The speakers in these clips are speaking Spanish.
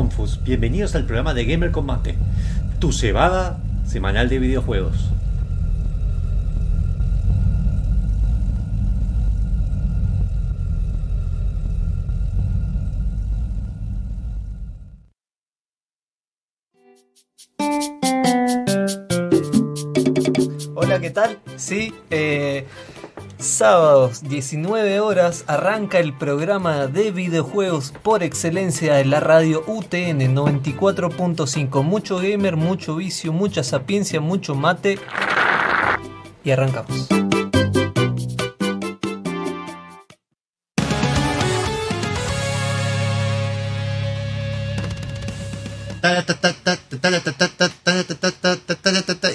soy Monfus. Bienvenidos al programa de Gamer Combate, tu cebada semanal de videojuegos. Hola, ¿qué tal? Sí, eh, sábados 19 horas arranca el programa de videojuegos por excelencia de la radio UTN 94.5. Mucho gamer, mucho vicio, mucha sapiencia, mucho mate. Y arrancamos.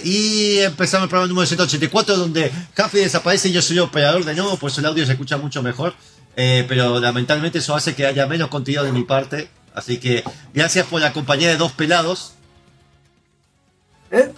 Y empezamos el programa número 184 donde Café desaparece y yo soy operador de nuevo, por eso el audio se escucha mucho mejor. Eh, pero lamentablemente eso hace que haya menos contenido de mi parte. Así que gracias por la compañía de dos pelados. ¿Eh?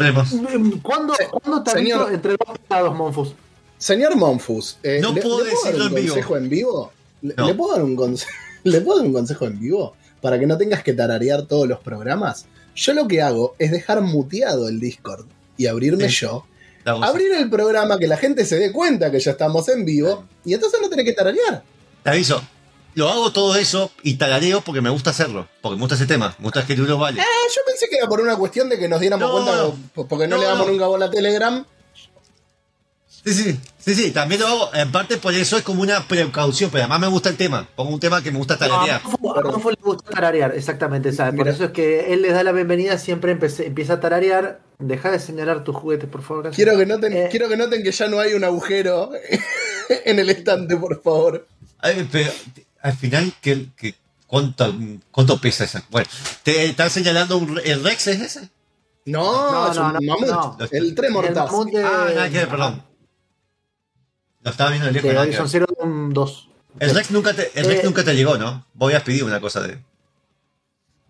¿Cuándo, ¿cuándo te Señor- aviso entre dos pecados, Monfus? Señor Monfus, eh, No ¿le, puedo le dar decirlo un en vivo. consejo en vivo? ¿Le, No. le puedo dar un conse- ¿Le puedo dar un consejo en vivo? Para que no tengas que tararear todos los programas. Yo lo que hago es dejar muteado el Discord y abrirme Sí. yo. Abrir el programa, que la gente se dé cuenta que ya estamos en vivo. Y entonces no tenés que tararear. Te aviso. Lo hago todo eso y talareo porque me gusta hacerlo. Porque me gusta ese tema. Me gusta que duro vale. Ah, yo pensé que era por una cuestión de que nos diéramos No, cuenta, porque no, No, le damos nunca bola a Telegram. Sí, sí, sí, sí, también lo hago. En parte por eso es como una precaución, pero además me gusta el tema. Pongo un tema que me gusta No, a tararear. Monfus- a le gusta tararear, exactamente, ¿sabes? Por Mira. eso es que él les da la bienvenida, siempre empecé- empieza a tararear. Deja de señalar tus juguetes, por favor. gracias. Quiero que noten, Eh. quiero que noten que ya no hay un agujero en el estante, por favor. Ay, pero al final, ¿qué, qué- cuánto, ¿cuánto pesa esa? Bueno, ¿te están señalando un, el Rex es ese? No, No, es no, un no, mamut. no. El El Tremortas. mamut de, Ah, nada que ver, perdón. Lo estaba viendo de lejos. de. Horizon Zero Dawn 2. El Rex nunca te, el Rex Eh. nunca te llegó, ¿no? Voy a pedir una cosa de.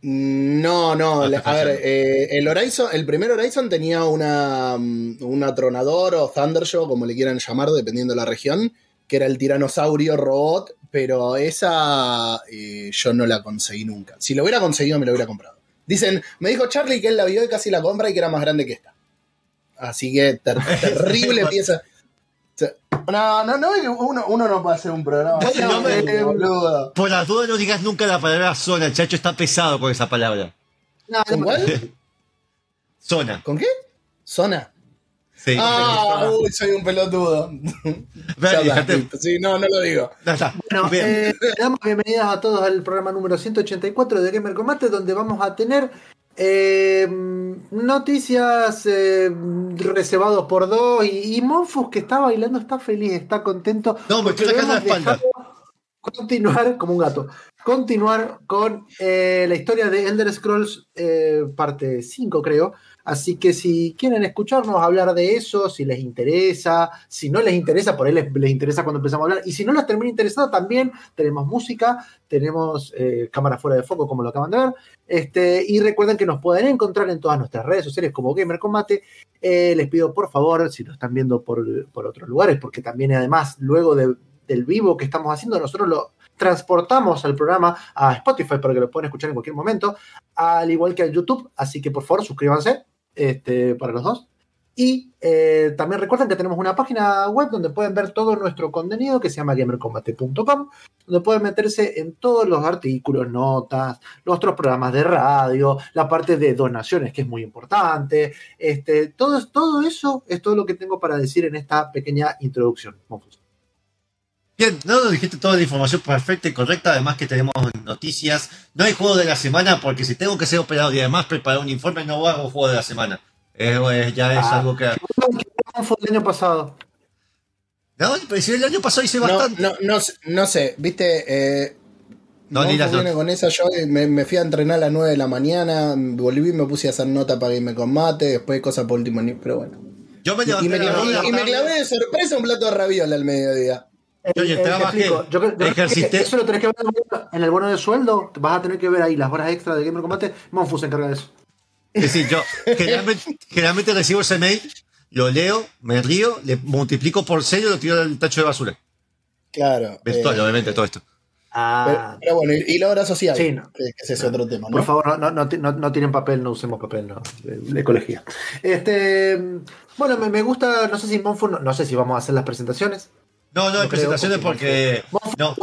No, no. Ah, a ver, eh, el Horizon, el primer Horizon tenía una, mm, una tronador o Thundershow, como le quieran llamar, dependiendo de la región, que era el tiranosaurio robot, pero esa eh, yo no la conseguí nunca. Si lo hubiera conseguido, me lo hubiera comprado. Dicen, me dijo Charlie que él la vio y casi la compra y que era más grande que esta. Así que ter- terrible pieza. No, no, no, uno, uno no puede hacer un programa. No me- Eh, boludo. Por las dudas no digas nunca la palabra zona. El chacho está pesado con esa palabra. No, ¿Con cuál? Zona. ¿Con qué? Zona. Sí. Ah, uy, soy un pelotudo. Sí, no, no lo digo. Está. Bueno, eh, le damos bienvenidas a todos al programa número 184 de Gamer Combate, donde vamos a tener eh, noticias eh, reservados por dos y, y Monfus que está bailando, está feliz, está contento. No, me estoy sacando la espalda. Continuar, como un gato, continuar con eh, la historia de Elder Scrolls eh, parte 5, creo. Así que si quieren escucharnos hablar de eso, si les interesa, si no les interesa, por ahí les, interesa cuando empezamos a hablar, y si no les termina interesando, también tenemos música, tenemos eh, cámara fuera de foco, como lo acaban de ver, este, y recuerden que nos pueden encontrar en todas nuestras redes sociales como Gamer Combate. Eh, les pido por favor, si lo están viendo por, por otros lugares, porque también además, luego de- del vivo que estamos haciendo, nosotros lo transportamos al programa a Spotify para que lo puedan escuchar en cualquier momento, al igual que al YouTube, así que por favor suscríbanse este, para los dos. Y eh, también recuerden que tenemos una página web donde pueden ver todo nuestro contenido que se llama gamercombate.com, donde pueden meterse en todos los artículos, notas, los otros programas de radio, la parte de donaciones que es muy importante. Este, todo, todo eso es todo lo que tengo para decir en esta pequeña introducción. Monfus. Bien, no nos dijiste toda la información perfecta y correcta, además que tenemos noticias. No hay juego de la semana porque si tengo que ser operado y además preparar un informe, no hago juego de la semana. Eh, eh, ya es Ah. algo que... fue el año pasado? No, pero si el año pasado hice No, bastante. no, no, sé- no sé, viste, eh, No, ni las viene con esa, yo me, me fui a entrenar a las 9 de la mañana, volví y me puse a hacer nota para irme con mate, después cosas por último, ni- pero bueno. Yo me Y, levanté me, la y me clavé de sorpresa un plato de raviola al mediodía. Yo ya Eh, eh, te trabajé. Yo yo ejercité. Eso lo tenés que ver en el bono- de sueldo. Vas a tener que ver ahí las horas extra de Gamer Combate. Monfus se encarga de eso. Es decir, yo generalmente, generalmente recibo ese mail, lo leo, me río, le multiplico por cero y lo tiro al tacho de basura. Claro. Eh, obviamente, todo esto. Ah, Pero, pero bueno, y, y la obra social, Sí, no. que, ese es otro tema, ¿no? Por favor, no, no, no, no- no tienen papel, no usemos papel, no, de, de ecología. Este, bueno, me, me gusta, no sé si Monfu, no, no sé si vamos a hacer las presentaciones. No, no hay presentaciones porque. No,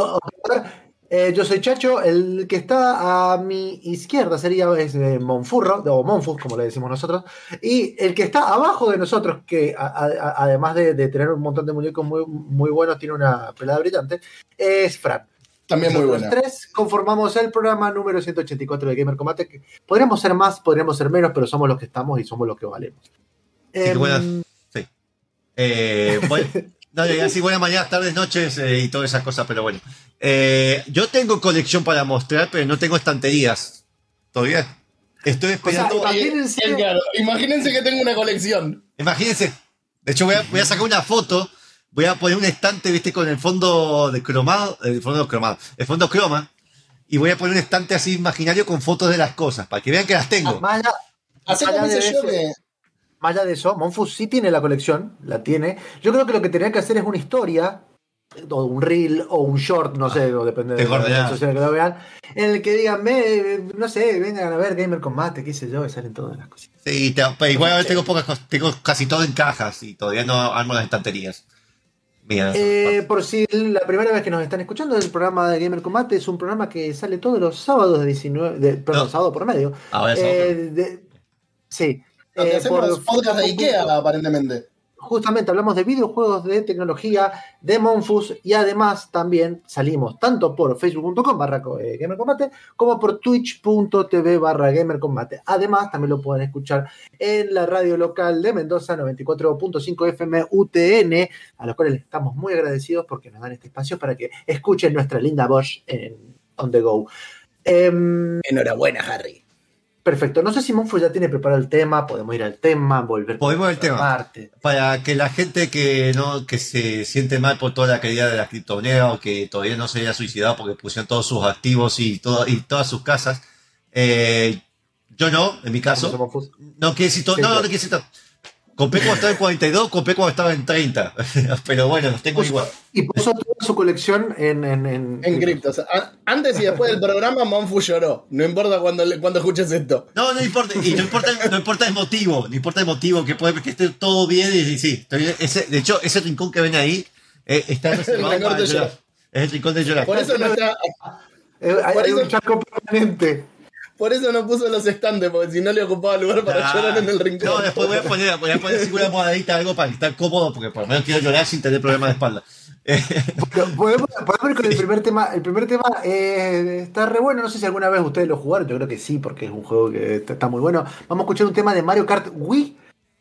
eh, yo soy Chacho, el que está a mi izquierda sería es, eh, Monfurro, o Monfu, como le decimos nosotros, y el que está abajo de nosotros, que a- a- a- además de, de tener un montón de muñecos muy, muy buenos, tiene una pelada brillante, es Fran. También muy buena. tres conformamos el programa número 184 de Gamer Combate. que Podríamos ser más, podríamos ser menos, pero somos los que estamos y somos los que valemos. que Em, buenas. sí. Eh, voy- no, ya sí, buenas mañanas, tardes, noches eh, y todas esas cosas, pero bueno. Eh, yo tengo colección para mostrar, pero no tengo estanterías. ¿Todavía? Estoy esperando. sea, imagínense- Eh, claro, imagínense que tengo una colección. Imagínense. De hecho, voy a, voy a sacar una foto. Voy a poner un estante, viste, con el fondo de cromado. El fondo cromado. El fondo croma. Y voy a poner un estante así imaginario con fotos de las cosas. Para que vean que las tengo. Así como hice yo que. Más allá de eso, Monfus sí tiene la colección, la tiene. Yo creo que lo que tendría que hacer es una historia, o un reel, o un short, no sé, o depende de Mejor las de redes sociales que lo vean, en el que digan, "Ve, no sé, vengan a ver Gamer Combate, qué sé yo, y salen todas las cositas. Sí, te- pero igual a veces tengo pocas. Tengo casi todo en cajas y todavía no armo las estanterías. Mira. Eh, por si la primera vez que nos están escuchando, el programa de Gamer Combate es un programa que sale todos los sábados de 19, de, perdón, No. sábado por medio. Es Eh, de- sí. Eh, hacemos por podcast de. Ikea, aparentemente. Justamente hablamos de videojuegos, de tecnología, de Monfus y además también salimos tanto por facebook.com barra eh, gamercombate como por twitch.tv barra gamercombate. Además también lo pueden escuchar en la radio local de Mendoza 94.5 FM UTN, a los cuales les estamos muy agradecidos porque nos dan este espacio para que escuchen nuestra linda voz en On The Go. Em, Enhorabuena, Harry. Perfecto, no sé si Monfus ya tiene preparado el tema, podemos ir al tema, volver Podemos al tema. parte. para que la gente que no que se siente mal por toda la caída de la criptomoneda o que todavía no se haya suicidado porque pusieron todos sus activos y, todo, y todas sus casas, eh, yo no, en mi caso, no quiere decir todo, Sí, no, no claro. quiere decir todo. Compré cuando estaba en 42, compré cuando estaba en 30, pero bueno, los tengo Puso- igual. Y puso toda su colección en, en, en, En criptos. A- Antes y después del programa, Monfu lloró. No importa cuando, le- cuando escuches esto. No, no importa, y no importa, no importa el motivo, no importa el motivo, que puede que esté todo bien y, y sí, estoy- ese, de hecho, ese rincón que ven ahí eh, está reservado rincón para de llorar. Es el rincón de llorar. Por eso no está. Eh, hay, Por hay eso- un charco permanente. Por eso no puso los estantes, porque si no le ocupaba lugar para llorar en el rincón. No, después voy a poner, voy a poner así una almohadita, algo para estar cómodo, porque por lo menos quiero llorar sin tener problemas de espalda. Podemos, podemos ir con el primer tema. El primer tema eh, está re bueno. No sé si alguna vez ustedes lo jugaron. Yo creo que sí, porque es un juego que está, está muy bueno. Vamos a escuchar un tema de Mario Kart Wii.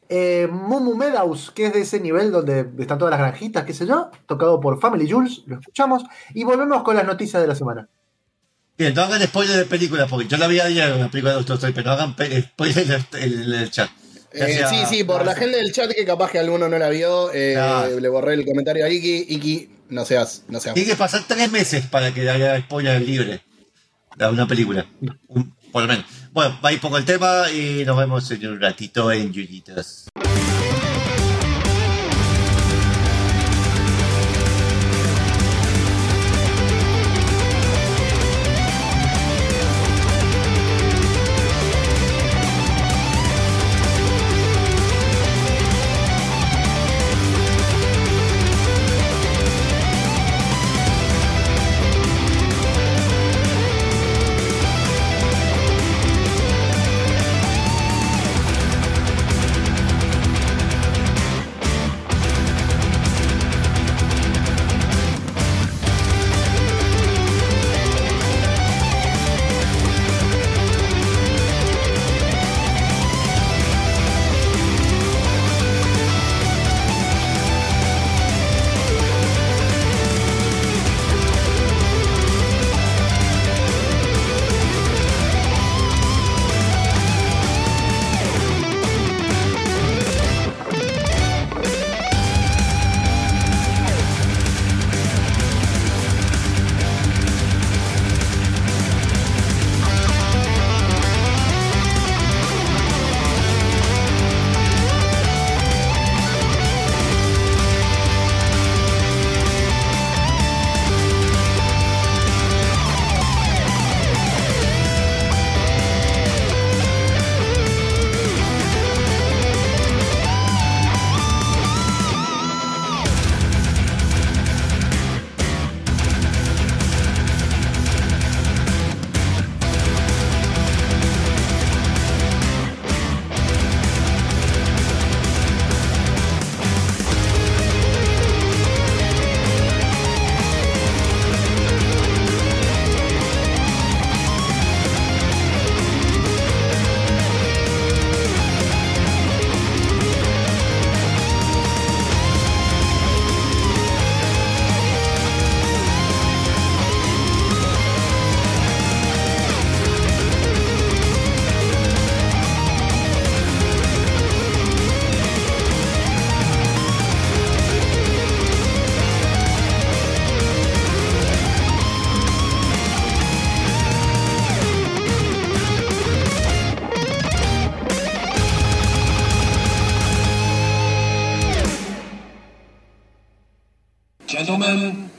Eh, Mumu Meadows, que es de ese nivel donde están todas las granjitas, qué sé yo, tocado por Family Jules, lo escuchamos y volvemos con las noticias de la semana. Bien, no hagan spoiler de películas, porque yo la vi ayer en una película de Doctor Strange, pero no hagan pe- spoiler en el, en el chat. Eh, sí, sí, por la gente del chat que capaz que alguno no la vio, eh, Claro. le borré el comentario a Iki. Iki, no seas, no seas. Tiene que pasar tres meses para que haya spoiler libre de una película. Un- por lo menos. Bueno, ahí pongo el tema y nos vemos en un ratito en Yuyitas.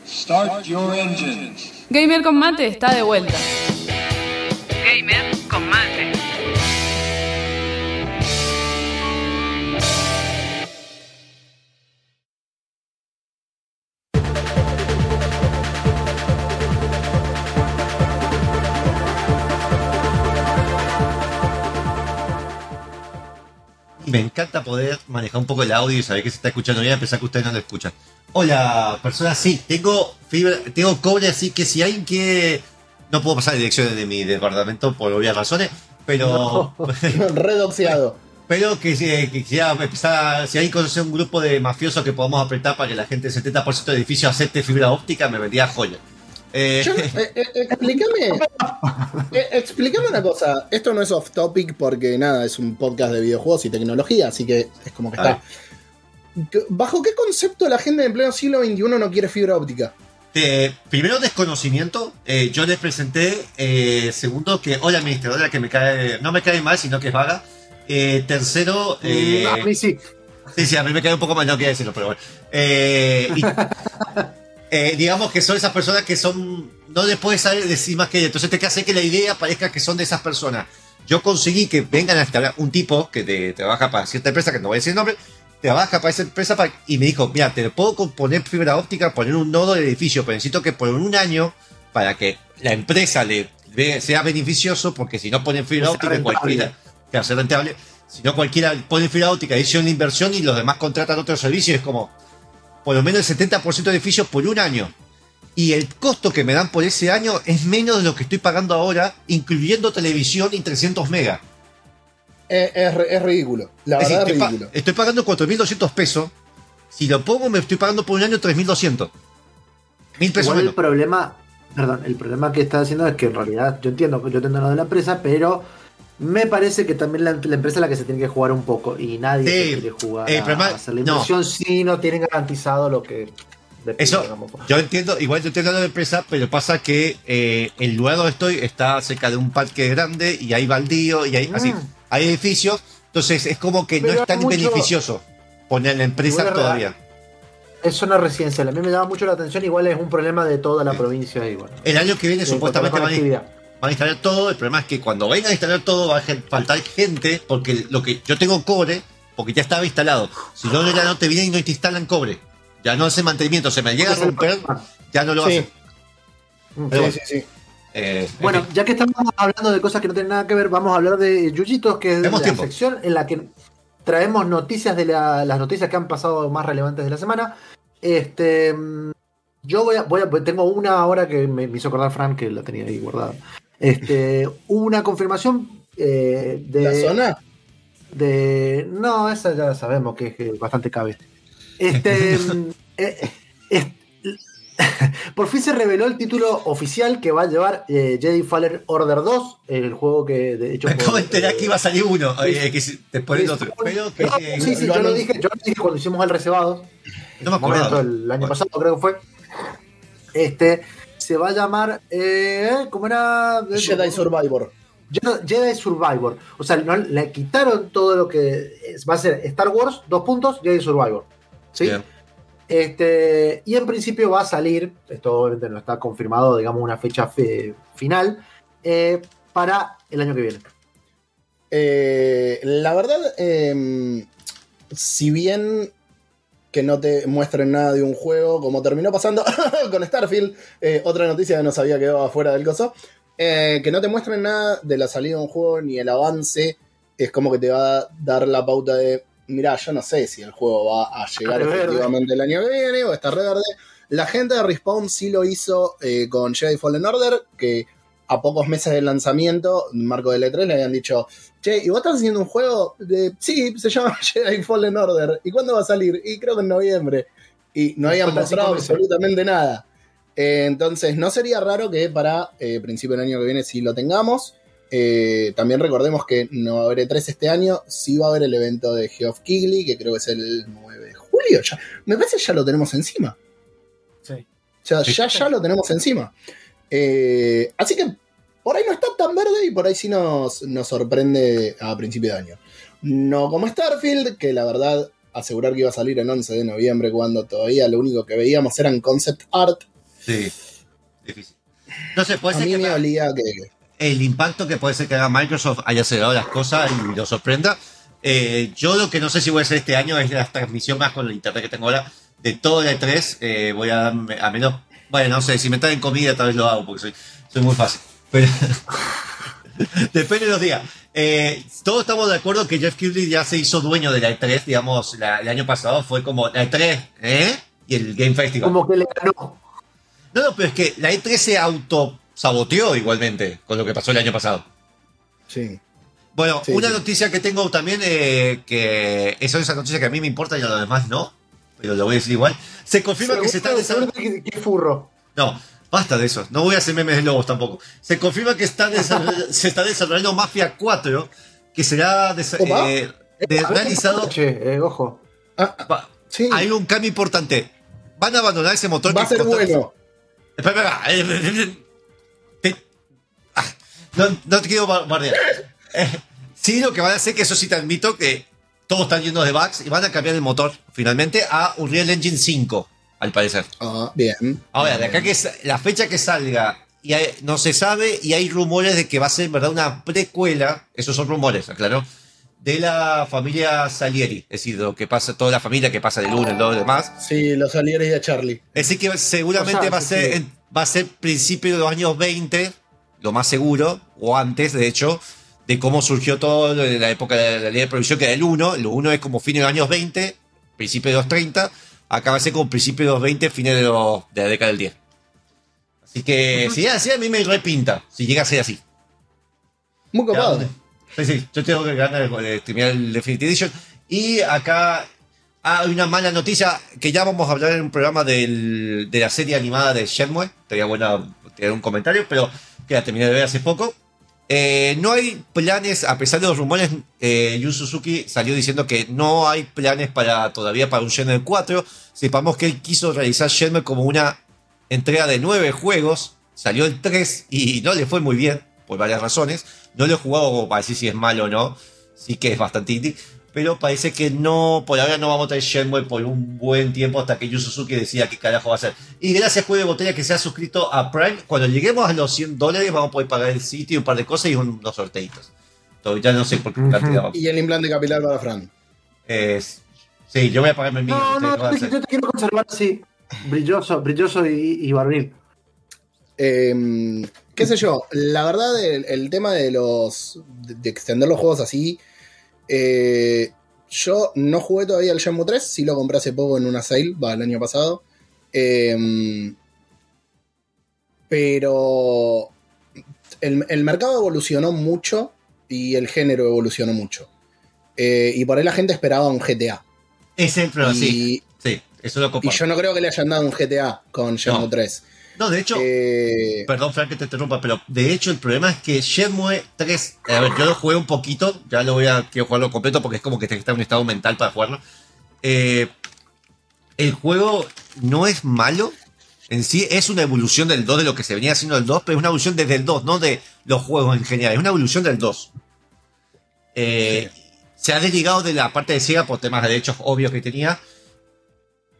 Start your engines. Gamer con mate está de vuelta. Me encanta poder manejar un poco el audio y saber que se está escuchando bien, a pesar que ustedes no lo escuchan. Hola, personas, sí, tengo fibra, tengo cobre, así que si alguien quiere. No puedo pasar direcciones de mi departamento por obvias razones, pero. Redoxeado. Pero que, si- que quisiera empezar, si alguien conoce un grupo de mafiosos que podamos apretar para que la gente del 70% de edificio acepte fibra óptica, me vendría joya. Eh, Yo- eh, eh, explícame. eh, explícame una cosa. Esto no es off topic porque nada, es un podcast de videojuegos y tecnología, así que es como que está. ¿Qué- ¿Bajo qué concepto la gente en pleno siglo XXI no quiere fibra óptica? Eh, primero, desconocimiento. Eh, yo les presenté. eh, segundo, que hola administradora, que me cae, no me cae mal, sino que es vaga. Eh, tercero, eh, Mm, a mí sí. sí, sí, a mí me cae un poco mal, no quiero decirlo, pero bueno. Eh, y- eh, digamos que son esas personas que son. No les puedes decir más que ella. Entonces, te que hacer que la idea parezca que son de esas personas. Yo conseguí que vengan a instalar un tipo que te- trabaja para cierta empresa, que no voy a decir el nombre, trabaja para esa empresa para- y me dijo, mira, te puedo poner fibra óptica, poner un nodo del edificio, pero necesito que por un año, para que la empresa le sea beneficioso, porque si no ponen fibra óptica, cualquiera, que hacer rentable, si no cualquiera pone fibra óptica, dice una inversión y los demás contratan otros servicios, es como, por lo menos el 70% de edificios por un año. Y el costo que me dan por ese año es menos de lo que estoy pagando ahora, incluyendo televisión y 300 megas. Es, es ridículo. La Es decir, verdad es estoy, pa- ridículo. estoy pagando 4.200 pesos. Si lo pongo, me estoy pagando por un año 3.200. Mil pesos Igual el menos. problema, perdón, el problema que está haciendo es que en realidad yo entiendo, yo entiendo lo de la empresa, pero me parece que también la, la empresa es la que se tiene que jugar un poco y nadie Sí, se quiere jugar el a hacer la no. inversión si no tienen garantizado lo que le Eso, digamos. yo entiendo, igual yo entiendo la empresa, pero pasa que eh, el lugar donde estoy está cerca de un parque grande y hay baldío y hay así, Mm. hay edificios, entonces es como que no es tan mucho- beneficioso poner la empresa todavía. Es zona residencial, a mí me llama mucho la atención, igual es un problema de toda la Sí. provincia y bueno. El año que viene en supuestamente a van a. van a instalar todo, el problema es que cuando vengan a instalar todo va a faltar gente, porque lo que yo tengo cobre, porque ya estaba instalado. Si no, ya no te vienen y no te instalan cobre. Ya no hace mantenimiento, se me llega a romper, ya no lo Sí. hace. Mm, Pero Sí, bueno. sí, sí. Eh, en Bueno, fin. ya que estamos hablando de cosas que no tienen nada que ver, vamos a hablar de Yuyitos, que es la tiempo. sección en la que traemos noticias de la- las noticias que han pasado más relevantes de la semana. Este, mm, yo voy a, voy a- tengo una ahora que me, me hizo acordar Fran que la tenía ahí guardada. Este, hubo una confirmación eh, de, ¿La zona? de, no, esa ya sabemos que es bastante cabe. Este, eh, por fin se reveló el título oficial que va a llevar eh, Jedi Fallen Order 2, el juego que de hecho Me acabo de enterar que iba a salir uno, Sí. eh, que después el otro. Pero que, No, eh, sí, sí, yo lo dije, yo lo dije cuando hicimos el reservado. no me acuerdo. el año Bueno. pasado creo que fue. Este se va a llamar eh, ¿cómo era? Jedi Survivor. Jedi Survivor. O sea, no, le quitaron todo lo que es- va a ser Star Wars, dos puntos, Jedi Survivor. ¿Sí? Bien. Este, y en principio va a salir, esto obviamente no está confirmado, digamos, una fecha fe- final, eh, para el año que viene. Eh, la verdad, eh, si bien que no te muestren nada de un juego, como terminó pasando con Starfield, eh, otra noticia que nos había quedado afuera del coso, eh, que no te muestren nada de la salida de un juego ni el avance, es como que te va a dar la pauta de, mirá, yo no sé si el juego va a llegar efectivamente el año que viene o está re verde. La gente de Respawn sí lo hizo eh, con Jedi Fallen Order, que a pocos meses del lanzamiento, Marco de E3 le habían dicho, che, ¿y vos estás haciendo un juego? De, sí, se llama Jedi Fallen Order. ¿Y cuándo va a salir? Y creo que en noviembre. Y no habían mostrado absolutamente nada. Eh, entonces, no sería raro que para eh, principio del año que viene sí lo tengamos. Eh, también recordemos que no va a haber E3 este año, sí va a haber el evento de Geoff Keighley, que creo que es el 9 de julio. Ya, me parece que ya lo tenemos encima. Sí. Ya, Sí. ya, ya lo tenemos encima. Eh, así que por ahí no está tan verde y por ahí sí nos, nos sorprende a principio de año. No como Starfield, que la verdad asegurar que iba a salir el 11 de noviembre, cuando todavía lo único que veíamos eran concept art. Sí. Difícil. No sé, puede A ser mí que me olía que. el impacto que puede ser que haga Microsoft haya acelerado las cosas y lo sorprenda. Eh, yo lo que no sé si voy a hacer este año es la transmisión más con el internet que tengo ahora de todo el E3. eh, voy a darme, a menos, bueno, no sé, si me traen comida tal vez lo hago porque soy, soy muy fácil. Pero depende de los días. Eh, todos estamos de acuerdo que Jeff Keighley ya se hizo dueño de la E3, digamos, la- el año pasado fue como la E3, ¿eh? Y el Game Festival. Como que le ganó. No, no, pero es que la E3 se autosaboteó igualmente con lo que pasó el año pasado. Sí. Bueno, Sí, una sí. noticia que tengo también, eh, que es esa noticia que a mí me importa y a los demás no, pero lo voy a decir igual. Se confirma que se está desarrollando. que furro. No, basta de eso. No voy a hacer memes de lobos tampoco. Se confirma que está se está desarrollando Mafia 4, que será eh, ver, realizado. Che, eh, ojo. Ah, sí. Hay un cambio importante. Van a abandonar ese motor Va a ser bueno. Espera, espera. eh, ah, No, no te quiero bar- bardear. Eh, sí, lo que van a hacer, que eso sí te admito, que todos están llenos de bugs y van a cambiar el motor finalmente a Unreal Engine 5, al parecer. Ah, bien. Ahora, de acá que la fecha que salga y hay- no se sabe y hay rumores de que va a ser en verdad una precuela, esos son rumores, aclaró, de la familia Salieri, es decir, lo que pasa, toda la familia que pasa del 1, el 2 y demás. Sí, los alieres de Charlie. Es decir, que seguramente O sea, va, a sí, ser, sí. en- va a ser principio de los años 20, lo más seguro, o antes, de hecho, de cómo surgió todo de la época de la ley de prohibición, que era el 1. El 1 es como fines de los años 20, principio de los 30. Acá va a ser como principio de los 20, fines de, los- de la década del 10. Así que, si es así, a mí me repinta, si llega a ser así. Muy copado. Sí, sí, yo tengo que ganar de streamear el Definitive Edition. Y acá hay una mala noticia que ya vamos a hablar en un programa del- de la serie animada de Shenmue. Estaría bueno tener un comentario, pero que la terminé de ver hace poco. Eh, no hay planes, a pesar de los rumores, eh, Yu Suzuki salió diciendo que no hay planes para todavía para un Shenmue 4. Sepamos que él quiso realizar Shenmue como una entrega de nueve juegos. Salió el 3 y no le fue muy bien, por varias razones. No lo he jugado para decir si es malo o no. Sí que es bastante indie. Pero parece que no, por ahora no vamos a tener Shenmue por un buen tiempo hasta que Yu Suzuki decida qué carajo va a hacer. Y gracias, Juego de Botella, que se ha suscrito a Prime. Cuando lleguemos a los 100 dólares, vamos a poder pagar el sitio y un par de cosas y unos sorteitos. Todavía no sé por qué cantidad vamos. Y el implante capilar para Fran. Es- sí, yo voy a pagarme el mío. No, no, yo te, hacer. yo te quiero conservar así. Brilloso, brilloso y, y barril. Eh, qué sé yo, la verdad, el, el tema de los. de, de extender los juegos así. Eh, yo no jugué todavía el Shenmue 3, sí lo compré hace poco en una sale, va, el año pasado. Eh, pero. El, el mercado evolucionó mucho y el género evolucionó mucho. Eh, y por ahí la gente esperaba un GTA. Es el problema, sí. Y, Sí, eso lo y yo no creo que le hayan dado un GTA con Shenmue No. 3. No, de hecho, Eh, Perdón, Frank, que te interrumpa, pero de hecho el problema es que Shenmue 3, a ver, yo lo jugué un poquito, ya lo voy a quiero jugarlo completo porque es como que está en un estado mental para jugarlo. Eh, el juego no es malo, en sí es una evolución del 2 de lo que se venía haciendo el 2, pero es una evolución desde el 2, no de los juegos en general, es una evolución del 2. Eh, Se ha desligado de la parte de Sega por temas de derechos obvios que tenía.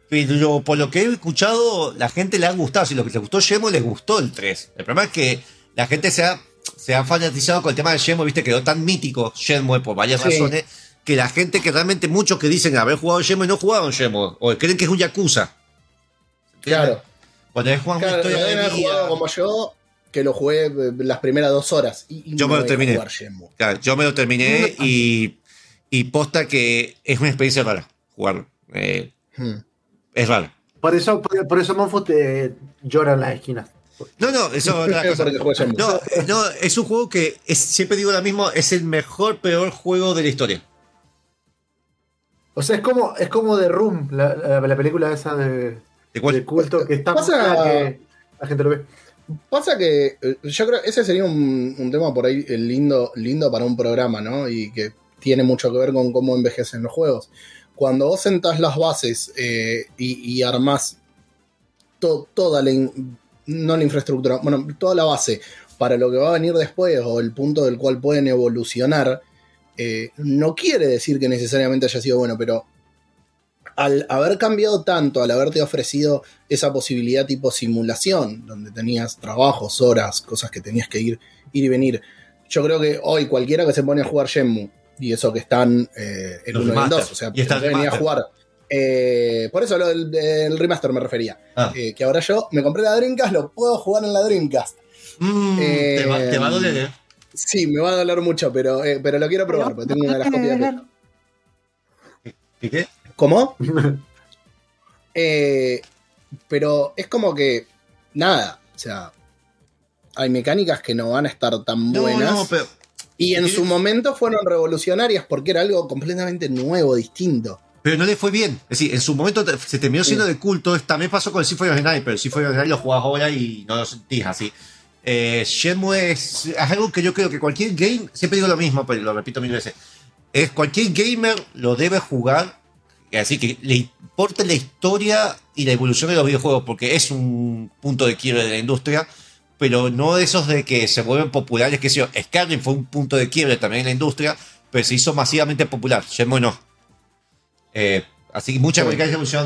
Pero por lo que he escuchado, la gente le ha gustado. Si lo que les gustó Shenmue, les gustó el 3. El problema es que la gente se ha, se ha fanatizado con el tema de Shenmue, viste, quedó tan mítico Shenmue por varias Sí. razones, que la gente que realmente muchos que dicen haber jugado Shenmue no jugaron Shenmue, o creen que es un Yakuza. claro. Cuando es una Claro, lo historia de jugado como yo, que lo jugué eh, las primeras dos horas. Y, y Yo me no lo voy a terminé. Claro, yo me lo terminé y, y posta que es una experiencia rara jugarlo. Eh, Hmm. Es raro. Por eso, por, por eso Monfut eh, llora en las esquinas. No, no, eso es otra cosa. No, eh, no, es un juego que es- siempre digo lo mismo, es el mejor, peor juego de la historia. O sea, es como, es como The Room, la, la- la película esa de, ¿De cuál? de culto que está Pasa- que la gente lo ve. Pasa que eh, yo creo ese sería un, un tema por ahí eh, lindo, lindo para un programa, ¿no? Y que tiene mucho que ver con cómo envejecen los juegos. Cuando vos sentás las bases eh, y, y armás to- toda la, no la infraestructura, bueno, toda la base para lo que va a venir después o el punto del cual pueden evolucionar, eh, no quiere decir que necesariamente haya sido bueno, pero al haber cambiado tanto, al haberte ofrecido esa posibilidad tipo simulación, donde tenías trabajos, horas, cosas que tenías que ir, ir y venir, yo creo que hoy cualquiera que se pone a jugar Shenmue, y eso que están eh, el Los 1 y el remaster. 2, o sea, Y está venía a jugar. eh, por eso lo del el remaster me refería. Ah. Eh, que ahora yo me compré la Dreamcast, lo puedo jugar en la Dreamcast. Mm, Eh, te, va, te va a doler, ¿eh? Sí, me va a doler mucho, pero, eh, pero lo quiero probar, porque tengo una de las copias de ¿Y qué? ¿Cómo? Eh, pero es como que, nada, o sea, hay mecánicas que no van a estar tan No, buenas. no, pero. Y en Sí. su momento fueron revolucionarias porque era algo completamente nuevo, distinto. Pero no le fue bien. Es decir, en su momento se terminó siendo de culto. También pasó con el Symphony of the Night, pero el Symphony of the Night lo jugás ahora y no lo sentís así. Eh, Shenmue es, es algo que yo creo que cualquier game, siempre digo lo mismo, pero lo repito mil veces, es cualquier gamer lo debe jugar, así que le importe la historia y la evolución de los videojuegos, porque es un punto de quiebre de la industria, pero no de esos de que se vuelven populares, que sé yo, Skyrim fue un punto de quiebre también en la industria, pero se hizo masivamente popular, Shenmue no. Eh, así que muchas Sí.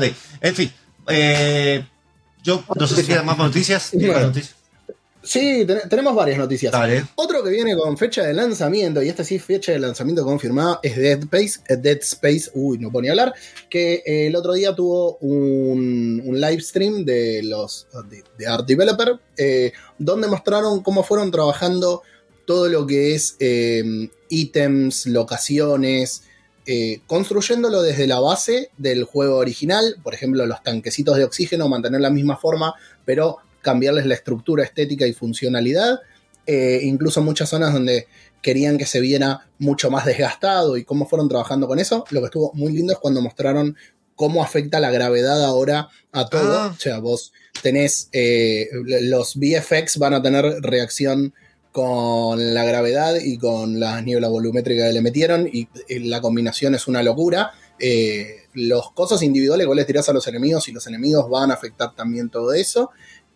de. En fin, eh, yo no sé si quedan más noticias. ¿Tienen más Bueno. noticias? Sí, ten- tenemos varias noticias. Dale. Otro que viene con fecha de lanzamiento, y esta sí fecha de lanzamiento confirmada, es Dead Space, eh, Dead Space, uy, no puedo ni hablar, que eh, el otro día tuvo un, un live stream de los de, de Art Developer, eh, donde mostraron cómo fueron trabajando todo lo que es eh, ítems, locaciones, eh, construyéndolo desde la base del juego original, por ejemplo, los tanquecitos de oxígeno, mantener la misma forma, pero cambiarles la estructura estética y funcionalidad. Eh, incluso muchas zonas donde querían que se viera mucho más desgastado y cómo fueron trabajando con eso. Lo que estuvo muy lindo es cuando mostraron cómo afecta la gravedad ahora a todo. Ah. O sea, vos tenés, eh, los VFX van a tener reacción con la gravedad y con la niebla volumétrica que le metieron y la combinación es una locura. Eh, los cosas individuales vos les tirás a los enemigos y los enemigos van a afectar también todo eso.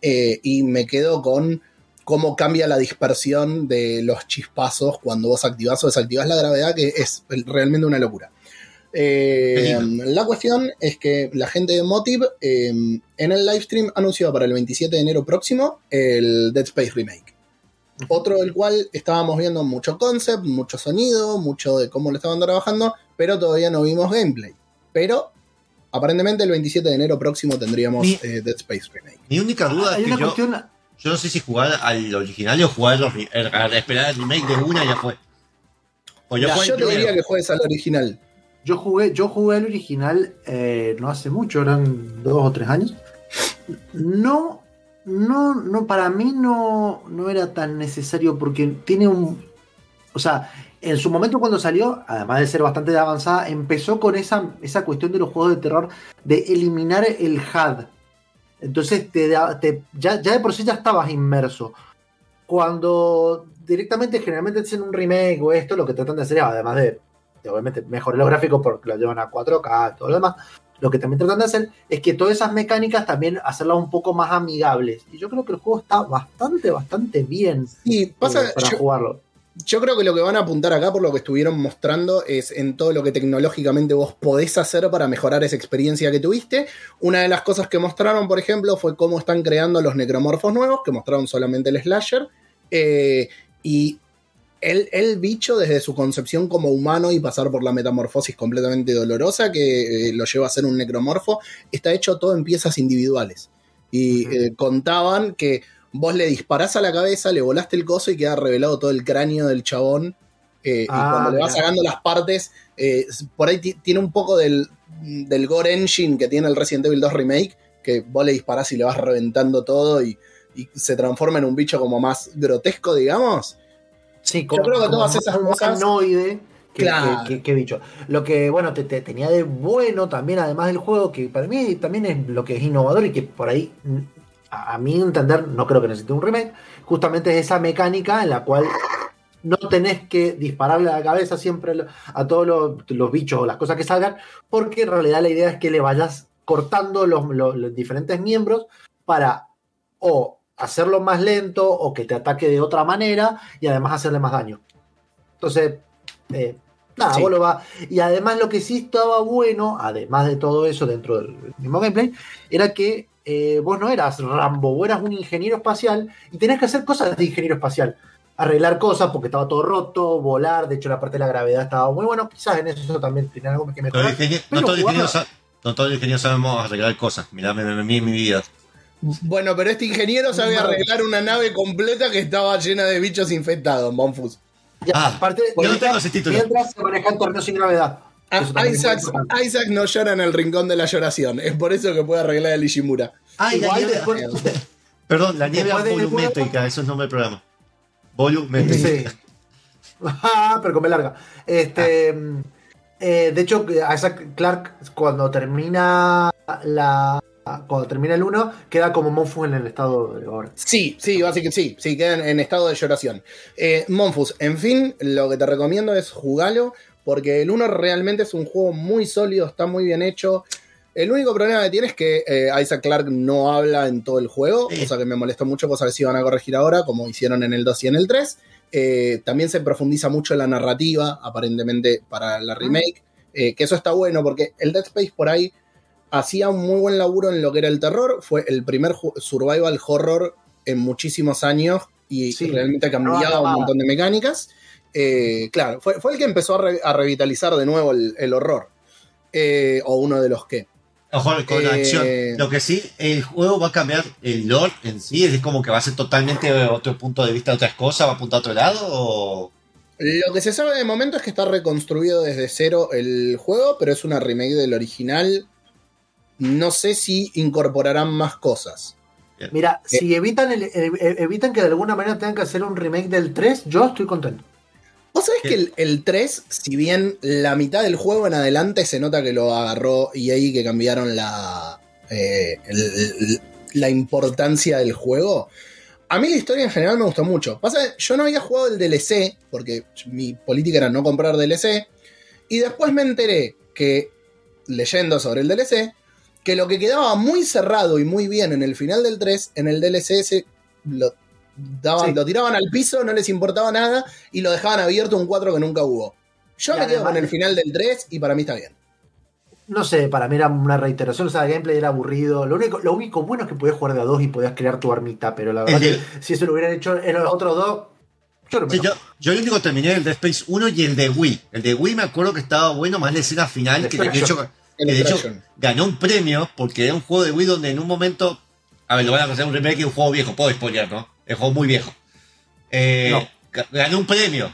Eh, y me quedo con cómo cambia la dispersión de los chispazos cuando vos activás o desactivás la gravedad, que es realmente una locura. Eh, la cuestión es que la gente de Motive eh, en el livestream anunció para el 27 de enero próximo el Dead Space Remake. Otro del cual estábamos viendo mucho concept, mucho sonido, mucho de cómo lo estaban trabajando, pero todavía no vimos gameplay. Pero aparentemente el 27 de enero próximo tendríamos Mi- eh, Dead Space Remake. Mi única duda Hay es que yo, cuestión. yo no sé si jugar al original o jugar los, re- a- a esperar el remake de una y ya fue. O yo el te diría que juegues al original. Yo jugué, yo jugué el original eh, no hace mucho, eran dos o tres años. No, no, no, para mí no, no era tan necesario porque tiene un. O sea, en su momento cuando salió, además de ser bastante avanzada, empezó con esa, esa cuestión de los juegos de terror de eliminar el HUD. Entonces te, te- ya, ya de por sí ya estabas inmerso. Cuando directamente generalmente hacen un remake o esto, lo que tratan de hacer es, además de, de obviamente mejorar los gráficos porque lo llevan a 4K y todo lo demás, lo que también tratan de hacer es que todas esas mecánicas también hacerlas un poco más amigables. Y yo creo que el juego está bastante, bastante bien pasa, eh, para yo, jugarlo. Yo creo que lo que van a apuntar acá por lo que estuvieron mostrando es en todo lo que tecnológicamente vos podés hacer para mejorar esa experiencia que tuviste. Una de las cosas que mostraron, por ejemplo, fue cómo están creando los necromorfos nuevos, que mostraron solamente el slasher. eh, y el, el bicho, desde su concepción como humano y pasar por la metamorfosis completamente dolorosa que eh, lo lleva a ser un necromorfo, está hecho todo en piezas individuales. Y eh, contaban que vos le disparás a la cabeza, le volaste el coso y queda revelado todo el cráneo del chabón. eh, Ah, y cuando le vas sacando las partes, eh, por ahí ti- tiene un poco del, del Gore Engine que tiene el Resident Evil 2 Remake, que vos le disparás y le vas reventando todo y, y se transforma en un bicho como más grotesco, digamos. Sí, creo que todas esas cosas- Claro. que bicho. Lo que, bueno, te, te- tenía de bueno también, además del juego, que para mí también es lo que es innovador y que por ahí, a, a mi entender, no creo que necesite un remake, justamente es esa mecánica en la cual no tenés que dispararle a la cabeza siempre a todos los, los bichos o las cosas que salgan, porque en realidad la idea es que le vayas cortando los, los- los diferentes miembros para o hacerlo más lento o que te ataque de otra manera y además hacerle más daño. Entonces, eh, Nada, Sí. vos lo vas. Y además lo que sí estaba bueno, además de todo eso dentro del mismo gameplay, era que eh, vos no eras Rambo, vos eras un ingeniero espacial y tenías que hacer cosas de ingeniero espacial. Arreglar cosas porque estaba todo roto, volar, de hecho la parte de la gravedad estaba muy bueno, quizás en eso también tiene algo que Pero mejorar. no todos los ingenieros sa- no todos los ingenieros sabemos arreglar cosas. Mirá, me, me, me- mi vida. Bueno, pero este ingeniero sabe arreglar una nave completa que estaba llena de bichos infectados, Monfus. Ya, Ah, aparte, yo no tengo ese título. Mientras se manejan torneos sin gravedad. A- Eso también es muy Isaac. Isaac no llora en el rincón de la lloración. Es por eso que puede arreglar el Ishimura. Ah, y la Igual nieve- después- Perdón, la nieve volumétrica, eso es nombre del programa. Volumétrica. Sí. Ah, pero come larga. Este, eh, de hecho, Isaac Clark, cuando termina la. Cuando termina el 1, queda como Monfus en el estado de ahora. Sí, sí, básicamente sí, sí, quedan en estado de lloración. Eh, Monfus, en fin, lo que te recomiendo es jugarlo, porque el 1 realmente es un juego muy sólido, está muy bien hecho. El único problema que tiene es que eh, Isaac Clark no habla en todo el juego, cosa que me molestó mucho, cosa que sí van a corregir ahora, como hicieron en el 2 y en el 3. Eh, también se profundiza mucho en la narrativa, aparentemente, para la remake, eh, que eso está bueno, porque el Dead Space por ahí hacía un muy buen laburo en lo que era el terror. Fue el primer survival horror en muchísimos años y Sí. realmente cambiaba No, un no, montón de mecánicas. Eh, claro, fue, fue el que empezó a, re- a revitalizar de nuevo el, el horror. Eh, o uno de los que. Ojo con Eh, acción. Lo que sí, el juego va a cambiar el lore en sí. Es como que va a ser totalmente otro punto de vista de otras cosas. ¿Va a apuntar a otro lado? O... Lo que se sabe de momento es que está reconstruido desde cero el juego, pero es una remake del original. No sé si incorporarán más cosas. Mira, si evitan, el- evitan que de alguna manera tengan que hacer un remake del 3, yo estoy contento. Vos sabés ¿Qué? que el, el 3, si bien la mitad del juego en adelante se nota que lo agarró EA y que cambiaron la, eh, el- la importancia del juego, a mí la historia en general me gustó mucho. Pasa yo no había jugado el DLC, porque mi política era no comprar DLC, y después me enteré que, leyendo sobre el DLC, que lo que quedaba muy cerrado y muy bien en el final del 3, en el DLC se lo, daban, Sí. lo tiraban al piso, no les importaba nada, y lo dejaban abierto un 4 que nunca hubo. Yo Y me quedo con el final del 3 y para mí está bien. No sé, para mí era una reiteración, o sea, el gameplay era aburrido. Lo único, lo único bueno es que podías jugar de a dos y podías crear tu armita, pero la verdad El que si eso lo hubieran hecho en los otros dos, yo no me Sí, yo, yo el único terminé el Dead Space 1 y el de Wii. El de Wii me acuerdo que estaba bueno, más la escena final, que de hecho, que de hecho ganó un premio porque era un juego de Wii donde en un momento. A ver, lo van a hacer un remake de un juego viejo, puedo spoiler, ¿no? Es un juego muy viejo. Eh, No. Ganó un premio.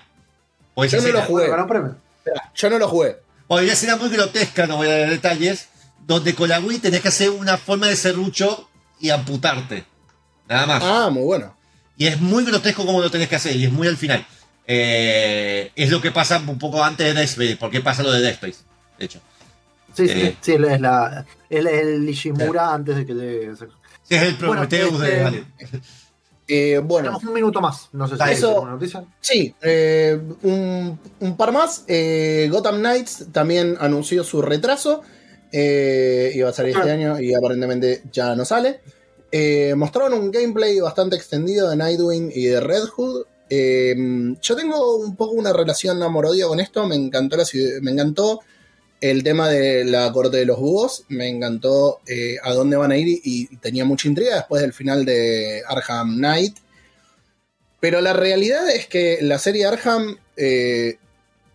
Por esa Yo no lo jugué. Ganó un premio. Espera, Yo no lo jugué. Bueno, una escena muy grotesca, no voy a dar detalles, donde con la Wii tenés que hacer una forma de serrucho y amputarte. Nada más. Ah, muy bueno. Y es muy grotesco como lo tenés que hacer, y es muy al final. Eh, es lo que pasa un poco antes de Dead Space. ¿Por qué pasa lo de Dead Space? De hecho. Sí, sí, Eh. sí, es la, el, el Ishimura antes de que llegue. Sí, es el Bueno, Prometheus este- de Alien. Eh, bueno, Tenemos un minuto más. No sé si hay alguna noticia. Sí, eh, un, un par más. Eh, Gotham Knights también anunció su retraso. Iba a salir este Ah. año y aparentemente ya no sale. Mostraron un gameplay bastante extendido de Nightwing y de Red Hood. Yo tengo un poco una relación amor-odio con esto. Me encantó, la me encantó el tema de la corte de los búhos. Me encantó eh, a dónde van a ir y, tenía mucha intriga después del final de Arkham Knight. Pero la realidad es que la serie Arkham eh,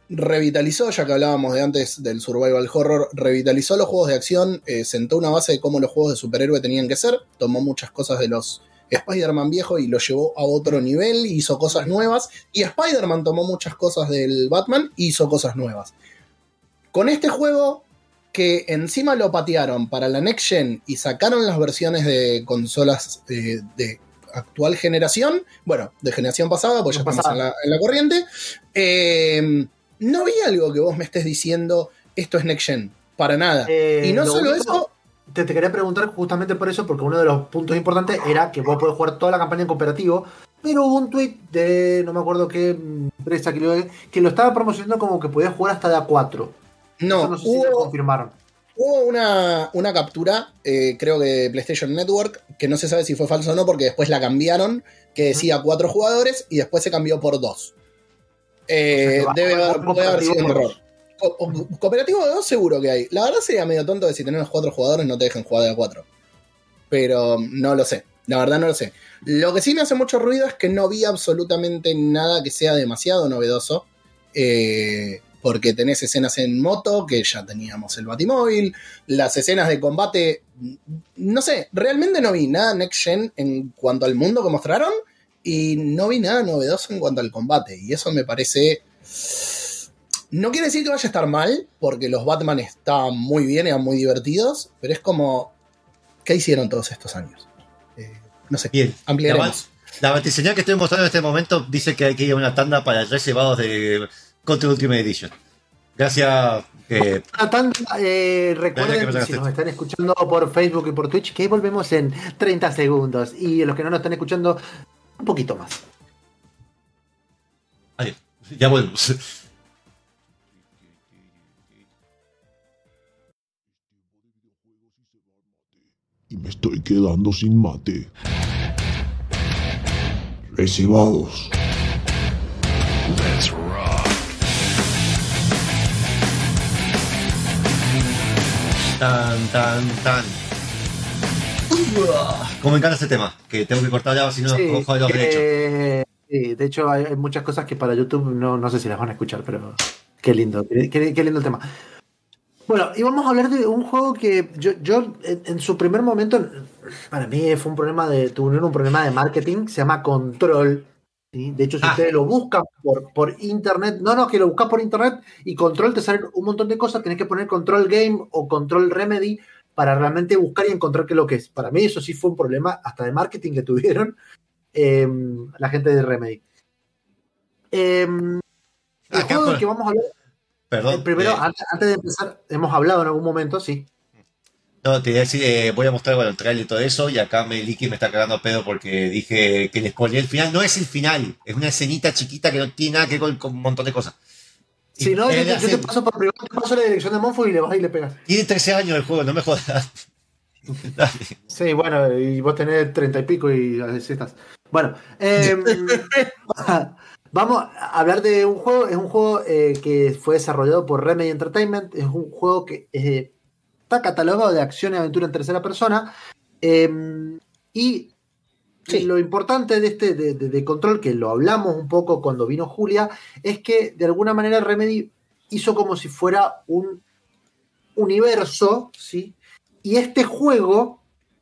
revitalizó, ya que hablábamos de antes del survival horror, revitalizó los juegos de acción, eh, sentó una base de cómo los juegos de superhéroe tenían que ser, tomó muchas cosas de los Spider-Man viejo y lo llevó a otro nivel, hizo cosas nuevas, y Spider-Man tomó muchas cosas del Batman y hizo cosas nuevas. Con este juego, que encima lo patearon para la Next Gen y sacaron las versiones de consolas eh, de actual generación, bueno, de generación pasada, pues ya estamos Pasada. en la, en la corriente, eh, no vi algo que vos me estés diciendo, esto es Next Gen, para nada. Eh, y no lo solo único- eso, Te, te quería preguntar justamente por eso, porque uno de los puntos importantes era que vos podés jugar toda la campaña en cooperativo, pero hubo un tweet de no me acuerdo qué empresa que lo, que lo estaba promocionando como que podías jugar hasta de A4. No, no sé si lo confirmaron. hubo una, una captura, eh, creo que de PlayStation Network, que no se sabe si fue falso o no, porque después la cambiaron, que decía cuatro jugadores y después se cambió por dos. Eh, O sea, que debe haber, va- puede haber sido un error. Co- cooperativo de dos seguro que hay. La verdad sería medio tonto de si tenés cuatro jugadores no te dejen jugar de a cuatro. Pero no lo sé. La verdad no lo sé. Lo que sí me hace mucho ruido es que no vi absolutamente nada que sea demasiado novedoso. Eh, porque tenés escenas en moto, que ya teníamos el Batimóvil. Las escenas de combate. No sé, realmente no vi nada next gen en cuanto al mundo que mostraron. Y no vi nada novedoso en cuanto al combate. Y eso me parece. No quiere decir que vaya a estar mal, porque los Batman estaban muy bien, eran muy divertidos, pero es como. ¿Qué hicieron todos estos años? Eh, no sé. Bien. La, Ampliaremos. la batiseñal que estoy mostrando en este momento dice que hay que ir a una tanda para reservados de Contra Ultimate Edition. Gracias. eh, tanda, eh, que recuerden, sacaste. si nos están escuchando por Facebook y por Twitch, que volvemos en 30 segundos. Y los que no nos están escuchando, un poquito más. Ahí, ya volvemos. y me estoy quedando sin mate. Recibados. Tan, tan, tan. Como me encanta este tema, que tengo que cortar ya, si no, Sí, cojo de los derechos. sí, de hecho, hay, hay muchas cosas que para YouTube no, no sé si las van a escuchar, pero qué lindo, qué, qué- qué lindo el tema. Bueno, y vamos a hablar de un juego que yo, yo en, en su primer momento, para mí fue un problema de, tuvieron un problema de marketing, se llama Control. ¿Sí? De hecho, si Ah. ustedes lo buscan por, por internet, no, no, que lo buscas por internet y Control te salen un montón de cosas, tenés que poner Control Game o Control Remedy para realmente buscar y encontrar qué es lo que es. Para mí eso sí fue un problema hasta de marketing que tuvieron eh, la gente de Remedy. Eh, el Acá juego del por- que vamos a hablar, Perdón. primero, eh, antes de empezar, hemos hablado en algún momento, sí. No, te iba a decir, eh, voy a mostrar bueno, el trailer y todo eso, y acá me Licky me está cagando a pedo porque dije que le spoileé el final. No es el final, es una escenita chiquita que no tiene nada que ver con, un montón de cosas. Si no, yo, te- yo hace- te paso por privado, te paso la dirección de Monfo y le vas y le pegas. Tiene 13 años el juego, no me jodas. Sí, bueno, y vos tenés treinta y pico y así estás. Bueno, eh, vamos a hablar de un juego. Es un juego eh, que fue desarrollado por Remedy Entertainment. Es un juego que eh, está catalogado de acción y aventura en tercera persona. Eh, y Sí. lo importante de este de, de- de control, que lo hablamos un poco cuando vino Julia, es que de alguna manera Remedy hizo como si fuera un universo, ¿sí? Y este juego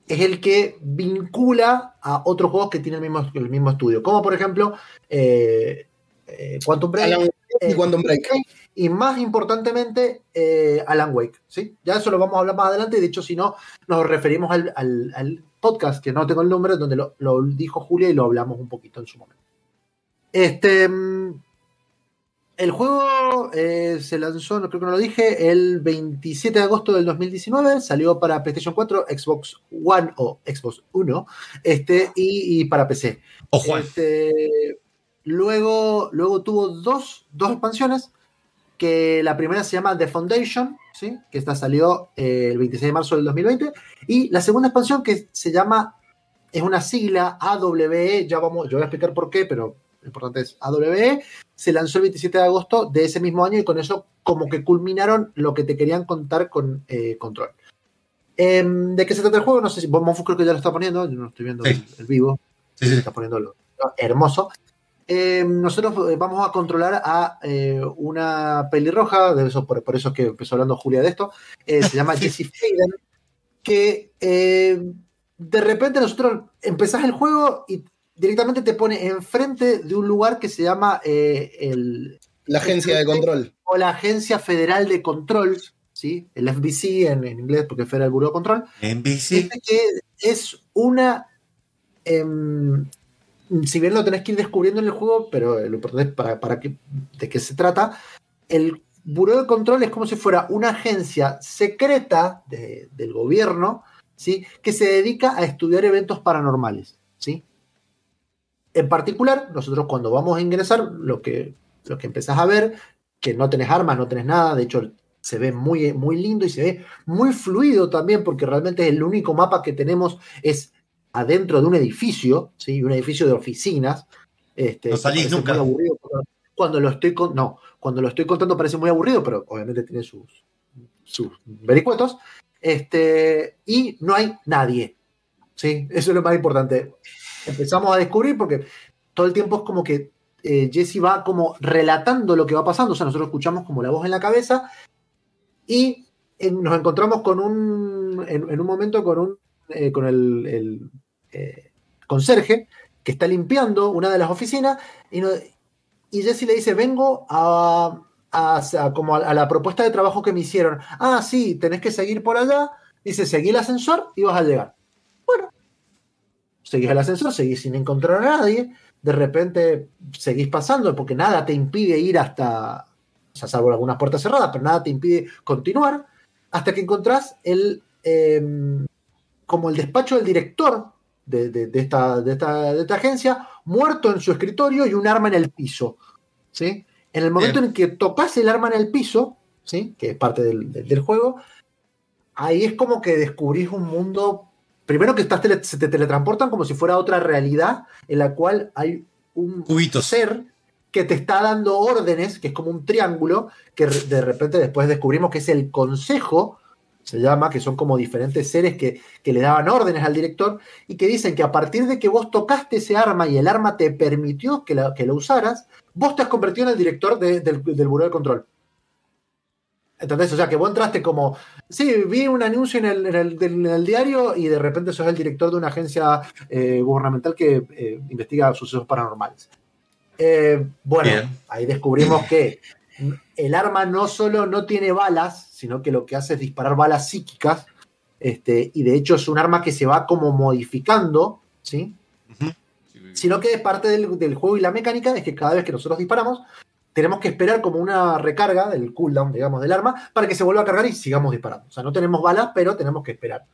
es el que vincula a otros juegos que tienen el mismo, el mismo estudio, como por ejemplo eh, eh, Quantum Break Alan eh, Quantum Break. Y más importantemente eh, Alan Wake. ¿sí? Ya eso lo vamos a hablar más adelante, de hecho si no nos referimos al, al- al podcast, que no tengo el nombre, donde lo, lo dijo Julia y lo hablamos un poquito en su momento. Este, mm, el juego eh, se lanzó, no creo que no lo dije, el 27 de agosto del 2019, salió para PlayStation 4, Xbox One o Xbox One, este, y, y para PC. O Juan. Este, luego, luego tuvo dos, dos expansiones, que la primera se llama The Foundation, ¿sí? que esta salió eh, el 26 de marzo del 2020, y la segunda expansión que se llama, es una sigla AWE, ya vamos, yo voy a explicar por qué, pero lo importante es AWE, se lanzó el 27 de agosto de ese mismo año y con eso como que culminaron lo que te querían contar con eh, Control. Em, ¿De qué se trata el juego? No sé si Monfus creo que ya lo está poniendo, yo no estoy viendo Sí. el, el vivo, Sí, sí. está poniendo lo, lo hermoso. Eh, nosotros eh, vamos a controlar a eh, una pelirroja, de eso, por, por eso es que empezó hablando Julia de esto, eh, se llama Jessie Faden, que eh, de repente nosotros empezás el juego y directamente te pone enfrente de un lugar que se llama eh, el, La agencia de control. o la Agencia Federal de Control, ¿sí? el FBC en, en inglés, porque es Federal Bureau de Control. Este que es una. Si bien lo tenés que ir descubriendo en el juego, pero lo importante es para, para de qué se trata. El Buró de Control es como si fuera una agencia secreta de- del gobierno, ¿sí? Que se dedica a estudiar eventos paranormales, ¿sí? En particular, nosotros cuando vamos a ingresar, lo que, lo que empezás a ver, que no tenés armas, no tenés nada, de hecho se ve muy, muy lindo y se ve muy fluido también, porque realmente el único mapa que tenemos es adentro de un edificio, ¿sí? un edificio de oficinas. Este, No salís nunca. aburrido, Cuando lo estoy con, no, cuando lo estoy contando parece muy aburrido, pero obviamente tiene sus, sus vericuetos. Este, y no hay nadie. ¿sí? Eso es lo más importante. Empezamos a descubrir porque todo el tiempo es como que eh, Jesse va como relatando lo que va pasando. O sea, nosotros escuchamos como la voz en la cabeza y eh, nos encontramos con un, en, en un momento con un, eh, con el, el, eh, conserje que está limpiando una de las oficinas y, y Jesse le dice, vengo a, a- como a, a la propuesta de trabajo que me hicieron. Ah, sí, tenés que seguir por allá. Dice, seguí el ascensor y vas a llegar. Bueno, seguís el ascensor, seguís sin encontrar a nadie. De repente seguís pasando porque nada te impide ir hasta, o sea, salvo algunas puertas cerradas, pero nada te impide continuar hasta que encontrás el, em, como el despacho del director de, de- de esta, de, esta, de esta agencia, muerto en su escritorio y un arma en el piso. ¿sí? En el momento en que tocas el arma en el piso, ¿sí? que es parte del, del- del juego, ahí es como que descubrís un mundo. Primero que estás tele- se te teletransportan como si fuera otra realidad en la cual hay un Cubitos. ser que te está dando órdenes, que es como un triángulo, que de repente después descubrimos que es el consejo, se llama, que son como diferentes seres que, que le daban órdenes al director y que dicen que a partir de que vos tocaste ese arma y el arma te permitió que la, que lo usaras, vos te has convertido en el director de- del, del Buró de Control. ¿Entendés? O sea, que vos entraste como, sí, vi un anuncio en el, en el- en el diario y de repente sos el director de una agencia eh, gubernamental que eh, investiga sucesos paranormales. Eh, bueno, Bien. ahí descubrimos que el arma no solo no tiene balas, sino que lo que hace es disparar balas psíquicas, este, y de hecho es un arma que se va como modificando, ¿sí? Sino que es parte del, del juego y la mecánica es que cada vez que nosotros disparamos, tenemos que esperar como una recarga del cooldown, digamos, del arma, para que se vuelva a cargar y sigamos disparando. O sea, no tenemos balas, pero tenemos que esperar.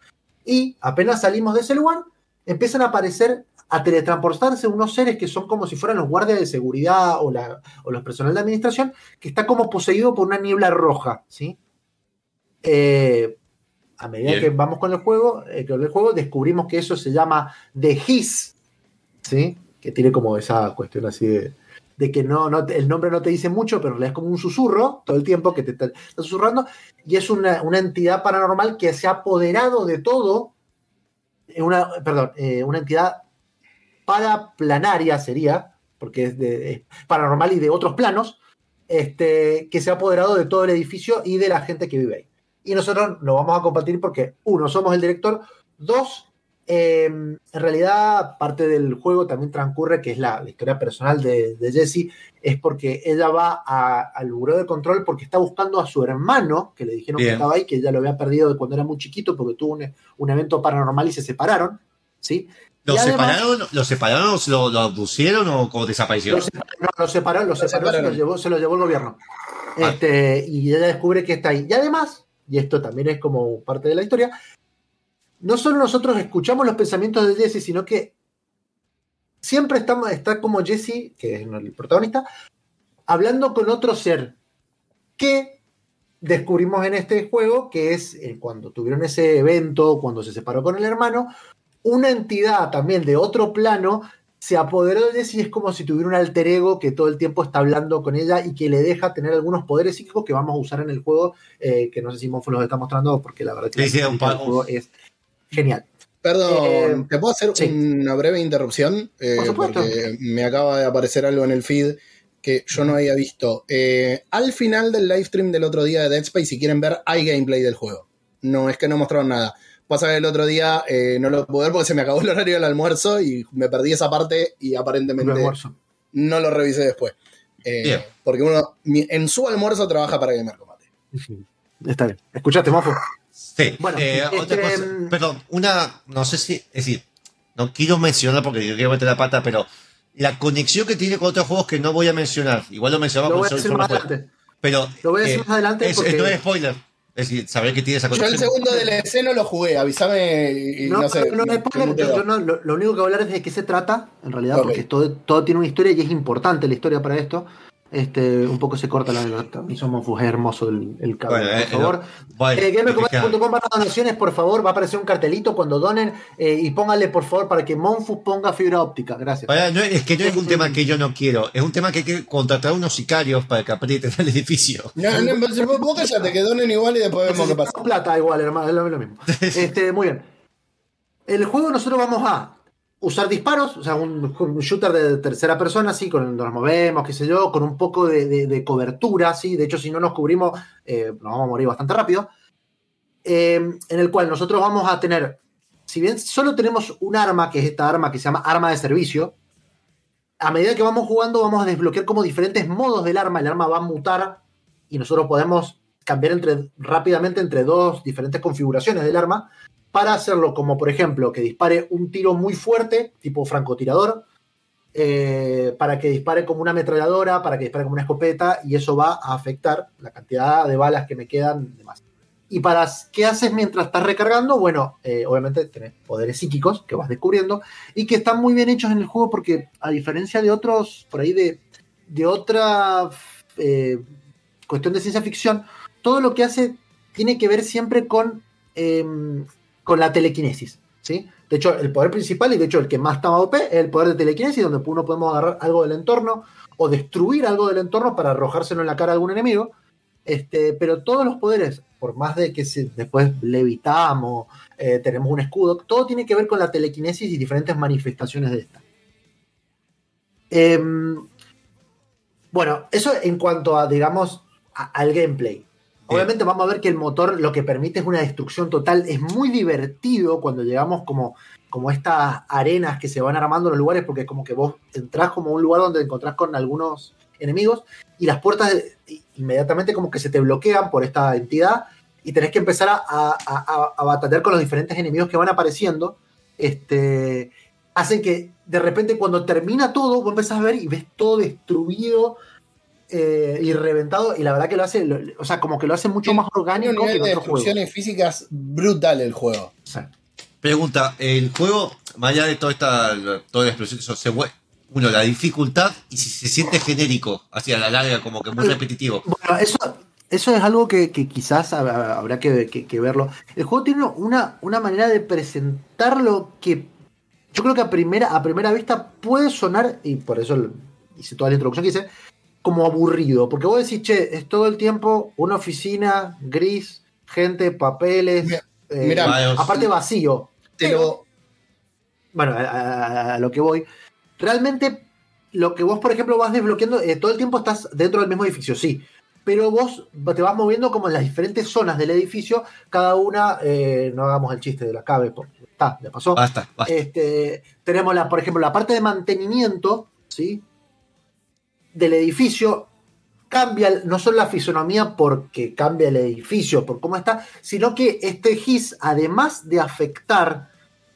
Y apenas salimos de ese lugar, empiezan a aparecer, a teletransportarse unos seres que son como si fueran los guardias de seguridad o, la, o los personal de administración, que está como poseído por una niebla roja, ¿sí? Eh, a medida Bien. que vamos con el juego, eh, con el juego, descubrimos que eso se llama The His, ¿sí? Que tiene como esa cuestión así de, de que no, no el nombre no te dice mucho, pero en realidad es como un susurro todo el tiempo que te está, está susurrando, y es una, una entidad paranormal que se ha apoderado de todo, eh, una, perdón, eh, una entidad paraplanaria sería, porque es, de, es paranormal y de otros planos, este, que se ha apoderado de todo el edificio y de la gente que vive ahí. Y nosotros lo vamos a compartir porque, uno, somos el director, dos, eh, en realidad parte del juego también transcurre, que es la, la historia personal de, de Jessie, es porque ella va a- al buró de control porque está buscando a su hermano, que le dijeron que estaba ahí, que ella lo había perdido de cuando era muy chiquito porque tuvo un, un evento paranormal y se separaron, ¿sí? ¿Lo Y además- separaron, ¿Lo separaron, o lo, lo pusieron o como desapareció? Lo separaron, no, lo separó, lo Lo separó, se, separaron. lo llevó, se lo llevó el gobierno. Ah. Este, y ella descubre que está ahí. Y además, y esto también es como parte de la historia, no solo nosotros escuchamos los pensamientos de Jesse, sino que siempre estamos, está como Jesse, que es el protagonista, hablando con otro ser que descubrimos en este juego, que es eh, cuando tuvieron ese evento, cuando se separó con el hermano, una entidad también de otro plano se apoderó de Jessie y es como si tuviera un alter ego que todo el tiempo está hablando con ella y que le deja tener algunos poderes psíquicos que vamos a usar en el juego, eh, que no sé si Monfo los está mostrando porque la verdad que Sí, sí, del juego es genial. Perdón, Eh, ¿te puedo hacer sí. una breve interrupción? Eh, Por supuesto. Porque me acaba de aparecer algo en el feed que yo no había visto. Eh, al final del live stream del otro día de Dead Space, si quieren ver, hay gameplay del juego. No es que no mostraron nada. Pasa que el otro día eh, no lo pude ver porque se me acabó el horario del almuerzo y me perdí esa parte y aparentemente no lo revisé después. Eh, Bien. porque uno en su almuerzo trabaja para Gamer Combate. Está bien. ¿Escuchaste, Monfo? Sí. Bueno, Eh, este, otra cosa. mm, Perdón, una. No sé si. Es decir, no quiero mencionar porque yo quiero meter la pata, pero la conexión que tiene con otros juegos que no voy a mencionar. Igual lo mencionamos Lo voy a decir más adelante. Pero. Lo voy a decir eh, más adelante es, porque- no es spoiler. Es decir, saber que tiene esa Yo el segundo DLC no lo jugué, avísame y, No, no, sé. no, no, spoiler, yo- no- lo, lo único que voy a hablar es de qué se trata, en realidad, porque todo, todo tiene una historia y es importante la historia para esto. Este, un poco se corta la transmisión, Monfu, es hermoso el, el cable, Bueno, eh, por favor. no, bueno, Eh, GamerCombate.com barra donaciones, por favor, va a aparecer un cartelito cuando donen eh, y pónganle, por favor, para que Monfu ponga fibra óptica. Gracias. No, es que no es un tema que yo no quiero, es un tema que hay que contratar unos sicarios para que aprieten el edificio. No, no, vos, cállate, que donen igual y después vemos qué pasa. Plata igual, hermano, es lo mismo. Este, muy bien. El juego nosotros vamos a usar disparos, o sea, un, shooter de tercera persona, así, con nos movemos, qué sé yo, con un poco de, cobertura, sí. De hecho, si no nos cubrimos, eh, nos vamos a morir bastante rápido. Eh, en el cual nosotros vamos a tener, si bien solo tenemos un arma, que es esta arma que se llama arma de servicio, a medida que vamos jugando vamos a desbloquear como diferentes modos del arma, el arma va a mutar y nosotros podemos cambiar entre, rápidamente entre dos diferentes configuraciones del arma para hacerlo como por ejemplo que dispare un tiro muy fuerte, tipo francotirador, eh, para que dispare como una ametralladora, para que dispare como una escopeta y eso va a afectar la cantidad de balas que me quedan y demás. ¿Y para qué haces mientras estás recargando? Bueno, eh, obviamente tenés poderes psíquicos que vas descubriendo y que están muy bien hechos en el juego porque a diferencia de otros, por ahí de, de otra eh, cuestión de ciencia ficción, todo lo que hace tiene que ver siempre con, eh, con la telequinesis. ¿sí? De hecho, el poder principal y de hecho el que más está OP es el poder de telequinesis, donde uno podemos agarrar algo del entorno o destruir algo del entorno para arrojárselo en la cara a algún enemigo. Este, pero todos los poderes, por más de que después levitamos, eh, tenemos un escudo, todo tiene que ver con la telequinesis y diferentes manifestaciones de esta. Em, bueno, eso en cuanto a, digamos, al gameplay. Obviamente vamos a ver que el motor lo que permite es una destrucción total. Es muy divertido cuando llegamos como, como estas arenas que se van armando en los lugares, porque es como que vos entrás como a un lugar donde te encontrás con algunos enemigos y las puertas inmediatamente como que se te bloquean por esta entidad y tenés que empezar a batallar con los diferentes enemigos que van apareciendo. Este, hacen que de repente cuando termina todo, vos empezás a ver y ves todo destruido eh, y reventado y la verdad que lo hace, lo- o sea, como que lo hace mucho más orgánico que nivel en de otros juegos. destrucciones físicas brutal el juego. Pregunta, el juego, más allá de toda esta, toda la explosión, eso se uno, la dificultad y si se siente genérico, hacia la larga, como que muy repetitivo. Bueno, eso, eso es algo que, que quizás hab- habrá que, que- que verlo. El juego tiene una, una manera de presentarlo que yo creo que a primera, a primera vista puede sonar, y por eso hice toda la introducción que hice, como aburrido. Porque vos decís, che, es todo el tiempo una oficina gris, gente, papeles, Mira, eh, mira, aparte vacío. Te lo, bueno, a, a- a lo que voy. Realmente, lo que vos, por ejemplo, vas desbloqueando, eh, todo el tiempo estás dentro del mismo edificio, sí. Pero vos te vas moviendo como en las diferentes zonas del edificio, cada una, eh, no hagamos el chiste de la cabe, porque está, ya pasó. Basta, basta. Este, tenemos, la, por ejemplo, la parte de mantenimiento, ¿sí? Del edificio. Cambia no solo la fisonomía porque cambia el edificio, por cómo está, sino que este GIS, además de afectar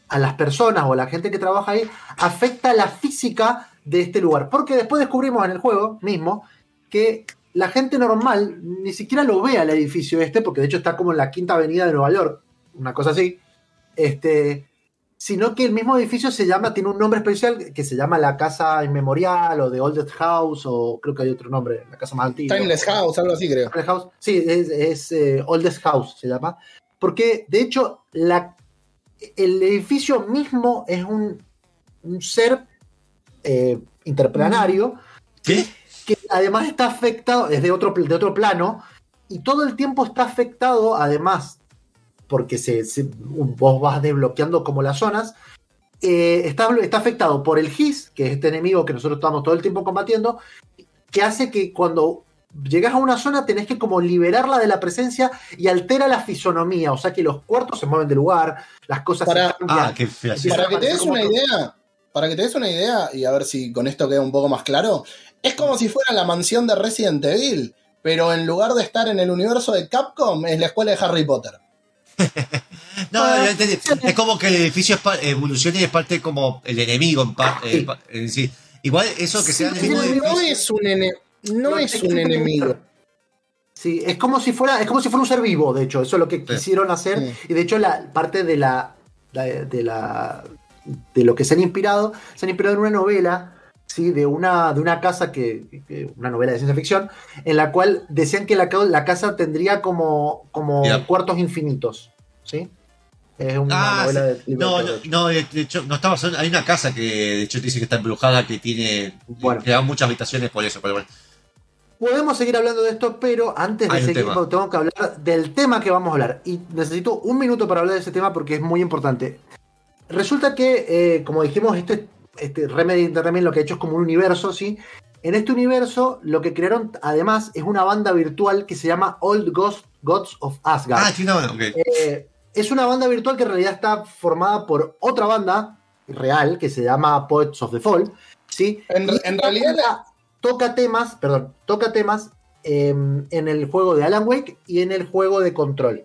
a las personas o a la gente que trabaja ahí, afecta la física de este lugar. Porque después descubrimos en el juego mismo que la gente normal ni siquiera lo ve al edificio este, porque de hecho está como en la quinta avenida de Nueva York, una cosa así. Este, sino que el mismo edificio se llama, tiene un nombre especial que se llama la Casa Inmemorial o The Oldest House, o creo que hay otro nombre, la casa más antigua. Timeless House, algo así creo. Timeless House. Sí, es, es, eh, Oldest House se llama. Porque de hecho, la, el edificio mismo es un, un ser eh, interplanario ¿Qué? que además está afectado, es de otro, de otro plano, y todo el tiempo está afectado, además, porque se, se- vos vas desbloqueando como las zonas, eh, está, está afectado por el GIS, que es este enemigo que nosotros estamos todo el tiempo combatiendo, que hace que cuando llegas a una zona tenés que como liberarla de la presencia y altera la fisonomía, o sea que los cuartos se mueven de lugar, las cosas Para- se cambian. Ah, qué Para que te des una idea, para que te des una idea, y a ver si con esto queda un poco más claro, es como si fuera la mansión de Resident Evil, pero en lugar de estar en el universo de Capcom, es la escuela de Harry Potter. No, ya entendí. Es como que el edificio evoluciona y es parte como el enemigo en, pa- Sí. en pa- en sí. Igual eso que sea el No edificio. es un, ene- no No, es un enemigo. Sí, es como si fuera, es como si fuera un ser vivo, de hecho, eso es lo que quisieron hacer. Sí. Y de hecho, la parte de la, la- de la de lo que se han inspirado, se han inspirado en una novela ¿sí? de, una, de una casa que, que- una novela de ciencia ficción, en la cual decían que la, ca- la casa tendría como, como cuartos infinitos. ¿sí? Es una Ah, novela sí. de No, no, de hecho, no estaba Hay una casa que de hecho dice que está embrujada, que tiene. Bueno. que da muchas habitaciones por eso, pero bueno. Podemos seguir hablando de esto, pero antes de seguir, tema. tengo que hablar del tema que vamos a hablar. Y necesito un minuto para hablar de ese tema porque es muy importante. Resulta que, eh, como dijimos, este, este Remedy Entertainment lo que ha hecho es como un universo, ¿sí? En este universo, lo que crearon además es una banda virtual que se llama Old Ghost Gods of Asgard. Ah, sí, no, no, ok. Eh, es una banda virtual que en realidad está formada por otra banda real que se llama Poets of the Fall. ¿sí? En, realidad, toca temas, perdón, toca temas eh, en el juego de Alan Wake y en el juego de Control.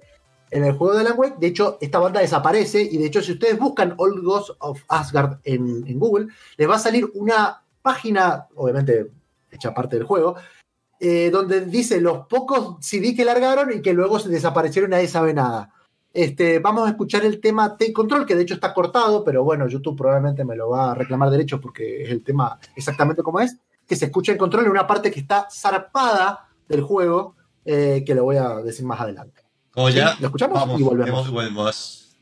En el juego de Alan Wake, de hecho, esta banda desaparece y de hecho, si ustedes buscan Old Ghosts of Asgard en, en Google, les va a salir una página, obviamente hecha parte del juego, eh, donde dice los pocos CD que largaron y que luego se desaparecieron y nadie sabe nada. Este, vamos a escuchar el tema Take Control, que de hecho está cortado, pero bueno, YouTube probablemente me lo va a reclamar derechos porque es el tema exactamente como es. Que se escucha el control en una parte que está zarpada del juego, eh, que lo voy a decir más adelante. Como ya. ¿Lo escuchamos? Vamos, Y volvemos. y volvemos.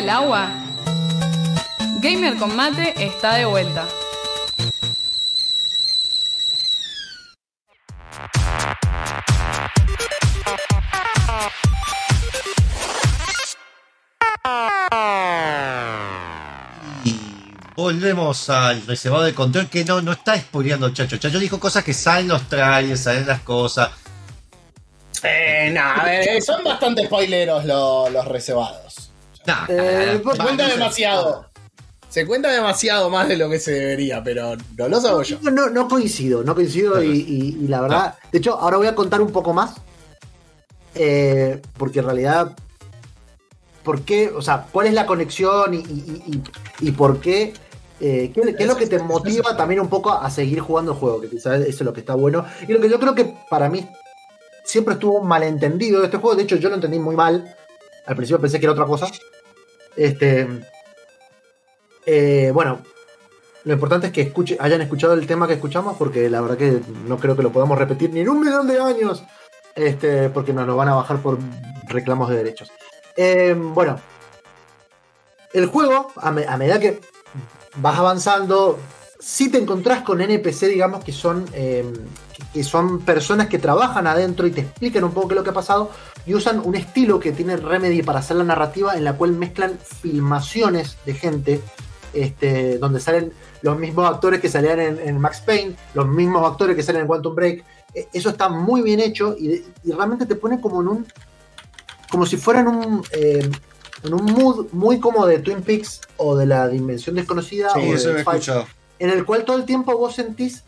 El agua? Gamer con mate está de vuelta. Y volvemos al reservado de control que no, no está spoileando Chacho. Chacho dijo cosas que salen los trailers, salen las cosas. Eh, nah, eh, son bastante spoileros lo- los reservados. Nah, Eh, Se cuenta demasiado. Se cuenta demasiado más de lo que se debería, pero no lo sabo yo. No, no coincido, no coincido y, y- y la verdad, de hecho, ahora voy a contar un poco más, eh, porque en realidad, ¿por qué? O sea, ¿cuál es la conexión y, y- y- y por qué? eh, ¿qué, qué es lo que te motiva también un poco a seguir jugando el juego? Que quizás eso es lo que está bueno. Y lo que yo creo que para mí siempre estuvo malentendido de este juego, de hecho yo lo entendí muy mal, al principio pensé que era otra cosa. Este, eh, bueno, lo importante es que hayan escuchado el tema que escuchamos, porque la verdad que no creo que lo podamos repetir ni en un millón de años, este, porque nos lo van a bajar por reclamos de derechos. Eh, bueno, el juego, a, a medida que vas avanzando, si te encontrás con NPC, digamos, que son, eh, que- son personas que trabajan adentro y te explican un poco qué es lo que ha pasado y usan un estilo que tiene Remedy para hacer la narrativa en la cual mezclan filmaciones de gente este, donde salen los mismos actores que salían en, en Max Payne, los mismos actores que salen en Quantum Break. Eh, Eso está muy bien hecho y, y realmente te pone como en un. como si fuera en un. eh, en un mood muy como de Twin Peaks o de la Dimensión Desconocida Sí, o de eso lo he escuchado. En el cual todo el tiempo vos sentís.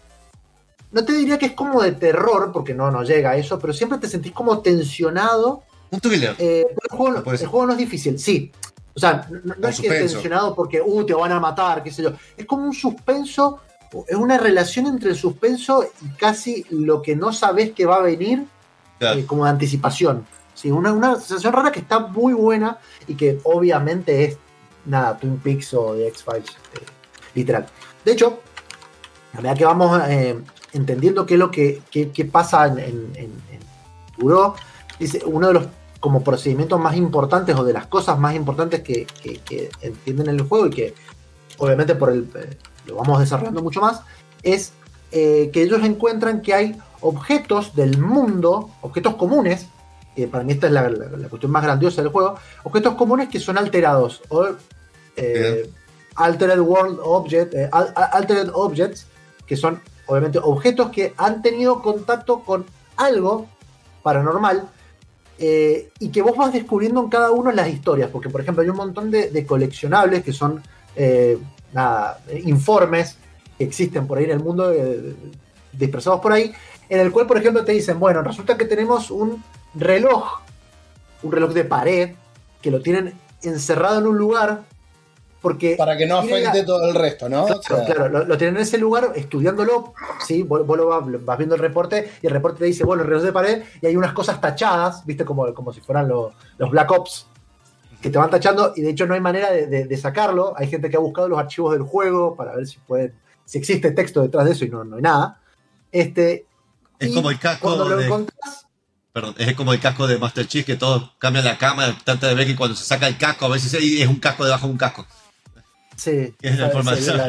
No te diría que es como de terror, porque no, no llega a eso, pero siempre te sentís como tensionado Un thriller. eh, el, juego, No el juego no es difícil, sí. O sea, no, es que es tensionado porque uh, te van a matar, qué sé yo. Es como un suspenso, es una relación entre el suspenso y casi lo que no sabes que va a venir, Claro. eh, como de anticipación. Sí, una, una sensación rara que está muy buena y que obviamente es nada, Twin Peaks o de X-Files, eh, literal. De hecho, a medida que vamos eh, entendiendo qué es lo que pasa en, en, dice uno de los como procedimientos más importantes o de las cosas más importantes que, entienden en el juego y que obviamente por el eh, lo vamos desarrollando mucho más es eh, que ellos encuentran que hay objetos del mundo, objetos comunes, que para mí esta es la, cuestión más grandiosa del juego, objetos comunes que son alterados altered world object, eh, objects, que son obviamente objetos que han tenido contacto con algo paranormal eh, y que vos vas descubriendo en cada uno las historias, porque por ejemplo hay un montón de, coleccionables que son eh, nada, informes que existen por ahí en el mundo, eh, dispersados por ahí, en el cual por ejemplo te dicen, bueno, resulta que tenemos un reloj, un reloj de pared, que lo tienen encerrado en un lugar, porque... Para que no tiene la- afecte todo el resto, ¿no? Claro, O sea, claro, lo, lo tienen en ese lugar estudiándolo, ¿sí? Vos, vos lo vas, vas viendo el reporte y el reporte te dice, bueno, el de pared y hay unas cosas tachadas, ¿viste? Como, como si fueran los, los Black Ops, que te van tachando y de hecho no hay manera de, de- de sacarlo. Hay gente que ha buscado los archivos del juego para ver si puede, si existe texto detrás de eso y no, no hay nada. Este, Es como el casco cuando lo de- encontrás, Perdón, es como el casco de Master Chief que todos cambian la cámara, trata de ver que cuando se saca el casco a ver si se- y es un casco debajo de un casco. Sí, Es la información. esa-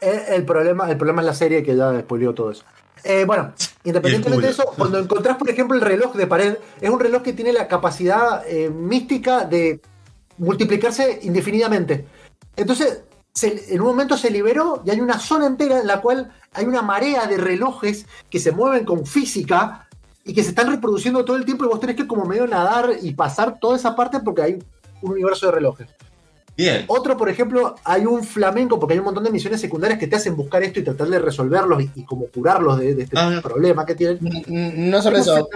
el, el problema, el problema es la serie que ya spoileó todo eso. Eh, bueno, independientemente de eso, cuando encontrás, por ejemplo, el reloj de pared, es un reloj que tiene la capacidad eh, mística de multiplicarse indefinidamente. Entonces, se- en un momento se liberó y hay una zona entera en la cual hay una marea de relojes que se mueven con física y que se están reproduciendo todo el tiempo y vos tenés que como medio nadar y pasar toda esa parte porque hay un universo de relojes. Bien. Otro, por ejemplo, hay un flamenco, porque hay un montón de misiones secundarias que te hacen buscar esto y tratar de resolverlos y, y como curarlos de, de este Ah, problema que tienen. no solo eso,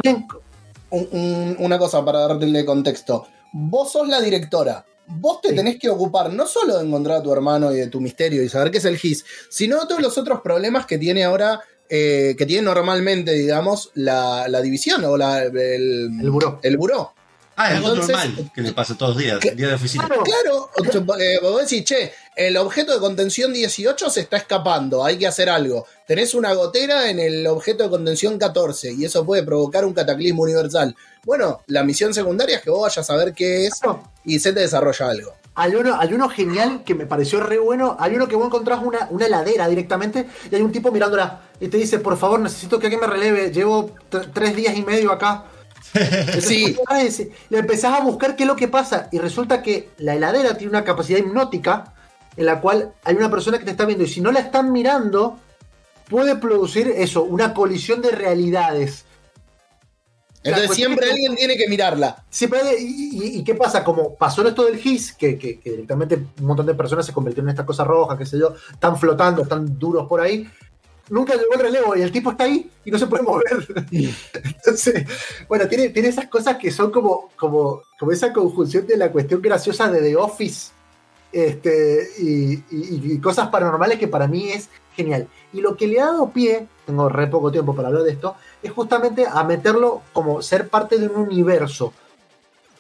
un- un- una cosa para darle contexto. Vos sos la directora. Vos te Sí. tenés que ocupar no solo de encontrar a tu hermano y de tu misterio y saber qué es el GIS, sino de todos los otros problemas que tiene ahora, eh, que tiene normalmente, digamos, la, la división o la, el, El buró. el buró. Ah, es algo Entonces- normal que le pasa todos los días, día de oficina. Claro, Claro, eh, vos decís, che, el objeto de contención 18 se está escapando, hay que hacer algo. Tenés una gotera en el objeto de contención 14 y eso puede provocar un cataclismo universal. Bueno, la misión secundaria es que vos vayas a ver qué es claro. y se te desarrolla algo. Hay uno, hay uno genial que me pareció re bueno. Hay uno que vos encontrás una, una heladera directamente y hay un tipo mirándola y te dice, por favor, necesito que alguien me releve. Llevo tres días y medio acá. Sí. le empezás a buscar qué es lo que pasa y resulta que la heladera tiene una capacidad hipnótica en la cual hay una persona que te está viendo y si no la están mirando puede producir eso, una colisión de realidades. Entonces siempre que- alguien tiene que mirarla. Siempre y, y- y qué pasa? Como pasó esto del GIS, que, que- que directamente un montón de personas se convirtieron en esta cosa roja, qué sé yo, están flotando, están duros por ahí. Nunca llegó el relevo y el tipo está ahí y no se puede mover. Entonces, bueno, tiene, tiene esas cosas que son como, como, como esa conjunción de la cuestión graciosa de The Office este, y, y- y cosas paranormales que para mí es genial. Y lo que le ha dado pie, tengo re poco tiempo para hablar de esto, es justamente a meterlo como ser parte de un universo.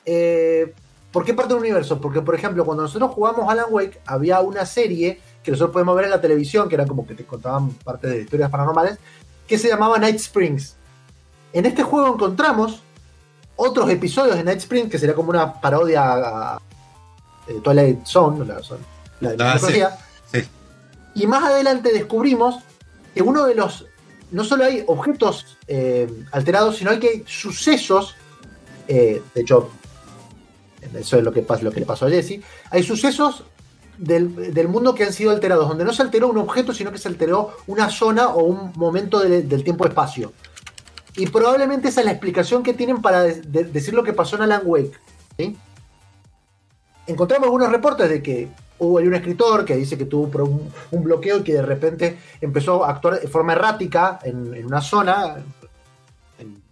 Eh, ¿Por qué parte de un universo? Porque, por ejemplo, cuando nosotros jugamos Alan Wake, había una serie que nosotros podemos ver en la televisión, que era como que te contaban parte de historias paranormales, que se llamaba Night Springs. En este juego encontramos otros episodios de Night Springs, que sería como una parodia a, a- eh, Twilight Zone, la, la de la Ah, sí. mitología. Sí. Y más adelante descubrimos que uno de los. No solo hay objetos eh, alterados, sino que hay sucesos. eh, de hecho, eso es lo que, lo que le pasó a Jesse. Hay sucesos del, mundo que han sido alterados, donde no se alteró un objeto, sino que se alteró una zona o un momento de- del tiempo-espacio. Y probablemente esa es la explicación que tienen para de- de- decir lo que pasó en Alan Wake. Encontramos algunos reportes de que hubo un escritor que dice que tuvo un, bloqueo y que de repente empezó a actuar de forma errática en, una zona, en,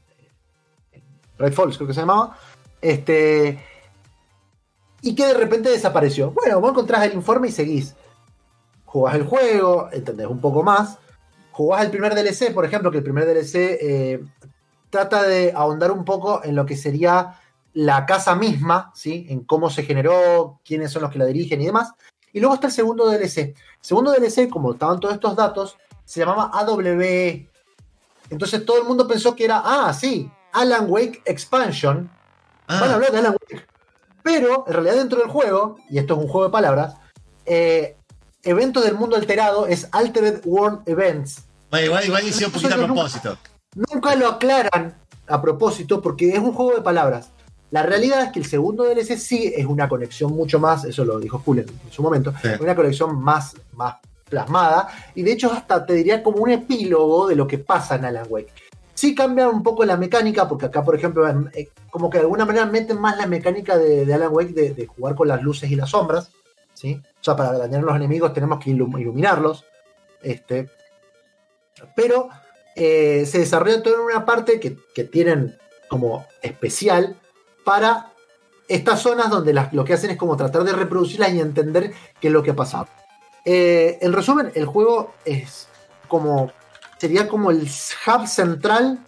en Red Falls creo que se llamaba, este, y que de repente desapareció. Bueno, vos encontrás el informe y seguís. Jugás el juego, entendés un poco más. Jugás el primer DLC, por ejemplo, que el primer DLC eh, trata de ahondar un poco en lo que sería la casa misma, ¿sí? En cómo se generó, quiénes son los que la dirigen y demás. Y luego está el segundo DLC. El segundo DLC, como estaban todos estos datos, se llamaba AWE. Entonces todo el mundo pensó que era, ah, sí, Alan Wake Expansion. Ah. Van a hablar de Alan Wake. Pero, en realidad, dentro del juego, y esto es un juego de palabras, eh, evento del mundo alterado es Altered World Events. Bueno, igual, igual hice un poquito a propósito. Nunca lo aclaran a propósito porque es un juego de palabras. La realidad es que el segundo DLC sí es una conexión mucho más, eso lo dijo Julian en su momento, Sí. una conexión más, más plasmada y de hecho hasta te diría como un epílogo de lo que pasa en Alan Wake. Sí cambia un poco la mecánica porque acá por ejemplo eh, como que de alguna manera meten más la mecánica de, Alan Wake de, jugar con las luces y las sombras, ¿sí? O sea, para dañar a los enemigos tenemos que ilum- iluminarlos. Este, pero eh, se desarrolla todo en una parte que, tienen como especial para estas zonas donde lo que hacen es como tratar de reproducirlas y entender qué es lo que ha pasado. Eh, en resumen, el juego es como sería como el hub central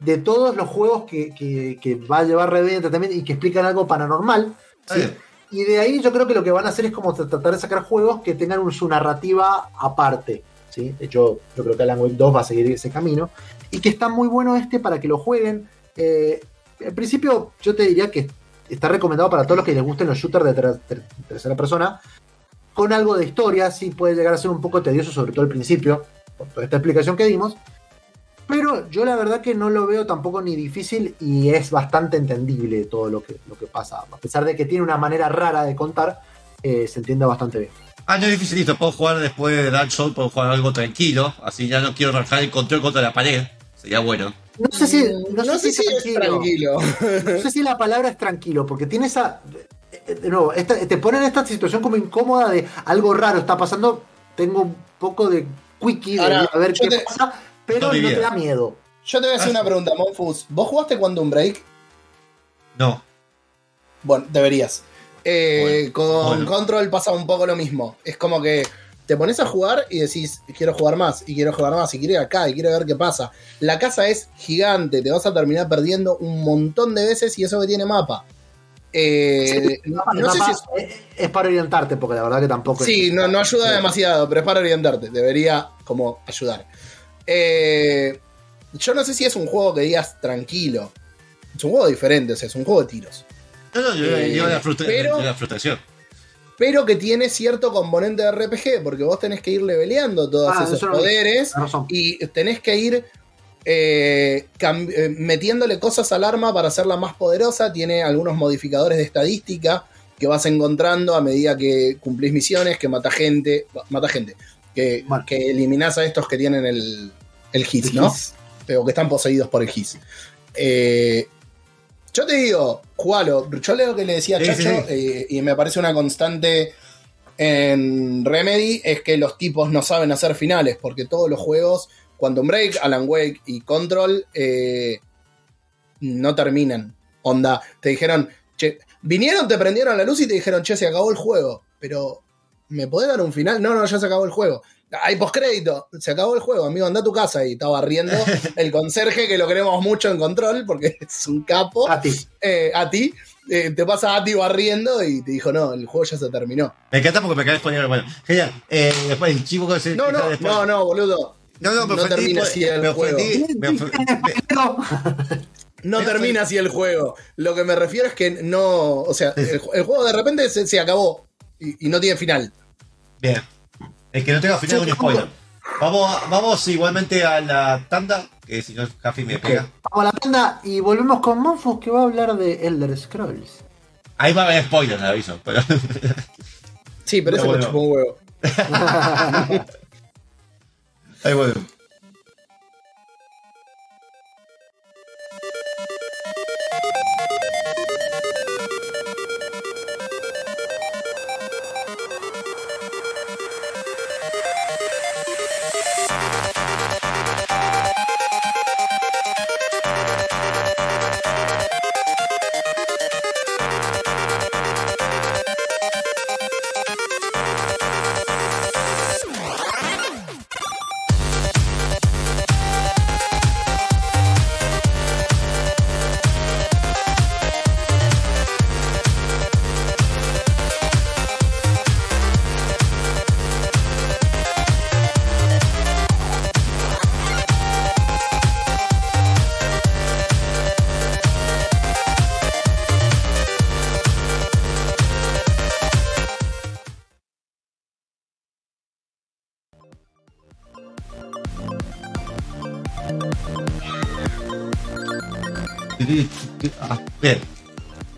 de todos los juegos que, que- que va a llevar Red Dead Entertainment y que explican algo paranormal. ¿sí? Y de ahí yo creo que lo que van a hacer es como tra- tratar de sacar juegos que tengan un- su narrativa aparte. ¿sí? De hecho, yo creo que Alan Wake 2 va a seguir ese camino. Y que está muy bueno este para que lo jueguen. Eh, en principio, yo te diría que está recomendado para todos los que les gusten los shooters de ter- ter- tercera persona. Con algo de historia, sí puede llegar a ser un poco tedioso, sobre todo al principio, por toda esta explicación que dimos. Pero yo la verdad que no lo veo tampoco ni difícil y es bastante entendible todo lo que, lo que pasa. A pesar de que tiene una manera rara de contar, eh, se entiende bastante bien. Ah, no es dificilito. Puedo jugar después de Dark Souls, puedo jugar algo tranquilo. Así ya no quiero rajar el control contra la pared. Sería bueno. No sé si, no No, sé sé si es tranquilo. No sé si la palabra es tranquilo, porque tiene esa. De nuevo, esta- te pone en esta situación como incómoda de algo raro está pasando. Tengo un poco de quickie de Ahora, a ver qué te- pasa, pero No, te da miedo. Yo te voy a hacer Ah, una pregunta, Monfus. ¿Vos jugaste Quantum Break? No. Bueno, deberías. Eh, con bueno. Control pasa un poco lo mismo. Es como que te pones a jugar y decís, quiero jugar más, y quiero jugar más, y quiero ir acá, y quiero ver qué pasa. La casa es gigante, te vas a terminar perdiendo un montón de veces y eso que tiene mapa. Eh, mapa- no sé si es- es, es para orientarte, porque la verdad que tampoco es- Sí, no, no ayuda demasiado, pero es para orientarte. Debería como ayudar. Eh, yo no sé si es un juego que digas tranquilo. Es un juego diferente, o sea, es un juego de tiros. No, no, yo Eh, yo la, frustra- pero- yo la frustración. pero que tiene cierto componente de RPG, porque vos tenés que ir leveleando todos Ah, esos no poderes y tenés que ir eh, eh, metiéndole cosas al arma para hacerla más poderosa. Tiene algunos modificadores de estadística que vas encontrando a medida que cumplís misiones, que mata gente, mata gente, que, Bueno. que eliminás a estos que tienen el, el hit, ¿no? O que están poseídos por el hit. Eh, yo te digo, jugalo. Yo leo que le decía a Sí, Chacho, sí. eh, y me parece una constante en Remedy, es que los tipos no saben hacer finales, porque todos los juegos, Quantum Break, Alan Wake y Control, eh, no terminan. Onda, te dijeron, che, vinieron, te prendieron la luz y te dijeron, che, se acabó el juego, pero ¿me podés dar un final? No, no, ya se acabó el juego. Hay postcrédito, se acabó el juego, amigo, anda a tu casa y estaba riendo el conserje que lo queremos mucho en control porque es un capo. A ti. Eh, a ti, eh, te pasa a ti barriendo y te dijo, no, el juego ya se terminó. Me encanta porque me cae spoiler. Bueno, genial. Eh, después el chico que se. No, no, después- no, no, boludo. No, no, me no ofendí. termina por- así el me juego. ofendí. Me ofendí. No termina así el juego. Lo que me refiero es que no. O sea, el, el juego de repente se, se acabó y, y no tiene final. Bien. El que no tenga final es un spoiler. Vamos, a- vamos igualmente a la tanda, que si no, Jaffi me pega. Vamos a la tanda y volvemos con Monfus que va a hablar de Elder Scrolls. Ahí va a haber spoiler, le aviso. Pero... Sí, pero No, eso bueno. me chupó un huevo. Ahí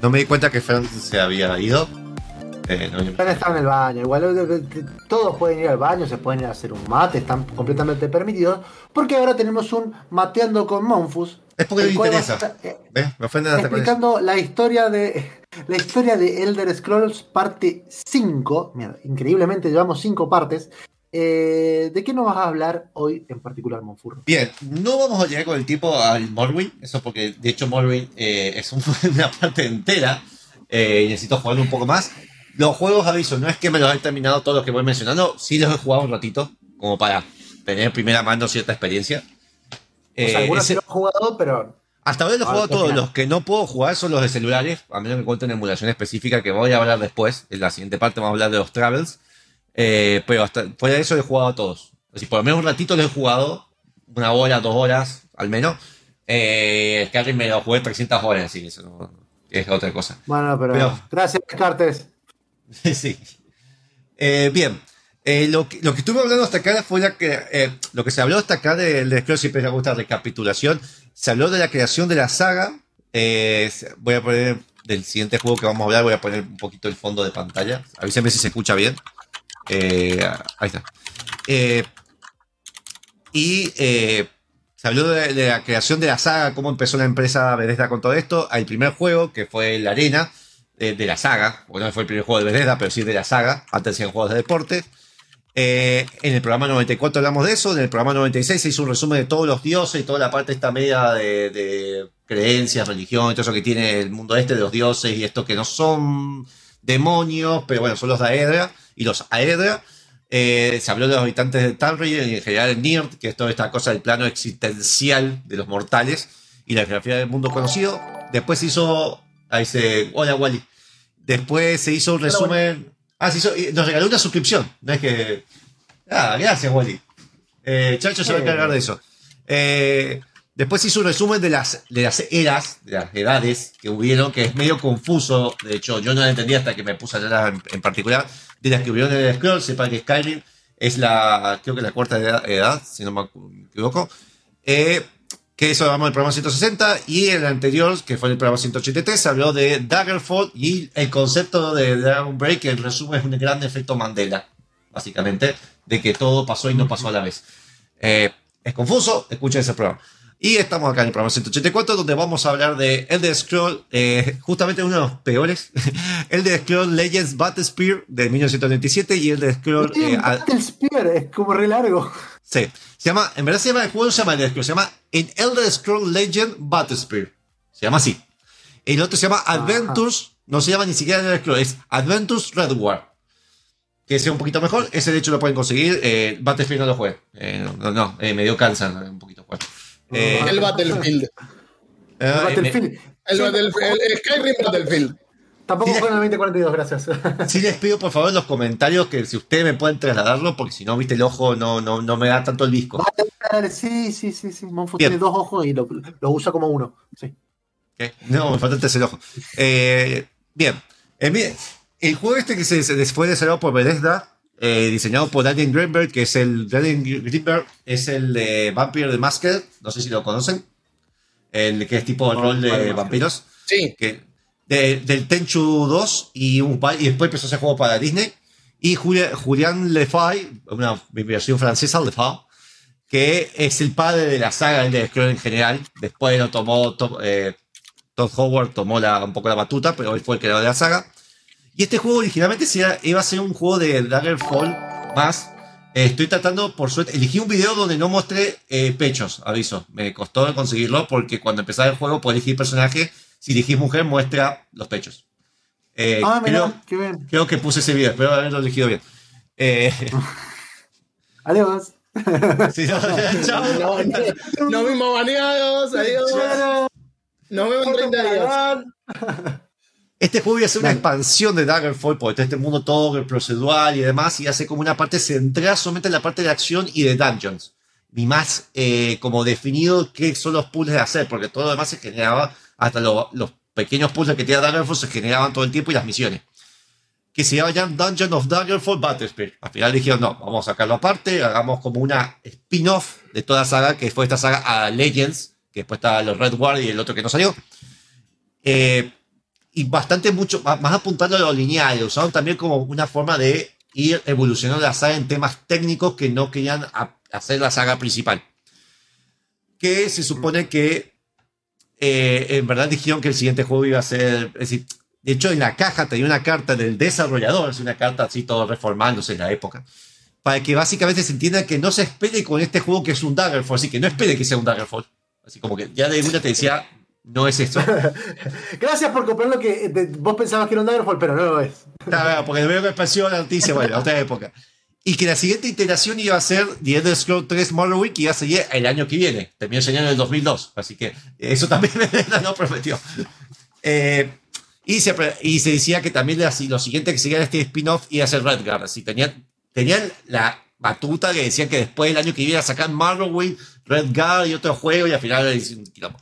No me di cuenta que Fran se había ido. Eh, no, Están están en el baño. Igual todos pueden ir al baño, se pueden ir a hacer un mate, están completamente permitidos. Porque ahora tenemos un mateando con Monfus. es porque le interesa. estar, eh. Me ofenden hasta con eso. explicando la historia de la historia de Elder Scrolls parte 5. Mira, increíblemente llevamos 5 partes. Eh, ¿De qué nos vas a hablar hoy en particular, Monfurro? Bien, no vamos a llegar con el tiempo al Morrowind, eso porque de hecho Morrowind eh, es un- una parte entera eh, y necesito jugarlo un poco más. Los juegos, aviso, no es que me los he terminado todos los que voy mencionando, sí los he jugado un ratito, como para tener en primera mano cierta experiencia. Eh, algunos ese- sí lo han jugado, pero hasta ahora los he jugado todos, los que no puedo jugar son los de celulares, a menos que encuentre una emulación específica que voy a hablar después, en la siguiente parte vamos a hablar de los Travels, Eh, pero hasta fuera de eso he jugado a todos. Decir, por lo menos un ratito los he jugado, una hora, dos horas al menos. Eh, Skyrim me lo jugué 300 horas, así que eso no- es otra cosa. bueno, pero, Pero- gracias, Cartes. sí. Eh, bien. Eh, lo, que, lo que estuve hablando hasta acá fue la que, eh, lo que se habló hasta acá del de siempre me gusta recapitulación. Se habló de la creación de la saga. Eh, voy a poner del siguiente juego que vamos a hablar, voy a poner un poquito el fondo de pantalla. Avísenme si se escucha bien. Eh, ahí está. Eh, y eh, se habló de, la creación de la saga, cómo empezó la empresa Bethesda con todo esto. El primer juego, que fue la arena de, la saga, bueno, no fue el primer juego de Bethesda, pero sí de la saga, antes eran juegos de deporte. En el programa 94 hablamos de eso, en el programa 96 se hizo un resumen de todos los dioses y toda la parte esta media de, creencias, religión, y todo eso que tiene el mundo este de los dioses y esto que no son demonios, pero bueno, son los Daedra y los Aedra. Eh, se habló de los habitantes de Tamriel y en general el Nird, que es toda esta cosa del plano existencial de los mortales y la geografía del mundo conocido. Después se hizo. Ahí se. Hola, Wally. Después se hizo un resumen. Ah, se hizo. Nos regaló una suscripción. No es que. Ah, gracias, Wally. Eh, Chacho se va a encargar de eso. Eh, Después hizo un resumen de las, de las eras, de las edades que hubieron, que es medio confuso. De hecho, yo no la entendí hasta que me puse a leer en, en particular. De las que hubieron en el Scroll, sepa que Skyrim es la, creo que la cuarta edad, edad, si no me equivoco. Eh, que eso hablamos del programa 160 y el anterior, que fue el programa 183, se habló de Daggerfall y el concepto de Dragon Break, que en resumen es un gran efecto Mandela, básicamente, de que todo pasó y no pasó a la vez. Eh, es confuso, escuchen ese programa. Y estamos acá en el programa 184, donde vamos a hablar de Elder Scroll, eh, justamente uno de los peores, Elder Scroll Legends Battlespear de 1997 y Elder Scroll... Eh, al- Battle Spear, es como re largo. Sí. Se llama, en verdad se llama, el juego no se llama Elder Scrolls, se llama en Elder Scroll Legend Battlespear. Se llama así. El otro se llama Adventures, no se llama ni siquiera Elder Scrolls, es Adventures Red War. Que sea un poquito mejor, ese de hecho lo pueden conseguir. Eh, Battlefield no lo juegué. Eh, no, no, eh, me dio cáncer eh, un poquito jugar. Eh, El Battlefield. eh, Battlefield. El, Battlefield- el Skyrim Battlefield. Tampoco Sí. fue en el 2042, gracias. Sí les pido por favor en los comentarios que si ustedes me pueden trasladarlo, porque si no, viste, el ojo no, no, no me da tanto el disco. Sí, sí, sí, sí. Monfus Bien. tiene dos ojos y lo, lo usa como uno. Sí. ¿Qué? No, me falta el tercer ojo. Eh, bien. Eh, mire, el juego este que se, se fue desarrollado por Bethesda, eh, diseñado por Daniel Greenberg, que es el Daniel Greenberg, es el de Vampire the Masked, no sé si lo conocen, el que es tipo el rol de vampiros, Sí. que, de- del Tenchu 2 y, un, y después empezó ese juego para Disney. Y Julian Lefay, una versión francesa, Lefay, que es el padre de la saga de Scroll en general. Después lo tomó to- eh, Todd Howard, tomó la, un poco la batuta, pero él fue el creador de la saga. Y este juego originalmente iba- a ser un juego de Daggerfall más. Eh, estoy tratando, por suerte, elegí un video donde no mostré eh, pechos, aviso. Me costó conseguirlo porque cuando empezaba el juego, por elegir personaje, si elegís mujer, muestra los pechos. Eh, Ah, mira, creo, qué bien. creo que puse ese video, espero haberlo elegido bien. Eh, Adiós. sí, no, chao. No, no, baneados. Adiós. Nos vemos en 30 días. Este juego iba a ser una expansión de Daggerfall, porque este mundo todo procedural y demás, y hace como una parte centrada solamente en la parte de acción y de dungeons. Ni más eh, como definido qué son los puzzles de hacer, porque todo lo demás se generaba, hasta lo- los pequeños puzzles que tenía Daggerfall se generaban todo el tiempo y las misiones. Que se llama ya Dungeon of Daggerfall Battlespear. Al final dijeron, no, vamos a sacarlo aparte, hagamos como una spin-off de toda la saga, que fue esta saga a Legends, que después está los Red War y el otro que no salió. Eh, y bastante mucho más apuntando a lo lineal, usaron también como una forma de ir evolucionando la saga en temas técnicos que no querían hacer la saga principal. Que se supone que eh, en verdad dijeron que el siguiente juego iba a ser, es decir, de hecho en la caja tenía una carta del desarrollador, es una carta así todo reformándose en la época, para que básicamente se entienda que no se espere con este juego que es un Daggerfall, así que no espere que sea un Daggerfall. Así como que ya de una te decía, no es eso. Gracias por comprar lo que eh, vos pensabas que era un Daggerfall, pero no lo es. Claro, porque veo que apareció la noticia, bueno, otra época. Y que la siguiente iteración iba a ser The Elder Scrolls 3 Morrowind, que iba a seguir el año que viene. Terminó año en el 2002. Así que eso también no prometió. Eh, y, se, y se decía que también la- lo siguiente que seguía este spin-off iba a ser Redguard. Así tenían, tenían la batuta que decían que después del año que viene a sacar Morrowind, Redguard y otro juego, y al final hicieron un quilombo.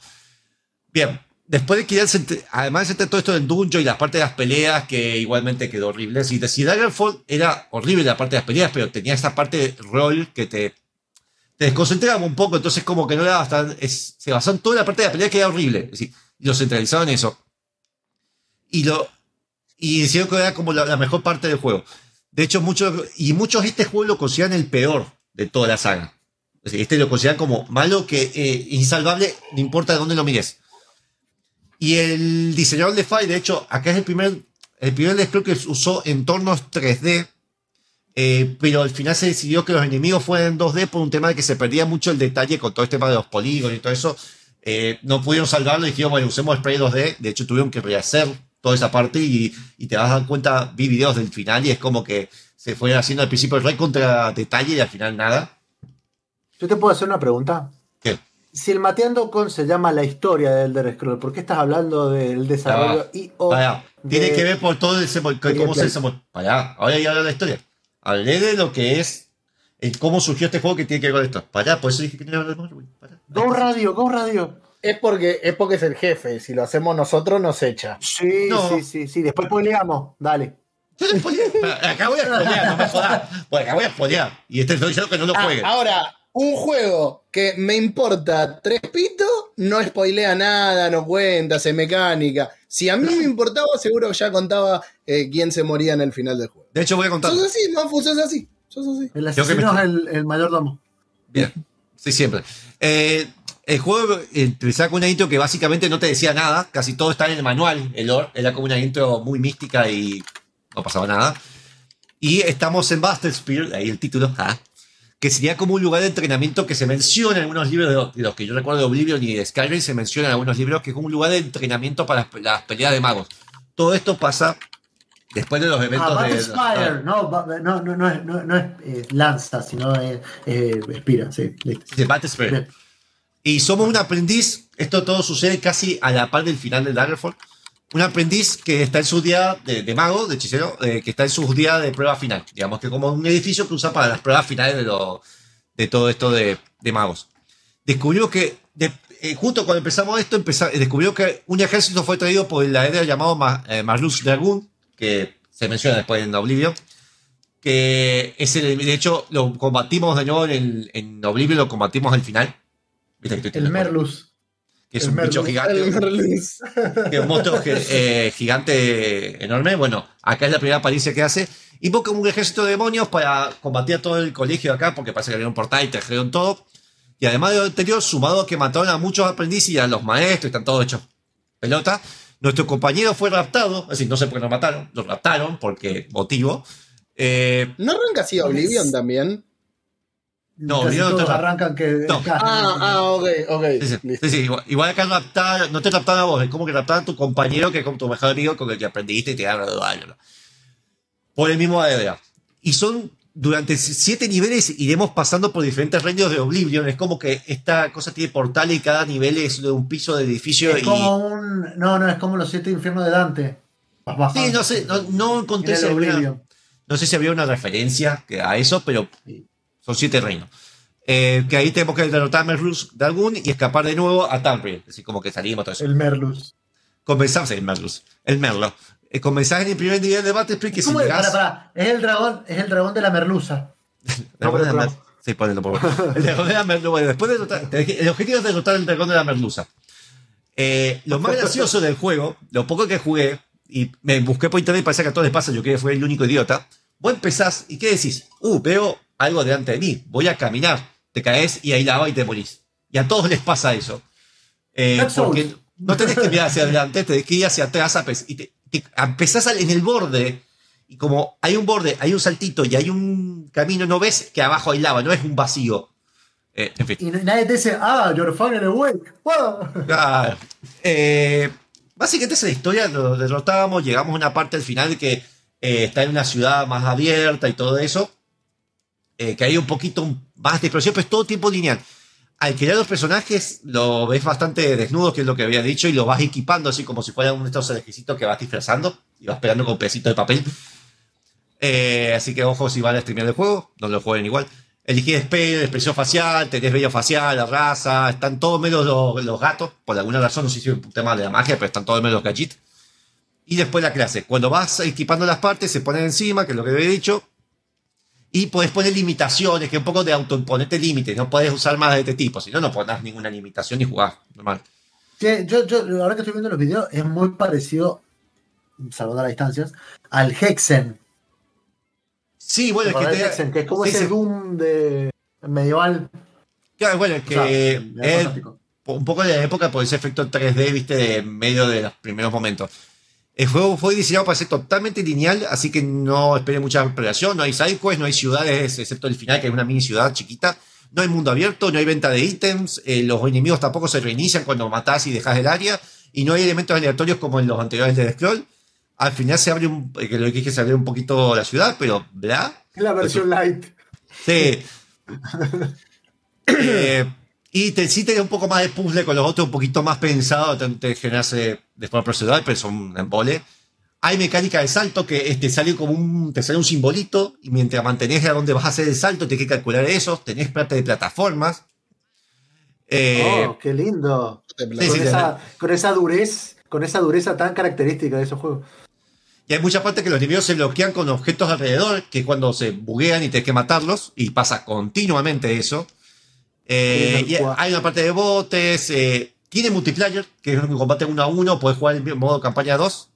Bien, después de que ya se además entre todo esto del dungeon y la parte de las peleas, que igualmente quedó horrible. Si, si Daggerfall era horrible la parte de las peleas, pero tenía esa parte de rol que te, te desconcentraba un poco, entonces como que no era bastante. es- se basó en toda la parte de la pelea que era horrible. Es decir, lo centralizaron en eso. Y lo. Y hicieron que era como la, la mejor parte del juego. De hecho, muchos. Y muchos este juego lo consideran el peor de toda la saga. Este lo consideran como malo que eh, insalvable, no importa de dónde lo mires. Y el diseñador de Fire, de hecho, acá es el primer, el primer scroll que usó entornos 3D, eh, pero al final se decidió que los enemigos fueran 2D por un tema de que se perdía mucho el detalle con todo este tema de los polígonos y todo eso. Eh, no pudieron salvarlo y dijeron, bueno, usemos spray 2D. De hecho, tuvieron que rehacer toda esa parte y, y te vas a dar cuenta, vi videos del final y es como que se fue haciendo al principio re contra detalle y al final nada. Yo te puedo hacer una pregunta. Si el Mateando con se llama la historia del Elder Scroll, ¿por qué estás hablando del desarrollo y o Tiene de- que ver por todo ese, cómo se Gameplay. desarrolló. Pará, ahora ya hablo de la historia. Hablé de lo que es en cómo surgió este juego que tiene que ver con esto. Pará, por eso dije que no iba a hablar de. Go Radio, Go Radio. Es porque, es porque es el jefe. Si lo hacemos nosotros, nos echa. Sí, No. sí, sí, sí. Después peleamos. Dale. Yo. Pará, Acá voy a spoilear, no me jodas. Bueno, acá voy a spoilear. Y este estoy diciendo que no lo Ah, jueguen. ahora, un juego que me importa tres pitos, no spoilea nada, no cuenta, hace mecánica. Si a mí me importaba, seguro ya contaba eh, quién se moría en el final del juego. De hecho, voy a contar. Sos así, Mafu, sos así. Sos así. El Creo que me asesino es el, el mayordomo. Bien. Sí, siempre. Eh, el juego empezaba con una intro que básicamente no te decía nada. Casi todo está en el manual, el lore. Era como una intro muy mística y no pasaba nada. Y estamos en Buster Spear, ahí el título, ah, que sería como un lugar de entrenamiento que se menciona en algunos libros de los, de los que yo recuerdo de Oblivion y de Skyrim, se menciona en algunos libros que es un lugar de entrenamiento para las, las peleas de magos. Todo esto pasa después de los eventos Ah, de... Spire. No, no, no, no, es- no, no es eh, lanza, sino es eh, Spira. Sí, listo. Y somos un aprendiz, esto todo sucede casi a la par del final de Daggerfall. Un aprendiz que está en su día de, de mago, de hechicero, eh, que está en sus días de prueba final. Digamos que como un edificio que usa para las pruebas finales de, lo- de todo esto de, de magos. Descubrió que, de- eh, justo cuando empezamos esto, empeza- descubrió que un ejército fue traído por el aéreo llamado Ma- eh, Marlus Dragoon, que se menciona después en Oblivion. Que es el, de hecho, lo combatimos de nuevo en, en Oblivion, lo combatimos al final. El Merlus. Que es el un bicho Merluz. gigante, El Merluz. que es un monstruo eh, gigante enorme. Bueno, acá es la primera apariencia que hace. Invoca un ejército de demonios para combatir a todo el colegio de acá, porque parece que había un portal y trajeron todo. Y además de lo anterior, sumado a que mataron a muchos aprendices y a los maestros, están todos hechos pelota. Nuestro compañero fue raptado, es decir, no sé por qué lo mataron, lo raptaron, porque motivo. Eh, ¿No arranca así Oblivion también? No, Casi todos te- arrancan que. No. Ah, ah, ok, ok. Sí, sí, sí, sí, igual, igual acá no te raptaron a vos, es como que raptaron a tu compañero que es como tu mejor amigo con el que aprendiste y te dan Por el mismo ADA. Y son, durante siete niveles iremos pasando por diferentes reinos de Oblivion. Es como que esta cosa tiene portales y cada nivel es de un piso del edificio. Es y, como un. No, no, es como los siete infiernos de Dante. Sí, no sé, no, no encontré En el Oblivion. no sé si había una referencia a eso, pero son siete reinos. Eh, que ahí tenemos que derrotar a Merlus Dragoon y escapar de nuevo a Tamriel. Así como que salimos todo eso. El Merlus. Comenzamos el Merlus, el Merlo. Eh, comenzás en el primer nivel de Battlespring que si. Pará, pará. Es el dragón, es el dragón de la merluza. De No, Sí, ponelo por favor. El dragón de la Merluza. Bueno, después de derrotar... El objetivo es derrotar el dragón de la Merluza. Eh, lo más gracioso del juego, lo poco que jugué, y me busqué por internet y parece que a todos les pasa, yo que fue el único idiota. Vos empezás y ¿qué decís? Uh, veo algo delante de mí, voy a caminar. Te caes y ahí lava y te morís. Y a todos les pasa eso. Eh, porque no tenés que mirar hacia adelante, tenés que ir hacia atrás y te, te- empezás en el borde. Y como hay un borde, hay un saltito y hay un camino, no ves que abajo hay lava, no es un vacío. Eh, en fin. Y nadie te dice, ah, you're finally awake. Wow. Claro. Eh, básicamente esa es la historia, lo derrotábamos, llegamos a una parte al final que eh, está en una ciudad más abierta y todo eso, eh, que hay un poquito más de explosión, pero es todo tiempo lineal. Al crear los personajes lo ves bastante desnudo, que es lo que había dicho, y lo vas equipando así como si fuera uno de estos que vas disfrazando y vas pegando con pedacitos de papel. Eh, así que ojo si van a streamear el juego, no lo jueguen igual. Elegir spell, expresión facial, tenés vello facial, la raza, están todos menos los, los gatos, por alguna razón, no sé si es un tema de la magia, pero están todos menos los gallitos. Y después la clase. Cuando vas equipando las partes, se ponen encima, que es lo que había dicho. Y podés poner limitaciones, que es un poco de autoimponerte límites. No podés usar más de este tipo, si no, no ponés ninguna limitación y jugás normal. Que yo, yo, ahora que estoy viendo los videos, es muy parecido, salvando las distancias, al Hexen. Sí, bueno, es que, ¿Recordás te- Hexen? Que es como sí, ese sí. Doom de medieval. Claro, bueno, es o sea, que es un poco de la época por ese efecto 3D, viste, de medio de los primeros momentos. El juego fue diseñado para ser totalmente lineal, así que no espere mucha exploración, no hay sidequests, no hay ciudades, excepto el final, que es una mini ciudad chiquita. No hay mundo abierto, no hay venta de ítems, eh, los enemigos tampoco se reinician cuando matás y dejas el área, y no hay elementos aleatorios como en los anteriores de Scroll. Al final se abre un, eh, que lo que dije, se abre un poquito la ciudad, pero bla. La versión light. Sí. Eh, y te, sí tenés un poco más de puzzle con los otros, un poquito más pensado, antes de generarse de forma procedural, pero son embole. Hay mecánica de salto que este, sale como un, te sale un simbolito y mientras mantenés a dónde vas a hacer el salto, tienes que calcular eso. Tenés plata de plataformas. Eh, Oh, qué lindo. sí, con, sí, esa, con esa durez, con esa dureza tan característica de esos juegos. Y hay mucha parte que los enemigos se bloquean con objetos alrededor, que cuando se buguean y tienes que matarlos, y pasa continuamente eso. Eh, y hay una parte de botes, eh, tiene multiplayer, que es un combate uno a uno, puedes jugar en modo campaña 2.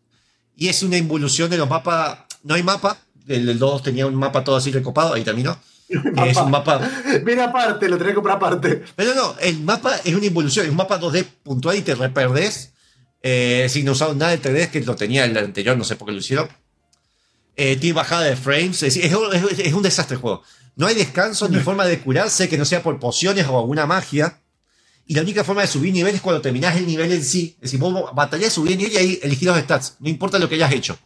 Y es una involución de los mapas. No hay mapa, el, el 2 tenía un mapa todo así recopado, ahí terminó. Es un mapa. Viene aparte, lo tenés que comprar aparte. Pero no, el mapa es una involución, es un mapa 2D puntual y te reperdés. Eh, sin no usar nada de 3D, que lo tenía el anterior, no sé por qué lo hicieron. Eh, tiene bajada de frames, es, es- es- es un desastre el juego. No hay descanso ni forma de curarse que no sea por pociones o alguna magia. Y la única forma de subir nivel es cuando terminás el nivel en sí. Es decir, vos batallás, subís nivel y ahí elegís los stats. No importa lo que hayas hecho.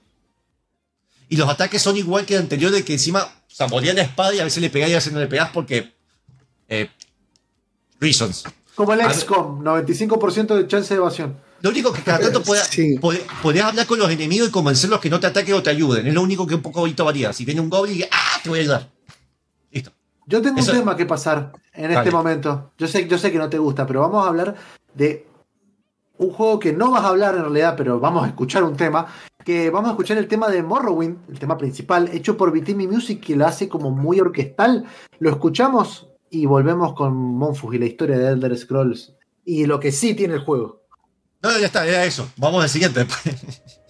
Y los ataques son igual que el anterior, de que encima saborean la espada y a veces le pegás y a veces no le pegás porque. eh, reasons. Como el. XCOM, 95% de chance de evasión. Lo único que cada tanto podés, Sí. podés- podés hablar con los enemigos y convencerlos que no te ataquen o te ayuden. Es lo único que un poco ahorita varía. Si viene un goblin, ¡ah! Te voy a ayudar. Yo tengo Eso- un tema que pasar en Dale. este momento. Yo sé, yo sé que no te gusta, pero vamos a hablar de un juego que no vas a hablar en realidad, pero vamos a escuchar un tema. Que vamos a escuchar el tema de Morrowind, el tema principal, hecho por Vitimi Music, que lo hace como muy orquestal. Lo escuchamos y volvemos con Monfus y la historia de Elder Scrolls. Y lo que sí tiene el juego. No, ya está, era eso. Vamos al siguiente.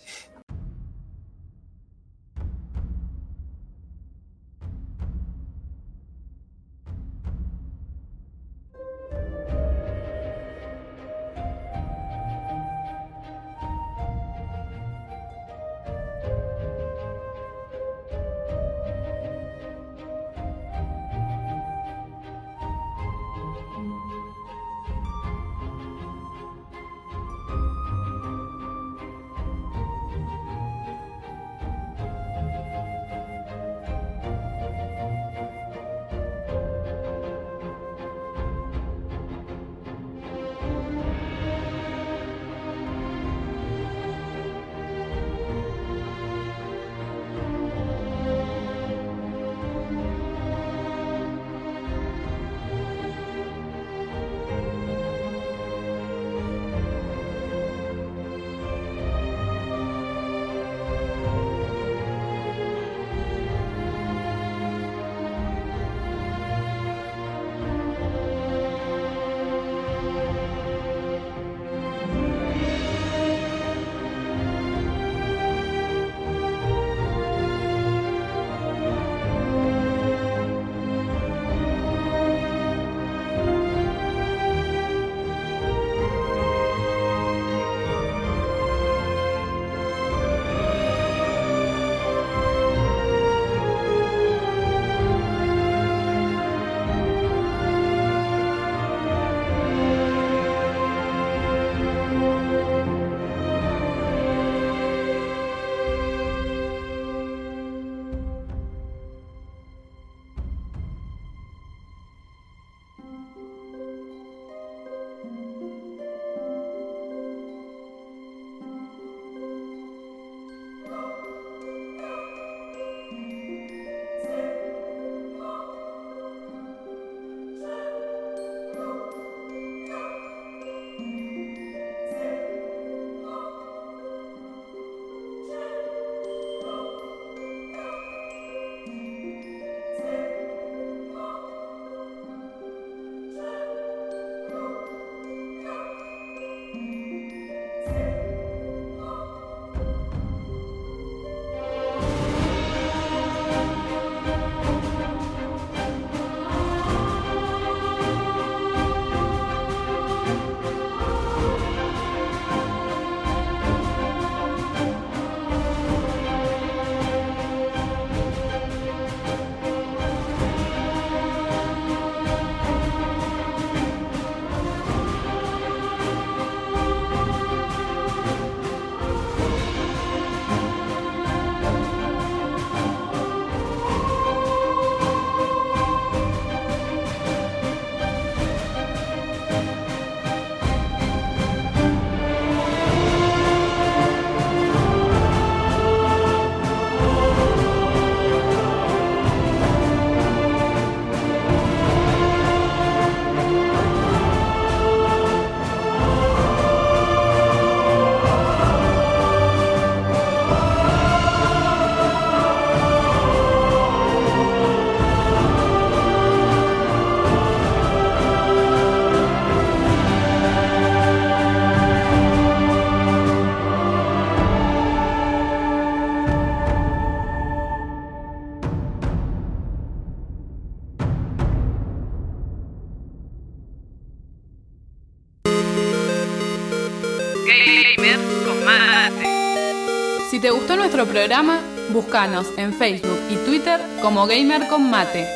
nuestro programa, búscanos en Facebook y Twitter como Gamer con Mate.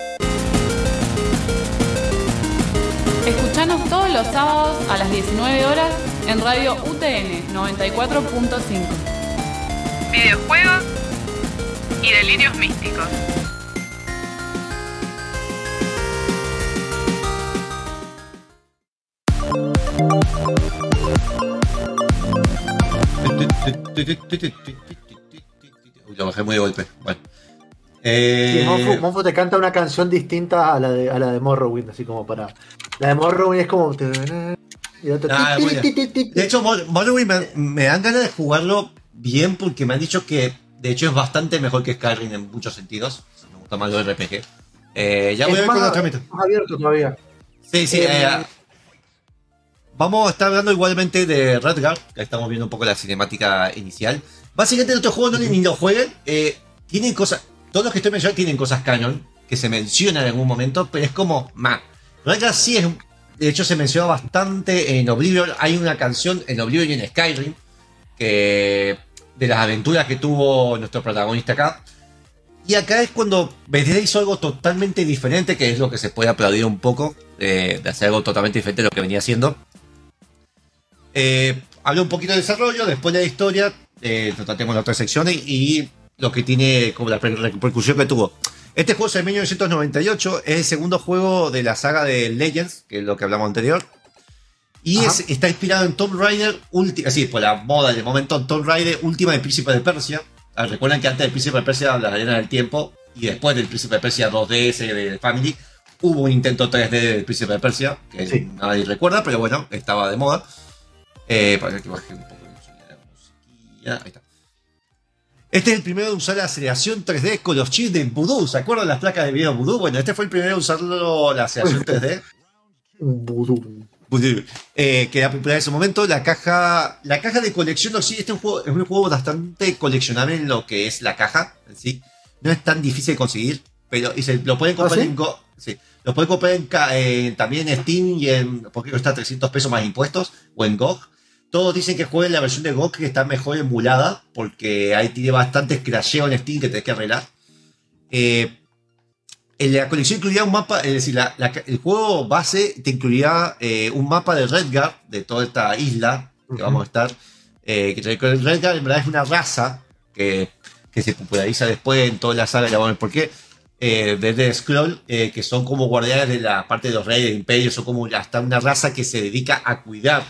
Escuchanos todos los sábados a las 19 horas en Radio UTN 94.5. Videojuegos y delirios místicos. Muy de golpe. Bueno. Sí, Eh, Monfu, Monfu te canta una canción distinta a la de, a la de Morrowind, así como para. La de Morrowind es como. y otro- Ah. De hecho, Mor- Morrowind me, me dan ganas de jugarlo bien porque me han dicho que de hecho es bastante mejor que Skyrim en muchos sentidos. Me gusta más lo RPG. Eh, ya voy a es ver con más, trámites. más abierto todavía. Sí, sí. Eh, eh, vamos a estar hablando igualmente de Redguard, estamos viendo un poco la cinemática inicial. Básicamente el otro juego no ni lo jueguen. Eh, tienen cosas. Todos los que estoy mencionando tienen cosas canon que se mencionan en algún momento, pero es como. Ma. Redguard sí es. De hecho, se menciona bastante en Oblivion. Hay una canción en Oblivion y en Skyrim. Que. De las aventuras que tuvo nuestro protagonista acá. Y acá es cuando Bethesda hizo algo totalmente diferente, que es lo que se puede aplaudir un poco, eh, de hacer algo totalmente diferente de lo que venía haciendo. Eh, hablé un poquito de desarrollo, después de la historia, eh, tratemos las otras secciones y lo que tiene como la repercusión que tuvo. Este juego es de 1998, es el segundo juego de la saga de Legends, que es lo que hablamos anterior. Y es- está inspirado en Tomb Raider, así, por la moda del momento, Tomb Raider, última del Príncipe de Persia. Ah, Recuerdan que antes del Príncipe de Persia, la arena del tiempo, y después del Príncipe de Persia 2DS de Family, hubo un intento 3D del Príncipe de Persia, que Sí. nadie recuerda, pero bueno, estaba de moda. Eh, para que baje un poco musiquilla. Ahí está. Este es el primero de usar la aceleración 3D con los chips de Voodoo. ¿Se acuerdan las placas de video Voodoo? Bueno, este fue el primero de usarlo la aceleración 3D. Vudú. Voodoo, eh, que era popular en ese momento. La caja, la caja de colección, sí, este es un, juego, es un juego bastante coleccionable en lo que es la caja en sí. No es tan difícil de conseguir, pero y se, lo pueden comprar ¿Ah, sí? en Go, sí, lo pueden comprar en, también en Steam y en porque cuesta 300 pesos más impuestos o en GOG. Todos dicen que jueguen la versión de GOG que está mejor emulada porque ahí tiene bastantes crasheos en Steam que tenés que arreglar. Eh, en la colección incluía un mapa, es decir, la- la- el juego base te incluía eh, un mapa de Redguard, de toda esta isla que vamos a estar. Eh, que Redguard en verdad es una raza que, que se populariza después en toda la saga, ya vamos a ver por qué. Eh, de The Scroll, eh, que son como guardianes de la parte de los reyes, del imperio, son como hasta una raza que se dedica a cuidar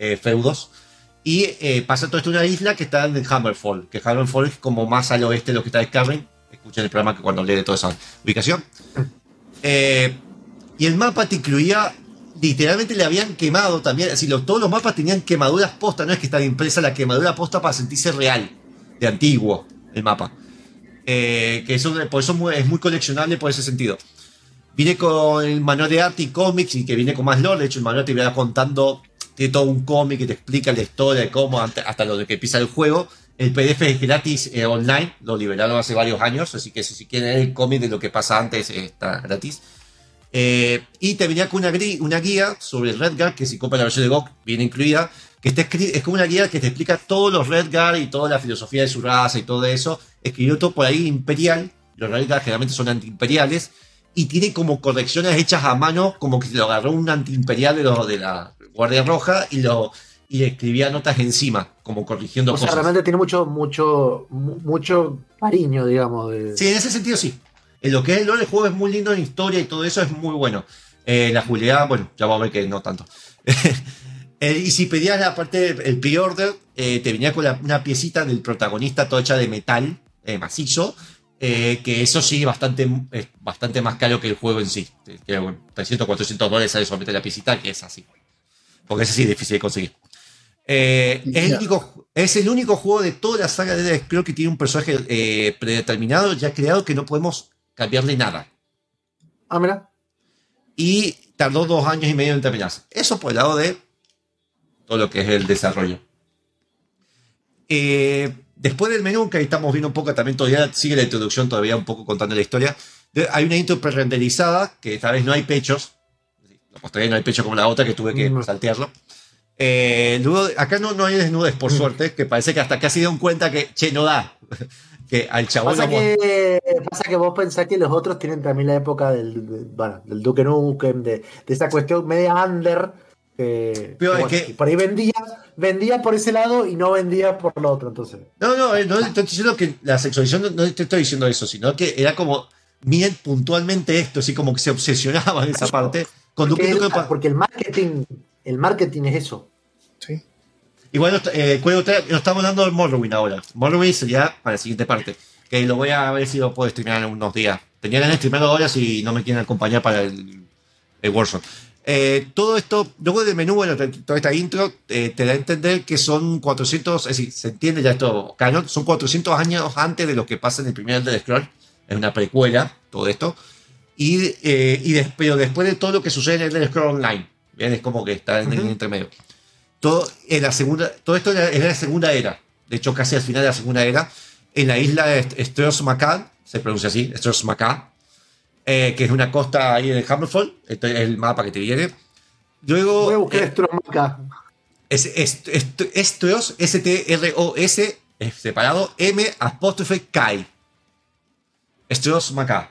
eh, feudos. Y eh, pasa todo esto en una isla que está en Hammerfall, que Hammerfall es como más al oeste de lo que está Skyrim. Escuchen el programa que cuando lee de toda esa ubicación. Eh, y el mapa te incluía, literalmente le habían quemado también, decir, lo- todos los mapas tenían quemaduras posta, no es que estaba impresa la quemadura posta para sentirse real, de antiguo, el mapa. Que eso, por eso es muy coleccionable por ese sentido. Viene con el manual de arte y cómics y que viene con más lore. De hecho, el manual te viene contando, tiene todo un cómic que te explica la historia de cómo, hasta lo de que empieza el juego. El PDF es gratis eh, online, lo liberaron hace varios años, así que si, quieren el cómic de lo que pasa antes, eh, está gratis. Eh, y te venía con una, guía sobre Redguard, que si compras la versión de GOG viene incluida, que está escri- es como una guía que te explica todos los Redguard y toda la filosofía de su raza y todo eso. Escribió todo por ahí imperial, los Redguard generalmente son antiimperiales, y tiene como correcciones hechas a mano, como que lo agarró un antiimperial de, los de la Guardia Roja y lo y le escribía notas encima, como corrigiendo O sea, cosas. realmente tiene mucho, mucho, mu- mucho cariño, digamos. De... Sí, en ese sentido sí. En lo que es el juego es muy lindo en historia y todo eso es muy bueno. Eh, la jugabilidad, bueno, ya vamos a ver que no tanto. Eh, y si pedías la parte del pre-order, eh, te venía con la- una piecita del protagonista toda hecha de metal eh, macizo. Eh, que eso sí bastante, es bastante más caro que el juego en sí. Que, bueno, 300, 400 dólares sale solamente la piecita, que es así. Porque es difícil de conseguir. Eh, es, el único, es el único juego de toda la saga de Dead Scrolls que tiene un personaje eh, predeterminado, ya creado, que no podemos cambiarle nada. Ah, mira. Y tardó dos años y medio en terminarse. Eso por el lado de todo lo que es el desarrollo. Eh, después del menú, que ahí estamos viendo un poco, también todavía sigue la introducción, todavía un poco contando la historia. De- hay una intro pre-renderizada, que esta vez no hay pechos. Pues todavía no hay pecho como la otra, que tuve que Mm. saltearlo. Eh, luego, acá no, no hay desnudes, por suerte, que parece que hasta acá se dieron cuenta que, che, no da. que al chabón Pasa que, pasa que vos pensás que los otros tienen también la época del, de- bueno, del Duke Nukem, de, de esa cuestión media under. Que, Pero que, es bueno, que- por ahí vendía, vendía por ese lado y no vendía por lo otro. Entonces, No, no, eh, no te estoy diciendo que la sexualización, no, no te estoy diciendo eso, sino que era como, miren puntualmente esto, así como que se obsesionaba en esa parte. Con Duke porque, el, porque marketing, el marketing es eso. Sí. Igual no, está- eh, no estamos hablando del Morrowind ahora. Morrowind sería para la siguiente parte. Que lo voy a ver si lo puedo streamear en unos días. Tenía ganas de streamearlo ahora si no me quieren acompañar para el, el Warzone. Eh, todo esto, luego del menú, bueno, toda esta intro, eh, te da a entender que son 400, es decir, se entiende ya esto, canon, son 400 años antes de lo que pasa en el primer Elder Scroll. Es una precuela, todo esto. Y, eh, y des- pero después de todo lo que sucede en el Elder Scroll Online, ¿bien? es como que está en el intermedio todo, en la segunda, todo esto era, era la segunda era. De hecho, casi al final de la segunda era. En la isla de Stros Macan, se pronuncia así, Stros Macan, eh, que es una costa ahí de Hammerfall. Este es el mapa que te viene. Luego. Voy a buscar eh, esto acá. es, es- es- Estros, S-T-R-O-S, es separado, M apóstrofe Kai. Stros Macan.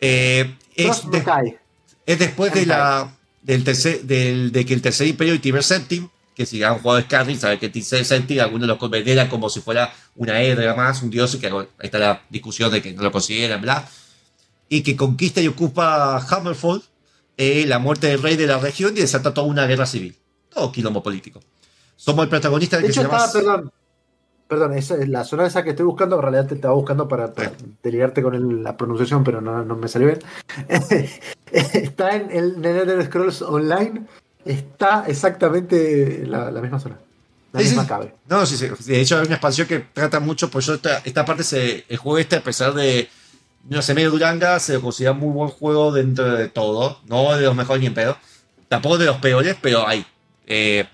Eh, es, de- es después de la del tercer, del, de que el tercer imperio y Tiber Septim, que si han jugado Skyrim, saben que Tiber Septim algunos lo consideran como si fuera una hedra más, un dios, que ahí está la discusión de que no lo consideran, bla, y que conquista y ocupa Hammerfall, eh, la muerte del rey de la región y desata toda una guerra civil. Todo quilombo político. Somos el protagonista De que hecho, se llama... estaba, perdón. Perdón, esa es la zona esa que estoy buscando, en realidad te estaba buscando para, para delirarte con el- la pronunciación, pero no, no me salió bien. está en el, en el Elder Scrolls Online, está exactamente la, la misma zona. La Sí, misma sí. cabe. No, sí, sí. De hecho, hay una expansión que trata mucho, por eso esta, esta parte, se, el juego este, a pesar de, no sé, medio duranga, se lo considera muy buen juego dentro de todo. No de los mejores ni en pedo. Tampoco de los peores, pero hay. Eh,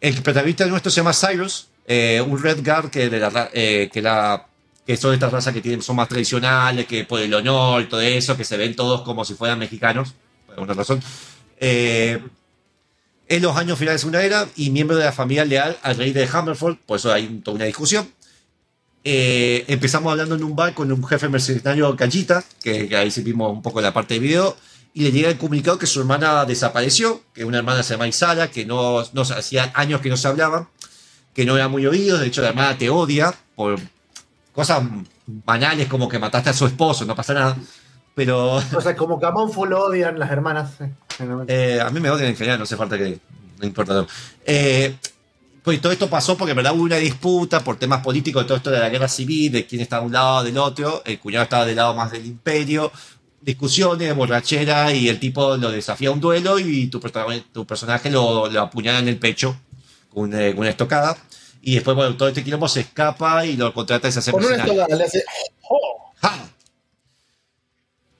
el protagonista nuestro se llama Cyrus, eh, un Red Guard que, de la, eh, que, la, que son estas razas que tienen, son más tradicionales, que por el honor y todo eso, que se ven todos como si fueran mexicanos, por alguna razón. En los años finales de una era y miembro de la familia leal al rey de Hammerfall, por eso hay toda una discusión. Eh, empezamos hablando en un bar con un jefe mercenario Callita, que, que ahí sí vimos un poco la parte de video, y le llega el comunicado que su hermana desapareció, que una hermana se llama Isara, que no, no hacía años que no se hablaban, que no era muy oído, de hecho la hermana te odia por cosas banales como que mataste a su esposo, no pasa nada, pero... O sea, como que a Monfo lo odian las hermanas. Eh, a mí me odian en general, no hace falta que. No importa. Eh, pues todo esto pasó porque en verdad hubo una disputa por temas políticos, todo esto de la guerra civil, de quién estaba de un lado del otro. El cuñado estaba del lado más del imperio. Discusiones, borrachera, y el tipo lo desafía a un duelo y tu, personaje lo, lo apuñala en el pecho con, eh, con una estocada. Y después, bueno, todo este quilombo se escapa y lo contrata y se hace Con una estocada le hace. ¡Oh! ¡Ja!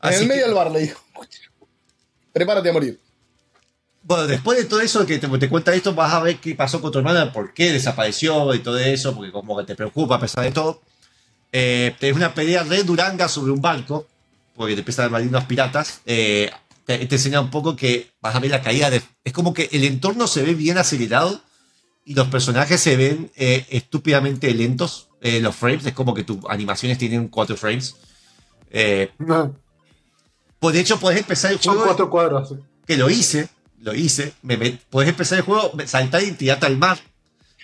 En el que- medio del bar le dijo. Prepárate a morir. Bueno, después de todo eso que te, te cuenta esto, vas a ver qué pasó con tu hermana, por qué desapareció y todo eso, porque como que te preocupa a pesar de todo. Eh, tenés una pelea de Duranga sobre un barco, porque te empiezan a invadir unos piratas. Eh, te, te enseña un poco que vas a ver la caída de... Es como que el entorno se ve bien acelerado y los personajes se ven eh, estúpidamente lentos. Eh, los frames, es como que tus animaciones tienen cuatro frames. Eh, No, pues de hecho, puedes empezar el son juego cuatro cuadros. que lo hice, lo hice, me, me- podés empezar el juego, saltar y tirarte al mar.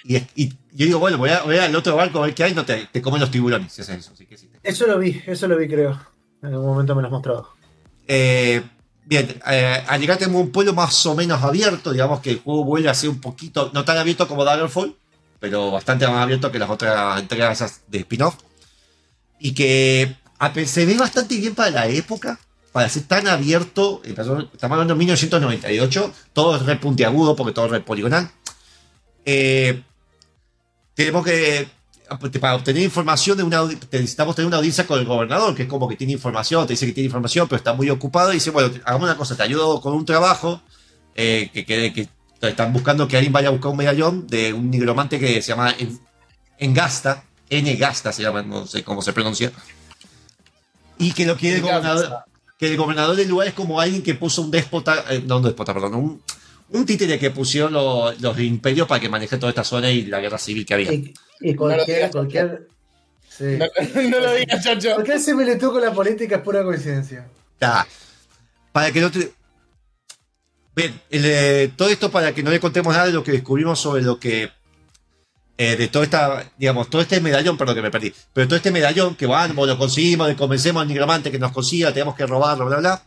Y, y yo digo, bueno, voy, a, voy al otro barco a ver qué hay, no te, te comen los tiburones, si haces eso. Así que sí. Eso lo vi, eso lo vi, creo. En algún momento me lo has mostrado. Eh, bien, eh, al llegar tenemos un pueblo más o menos abierto, digamos que el juego vuelve a ser un poquito, no tan abierto como Daggerfall, pero bastante más abierto que las otras entregas de spin-off. Y que a pe- se ve bastante bien para la época, para ser tan abierto. eh, Estamos hablando de 1998, todo es re puntiagudo porque todo es re poligonal. Eh, tenemos que, para obtener información de una, necesitamos tener una audiencia con el gobernador, que es como que tiene información, te dice que tiene información, pero está muy ocupado y dice, bueno, hagamos una cosa, te ayudo con un trabajo, eh, que, que, que están buscando que alguien vaya a buscar un medallón de un nigromante que se llama En- Engasta, N-Gasta se llama, no sé cómo se pronuncia, y que lo quiere el gobernador, que el gobernador del lugar es como alguien que puso un déspota, eh, no un déspota, perdón, un, un títere que pusieron los, los imperios para que maneje toda esta zona y la guerra civil que había. Y, y No lo cualquier, digas, cualquier, sí. No, no lo digas, Chacho. cualquier similitud con la política es pura coincidencia. Ya. Para que no te. Bien, el, eh, todo esto para que no le contemos nada de lo que descubrimos sobre lo que. Eh, de toda esta, digamos, todo este medallón, perdón que me perdí, pero todo este medallón que vamos, lo conseguimos, le convencemos al nigromante que nos consiga, tenemos que robarlo, bla, bla,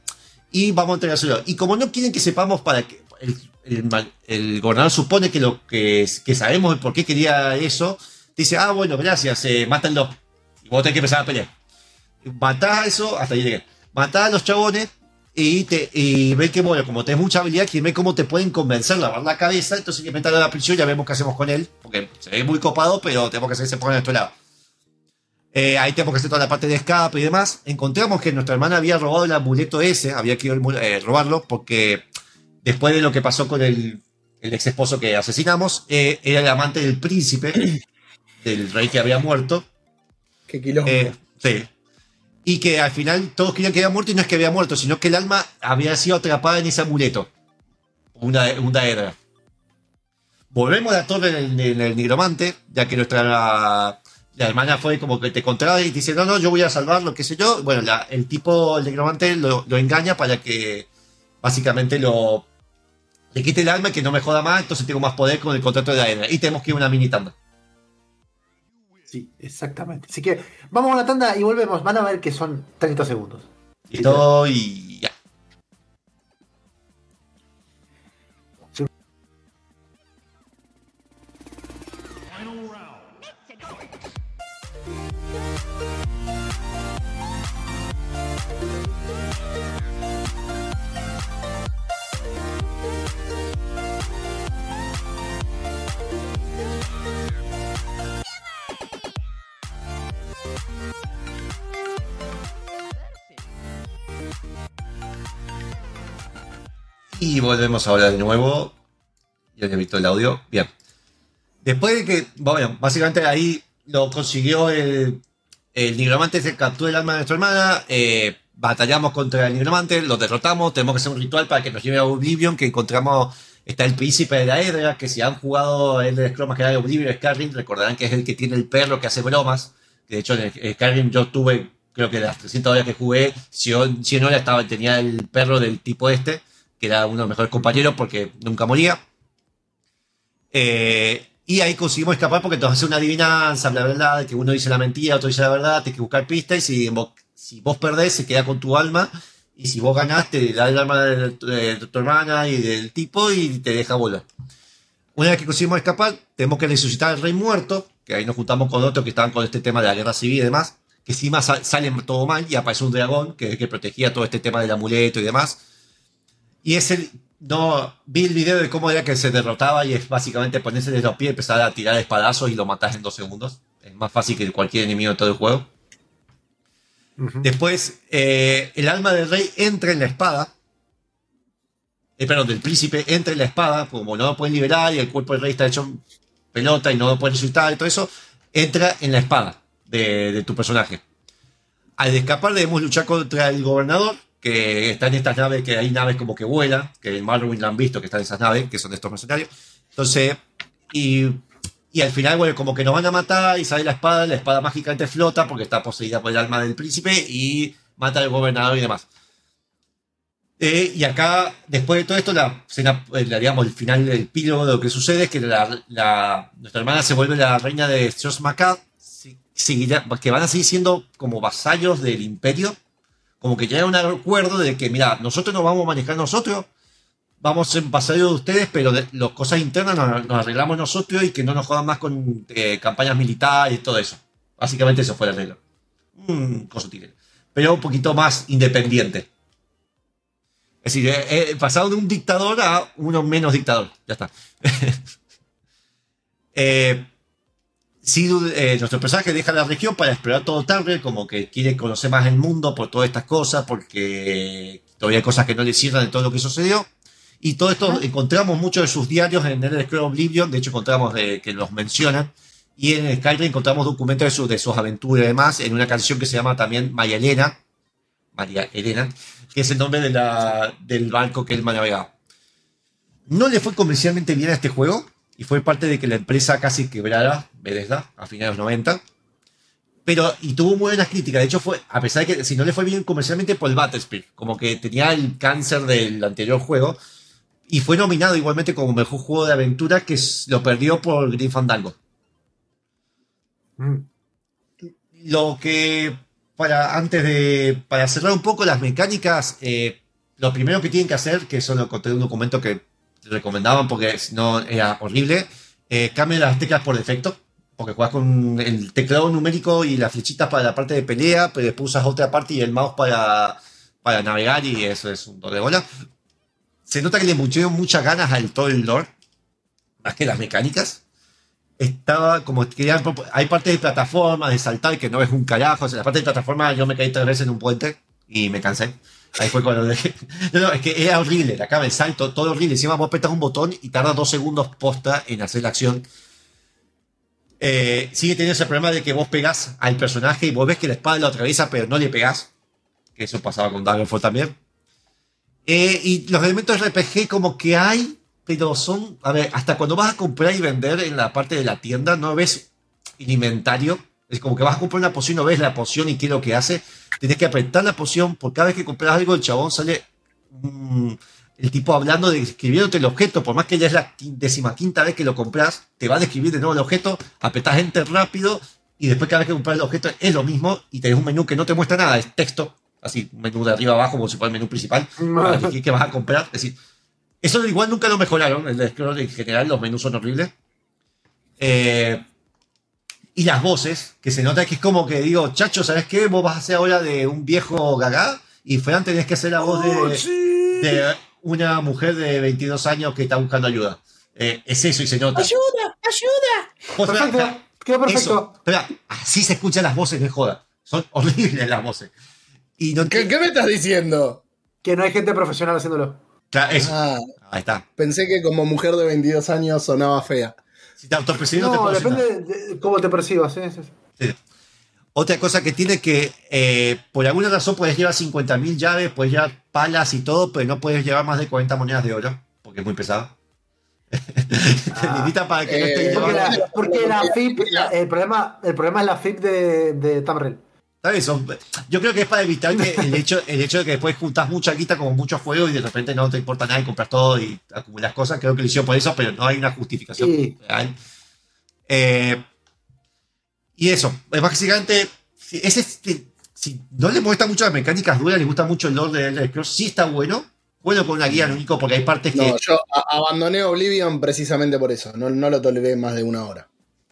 y vamos a entregárselo. Y como no quieren que sepamos para que. El, el el gobernador supone que lo que, que sabemos por qué quería eso, dice, ah, bueno, gracias, eh. Y vos tenés que empezar a pelear. Matás eso, hasta ahí llegué. Matás a los chabones y, te, y ve que, bueno, como tenés mucha habilidad, que ve cómo te pueden convencer, lavar la cabeza, entonces que a la prisión, ya vemos qué hacemos con él, porque se ve muy copado, pero tenemos que hacer que se ponga a nuestro lado. Eh, ahí tenemos que hacer toda la parte de escape y demás. Encontramos que nuestra hermana había robado el amuleto ese, había que eh, robarlo, porque después de lo que pasó con el, el ex esposo que asesinamos, eh, era el amante del príncipe, del rey que había muerto. Qué quilombo. Eh, sí. Y que al final todos creían que había muerto y no es que había muerto, sino que el alma había sido atrapada en ese amuleto. Una, una daedra. Volvemos a la torre en el, en el nigromante, ya que nuestra la hermana fue como que te contrae y dice, no, no, yo voy a salvarlo, qué sé yo. Bueno, el tipo, el nigromante, lo, lo engaña para que básicamente lo le quite el alma y que no me joda más, entonces tengo más poder con el contrato de la daedra. Y tenemos que ir a una mini tanda. Sí, exactamente. Así que vamos a una tanda y volvemos. Van a ver que son 30 segundos. Listo, y volvemos ahora de nuevo. Ya que he visto el audio. Bien. Después de que, bueno, básicamente ahí lo consiguió el, el nigromante, se capturó el alma de nuestra hermana. eh, batallamos contra el nigromante, lo derrotamos. Tenemos que hacer un ritual para que nos lleve a Oblivion. Que encontramos. Está el príncipe de la Edra. Que si han jugado el de Scrum que nada de Oblivion, Skyrim, recordarán que es el que tiene el perro que hace bromas. De hecho en el- yo tuve, creo que las 300 horas que jugué, 100 100 horas estaba, tenía el perro del tipo este que era uno de los mejores compañeros porque nunca moría. Eh, y ahí conseguimos escapar porque entonces hace una adivinanza, bla, bla, bla, que uno dice la mentira, otro dice la verdad, tienes que buscar pistas y si vos, si vos perdés se queda con tu alma y si vos ganás te da el alma de, tu- de hermana y del tipo y te deja volar. Una vez que conseguimos escapar, tenemos que resucitar al rey muerto, que ahí nos juntamos con otros que estaban con este tema de la guerra civil y demás, que encima sa- sale todo mal y aparece un dragón, que que protegía todo este tema del amuleto y demás. Y es el. No, vi el video de cómo era que se derrotaba y es básicamente ponerse de los pies, empezar a tirar espadazos y lo matás en dos segundos. Es más fácil que cualquier enemigo de todo el juego. Después, eh, el alma del rey entra en la espada. Eh, perdón, del príncipe entra en la espada, como no lo pueden liberar y el cuerpo del rey está hecho pelota y no lo pueden resucitar y todo eso, entra en la espada de, de tu personaje. Al escapar debemos luchar contra el gobernador, que está en estas naves, que hay naves como que vuelan, que en Marwin la han visto, que están en esas naves, que son de estos mercenarios. Entonces, y, y al final, bueno, como que nos van a matar y sale la espada, la espada mágicamente flota porque está poseída por el alma del príncipe y mata al gobernador y demás. Eh, y acá, después de todo esto, la escena, eh, la, digamos, el final, el epílogo de lo que sucede es que la, la- nuestra hermana se vuelve la reina de seguirá- que van a seguir siendo como vasallos del imperio, como que ya hay un acuerdo de que, mira, nosotros nos vamos a manejar nosotros, vamos a ser vasallos de ustedes, pero las cosas internas nos, arreglamos nosotros y que no nos jodan más con eh, campañas militares y todo eso. Básicamente eso fue el arreglo. Coso tigre. Pero un poquito más independiente. Es decir, he, he pasado de un dictador a uno menos dictador. Ya está. eh, sí, eh, nuestro personaje deja la región para explorar todo Target, como que quiere conocer más el mundo por todas estas cosas, porque todavía hay cosas que no le cierran de todo lo que sucedió. Y todo esto encontramos muchos de sus diarios en el Scroll Oblivion, de hecho encontramos eh, que los mencionan. Y en Skyrim encontramos documentos de, sus- de sus aventuras y demás, en una canción que se llama también María Elena, María Elena, que es el nombre de la, del barco que él navegaba. No le fue comercialmente bien a este juego y fue parte de que la empresa casi quebrara, Bethesda, a finales de los 90. Pero, y tuvo muy buenas críticas. De hecho, fue, a pesar de que si no le fue bien comercialmente por el Battlefield, como que tenía el cáncer del anterior juego. Y fue nominado igualmente como mejor juego de aventura que lo perdió por Green Fandango. Mm. Lo que, para, antes de, para cerrar un poco las mecánicas, eh, lo primero que tienen que hacer, que eso lo encontré en un documento que recomendaban porque si no era horrible, eh, cambien las teclas por defecto, porque juegas con el teclado numérico y las flechitas para la parte de pelea, pero después usas otra parte y el mouse para, para navegar y eso es un de bola. Se nota que le pusieron muchas ganas al todo el lore, más que las mecánicas. Estaba como querían hay partes de plataforma de saltar que no es un carajo. O sea, la parte de plataforma yo me caí tres veces en un puente y me cansé. Ahí fue cuando dejé. No, no, es que era horrible la cama el salto todo horrible. Encima vos apretas un botón y tarda dos segundos posta en hacer la acción Eh, sigue teniendo ese problema de que vos pegás al personaje y vos ves que la espada lo atraviesa pero no le pegás que eso pasaba con Daggerfall también Eh, y los elementos RPG como que hay pero son, a ver, hasta cuando vas a comprar y vender en la parte de la tienda, no ves el inventario. Es como que vas a comprar una poción, no ves la poción y qué es lo que hace. Tienes que apretar la poción, por cada vez que compras algo, el chabón sale mm, el tipo hablando, de describiéndote el objeto. Por más que ya es la quin- decimaquinta vez que lo compras, te va a describir de nuevo el objeto, apretás enter rápido y después cada vez que compras el objeto es lo mismo y tenés un menú que no te muestra nada, es texto. Así, un menú de arriba abajo como si fuera el menú principal. Para elegir qué vas a comprar. Es decir, eso igual nunca lo mejoraron. El Scroll en general, los menús son horribles. Eh, y las voces, que se nota que es como que digo, chacho, ¿sabes qué? Vos vas a hacer ahora de un viejo gaga y Fran tenés que hacer la voz de, de una mujer de 22 años que está buscando ayuda. Eh, es eso y se nota. ¡Ayuda! ¡Ayuda! Espera, Perfecto, espera, quedó perfecto. eso, espera, así se escuchan las voces de joda. Son horribles las voces. Y no ¿Qué, qué me estás diciendo? Que no hay gente profesional haciéndolo. Claro, eso. Ah, Ahí está. pensé que como mujer de 22 años sonaba fea. Si te autopercibes, no, te No, puedo decir nada. depende de cómo te percibas. ¿eh? Sí, sí. Sí. Otra cosa que tiene que, eh, por alguna razón, puedes llevar 50.000 llaves, puedes llevar palas y todo, pero no puedes llevar más de 40 monedas de oro, porque es muy pesado. Te limita para que no eh, estés Porque llevando. la, porque la FIP, el problema, el problema es la FIP de, de Tamriel. ¿Sabes? Son- Yo creo que es para evitar que el hecho, el hecho de que después juntas mucha guita como muchos juegos y de repente no te importa nada y compras todo y acumulas cosas. Creo que lo hicieron por eso, pero no hay una justificación Sí. real. Eh, y eso, es básicamente, si, ese, este, si no le molesta mucho las mecánicas duras, le gusta mucho el lore de Elder Scrolls, sí está bueno. Bueno con una guía, lo único porque hay partes que. No, yo a- abandoné Oblivion precisamente por eso. No, no lo toleré más de una hora.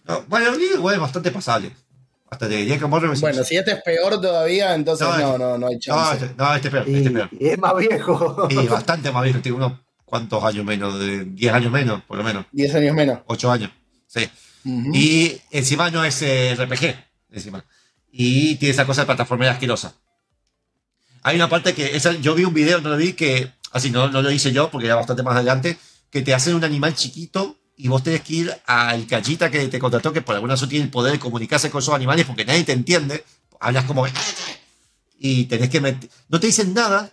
No, bueno, el igual es bastante pasable. Hasta te diría que Bueno, si este es peor todavía, entonces No, no, este- no, no hay No, chance. este, no, este es peor, Y, este es peor. y es más viejo. Y bastante más viejo, tiene unos cuantos años menos, de 10 años menos, por lo menos, 10 años menos. 8 años. Sí. Ujú. Y encima no es eh, RPG, encima. Y tiene esa cosa de plataforma asquerosa. Hay una parte que, esa, yo vi un video, no lo vi, que, así no, no lo hice yo porque era bastante más adelante, que te hacen un animal chiquito y vos tenés que ir al cachita que te contrató, que por alguna razón tiene el poder de comunicarse con esos animales porque nadie te entiende. Hablas como... Y tenés que meter... No te dicen nada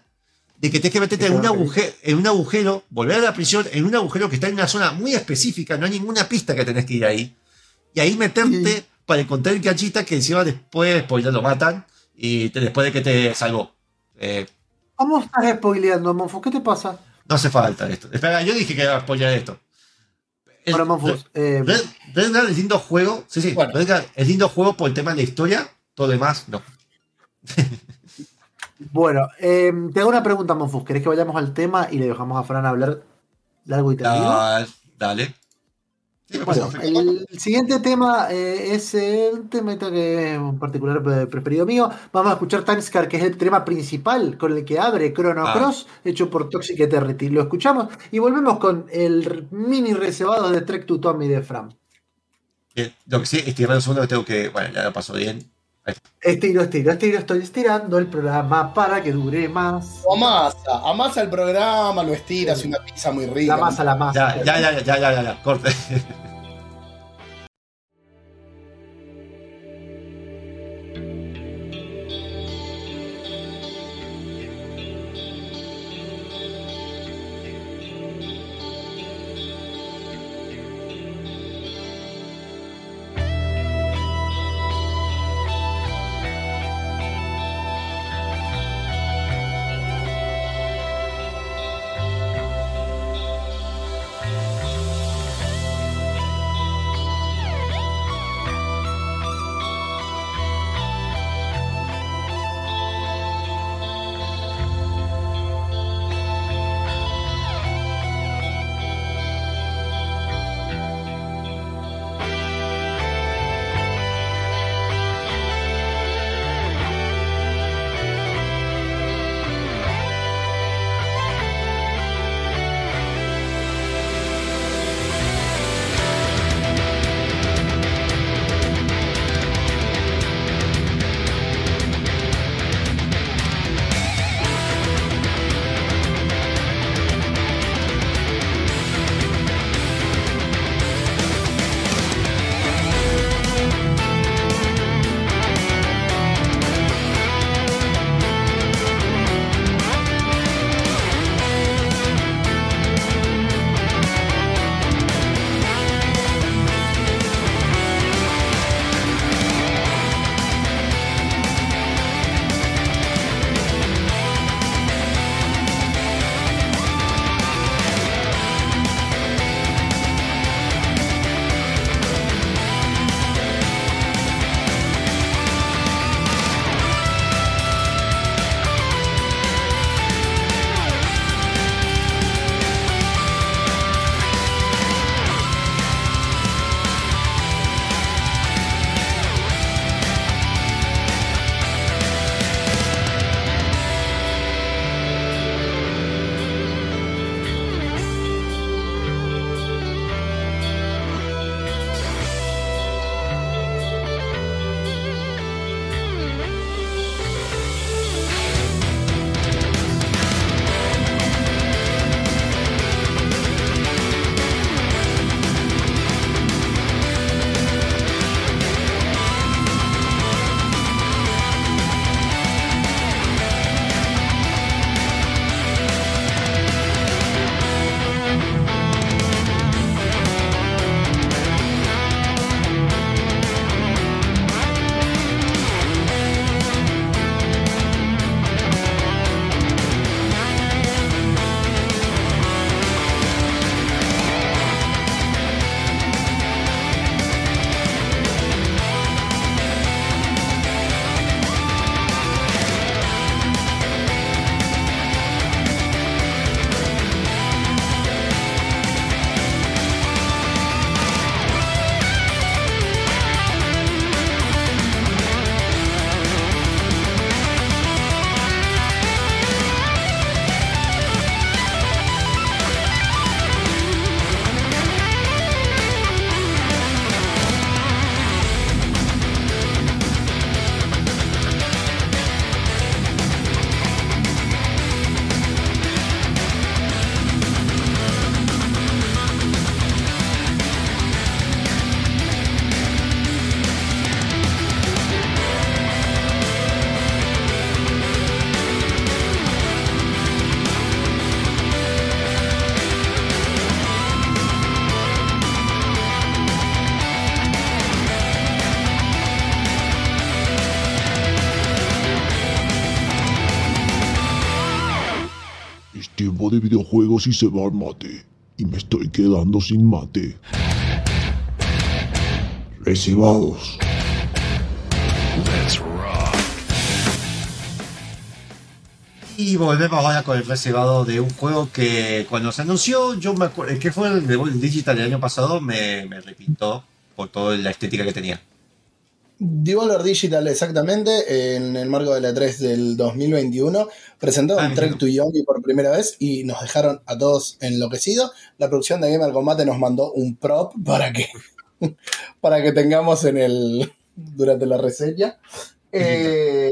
de que tenés que meterte en un, agujero, en un agujero, volver a la prisión, en un agujero que está en una zona muy específica, no hay ninguna pista que tenés que ir ahí. Y ahí meterte para encontrar el cachita que encima después, pues ya lo matan, y te- después de que te salvó. Eh, ¿Cómo estás spoileando, Monfus? ¿Qué te pasa? no hace falta esto. Espera, yo dije que iba a spoilear esto. El- Ahora, Monfus, eh, Red, Red Dead es lindo juego. Sí, sí. Bueno. Red Dead es lindo juego por el tema de la historia. Todo lo demás, no. bueno, eh, te hago una pregunta, Monfus. ¿Querés que vayamos al tema y le dejamos a Fran hablar largo y tendido? Ah, dale. Bueno, el siguiente tema eh, es eh, un tema que es un particular pre- preferido mío. Vamos a escuchar Timescar, que es el tema principal con el que abre Chrono Ah. Cross, hecho por Toxic Eternity. Lo escuchamos y volvemos con el mini reservado de Trek to Tommy de Fran. Eh, Lo que sí, estirando un segundo que tengo que. Bueno, ya lo pasó bien. Estiro, estiro, estiro, estoy estirando el programa para que dure más. Amasa, amasa el programa, lo estiras, una pizza muy rica. La masa, la masa. Ya, ya, ya, ya, ya, ya, ya, corte. Videojuegos y se va al mate. Y me estoy quedando sin mate. Recibados. Let's rock. Y volvemos ahora con el reservado de un juego que cuando se anunció, yo me acuerdo, que fue el de el Digital del año pasado, me, me repintó por toda la estética que tenía. Devolver Digital, exactamente, en el marco de la 3 del 2021, presentaron Ah, Trek to Yomi por primera vez y nos dejaron a todos enloquecidos. La producción de Gamer Combate nos mandó un prop para que, para que tengamos en el durante la reseña. Eh,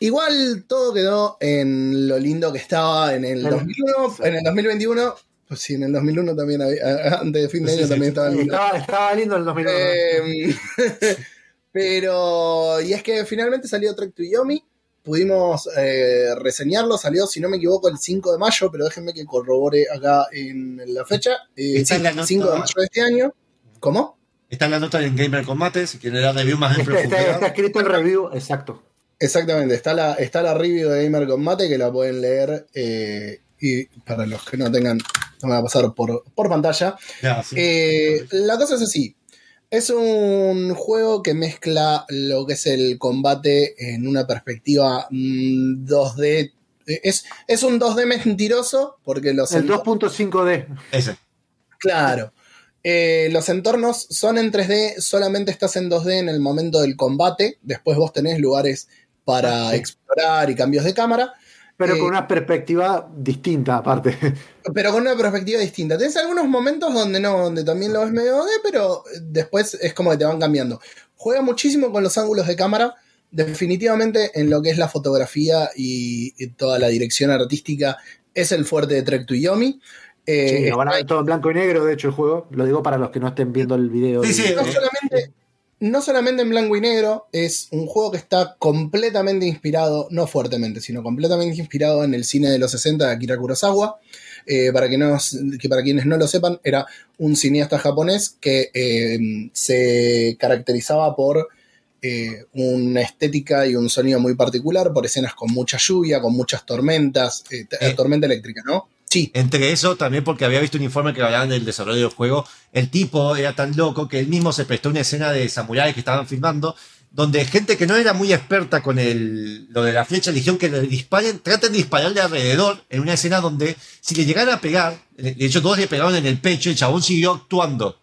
igual todo quedó en lo lindo que estaba en El- 2001, en el 2021. Pues sí, en el 2001 también, había- antes de fin de Sí, año sí, también sí. estaba lindo. Estaba, estaba lindo el 2001. Eh, pero, y es que finalmente salió Trek to Yomi. Pudimos eh, reseñarlo, salió, si no me equivoco, el 5 de mayo, pero déjenme que corrobore acá en la fecha. Eh, Está en la nota. 5 de mayo de este año. ¿Cómo? Está en la nota en Gamer Combate, si quieren dar review más en Está, está- está escrito el review, exacto. Exactamente, está la, está la review de Gamer Combate que la pueden leer. eh, y para los que no tengan, no me va a pasar por, por pantalla. Sí. Eh, la cosa es así. Es un juego que mezcla lo que es el combate en una perspectiva mm, 2D. Eh, Es, es un 2D mentiroso porque los El entor- 2.5D. Ese. Claro. Eh, los entornos son en 3D, solamente estás en 2D en el momento del combate. Después vos tenés lugares para explorar y cambios de cámara. Pero Eh, con una perspectiva distinta, aparte. pero con una perspectiva distinta. Tienes algunos momentos donde no, donde también lo ves medio de, pero después es como que te van cambiando. Juega muchísimo con los ángulos de cámara. Definitivamente en lo que es la fotografía y, y toda la dirección artística es el fuerte de Trek to Yomi. Eh, Sí, lo van a ver todo en blanco y negro, de hecho, el juego. Lo digo para los que no estén viendo el video. Sí, sí, no eh, solamente, no solamente en blanco y negro, es un juego que está completamente inspirado, no fuertemente, sino completamente inspirado en el cine de los 60 de Akira Kurosawa. Eh, para, que no, que para quienes no lo sepan, era un cineasta japonés que eh, se caracterizaba por eh, una estética y un sonido muy particular, por escenas con mucha lluvia, con muchas tormentas, tormenta eléctrica, ¿no? Sí, Entre eso, también porque había visto un informe que hablaban del desarrollo del juego, el tipo era tan loco que él mismo se prestó una escena de samuráis que estaban filmando, donde gente que no era muy experta con el, lo de la flecha, le dijeron que le disparen, traten de dispararle alrededor en una escena donde si le llegaran a pegar, de hecho todos le pegaron en el pecho, el chabón siguió actuando.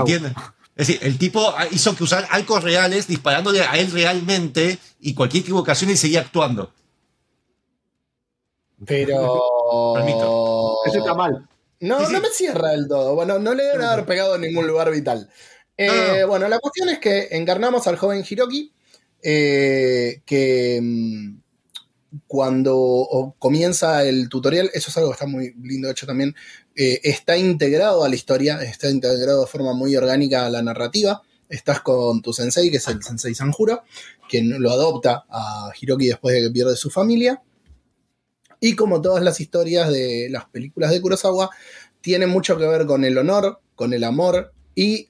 ¿Entienden? Es decir, el tipo hizo que usar arcos reales disparándole a él realmente y cualquier equivocación y seguía actuando. Pero... Permito. Eso está mal. No, Sí, sí. no me cierra del todo. Bueno, no le deben haber pegado en ningún lugar vital. Eh, No, no. Bueno, la cuestión es que encarnamos al joven Hiroki, eh, que mm, cuando comienza el tutorial, eso es algo que está muy lindo hecho también, eh, está integrado a la historia, está integrado de forma muy orgánica a la narrativa. Estás con tu sensei, que es el sensei Sanjuro, quien lo adopta a Hiroki después de que pierde su familia. Y como todas las historias de las películas de Kurosawa, tiene mucho que ver con el honor, con el amor y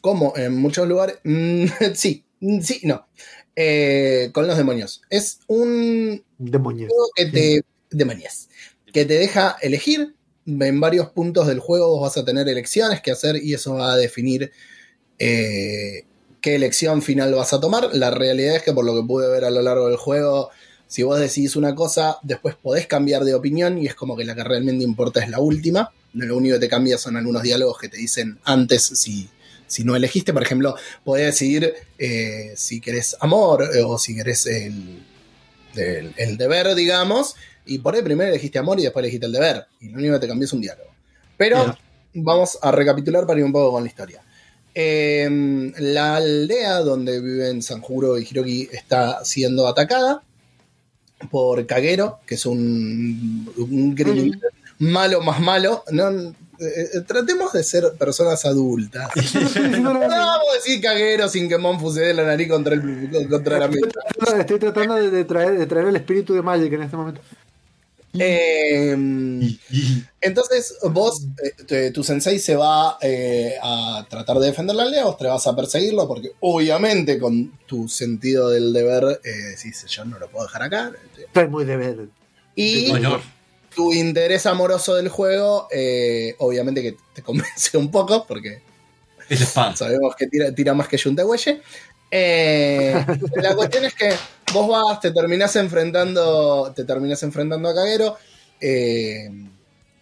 como en muchos lugares, mm, sí, mm, sí, no, eh, con los demonios. Es un Demonios. juego que te, demonios, que te deja elegir. En varios puntos del juego vos vas a tener elecciones que hacer y eso va a definir eh, qué elección final vas a tomar. La realidad es que por lo que pude ver a lo largo del juego, si vos decidís una cosa, después podés cambiar de opinión y es como que la que realmente importa es la última. Lo único que te cambia son algunos diálogos que te dicen antes si, si no elegiste. Por ejemplo, podés decidir eh, si querés amor eh, o si querés el, el, el deber, digamos. Y por ahí primero elegiste amor y después elegiste el deber. Y lo único que te cambió es un diálogo. Pero vamos a recapitular para ir un poco con la historia. Eh, la aldea donde viven Sanjuro y Hiroki está siendo atacada por Kagero, que es un, un criminal malo más malo. No, eh, eh, tratemos de ser personas adultas. No vamos a decir Kagero sin que Monfu se dé la nariz contra, el, contra la mesa. Estoy tratando de, de traer, de traer el espíritu de Magic en este momento. Eh, entonces, vos, eh, tu sensei se va eh, a tratar de defender la aldea, vos te vas a perseguirlo, porque obviamente con tu sentido del deber eh, decís, yo no lo puedo dejar acá. Estoy muy de ver. Y Honor. tu interés amoroso del juego, eh, obviamente que te convence un poco, porque Es sabemos que tira, tira más que Yuntehuelle. Eh, la cuestión es que vos vas, te terminás enfrentando, te terminás enfrentando a Kagero. eh,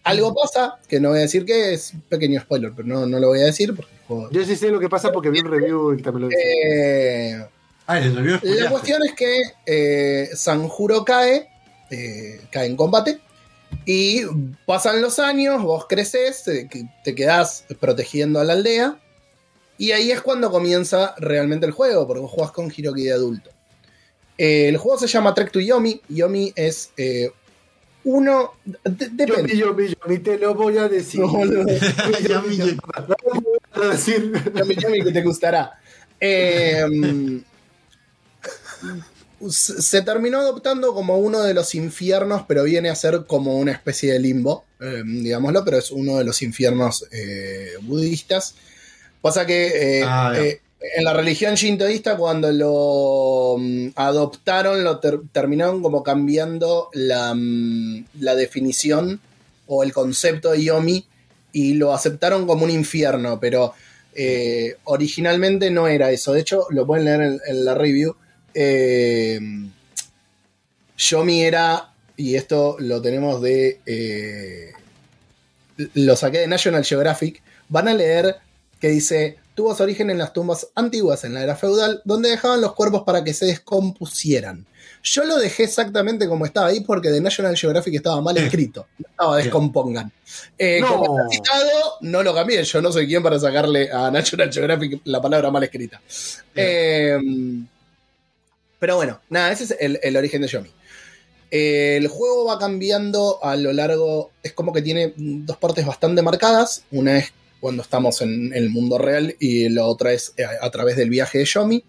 algo pasa, que no voy a decir que es un pequeño spoiler, pero no, no lo voy a decir porque el juego- Yo sí sé lo que pasa porque vi un review y también lo dije. Eh, Ah, el review la cuestión es que eh, Sanjuro cae, eh, cae en combate, y pasan los años, vos creces, te, te quedás protegiendo a la aldea, y ahí es cuando comienza realmente el juego, porque vos jugás con Hiroki de adulto. Eh, el juego se llama Trek to Yomi, Yomi es eh, uno... de- depende. Yo, yo, yo, yo, te lo voy a decir. No, no. Yomi, Yomi. No lo voy a decir. Yomi Yomi que te gustará. Eh, se terminó adoptando como uno de los infiernos, pero viene a ser como una especie de limbo, eh, digámoslo, pero es uno de los infiernos eh, budistas. Pasa que eh, Ah, eh, en la religión shintoísta, cuando lo mm, adoptaron, lo ter- terminaron como cambiando la, mm, la definición o el concepto de yomi y lo aceptaron como un infierno, pero eh, originalmente no era eso. De hecho, lo pueden leer en, en la review. Yomi era, y esto lo tenemos de. lo saqué de National Geographic. Van a leer que dice: tuvo su origen en las tumbas antiguas en la era feudal, donde dejaban los cuerpos para que se descompusieran. Yo lo dejé exactamente como estaba ahí porque de National Geographic estaba mal escrito. No estaba descompongan. Eh, No. Como está citado, no lo cambié. Yo no soy quien para sacarle a National Geographic la palabra mal escrita. Eh, pero bueno, nada, ese es el, el origen de Yomi. El juego va cambiando a lo largo, es como que tiene dos partes bastante marcadas. Una es cuando estamos en el mundo real y la otra es eh, a, a través del viaje de Yomi.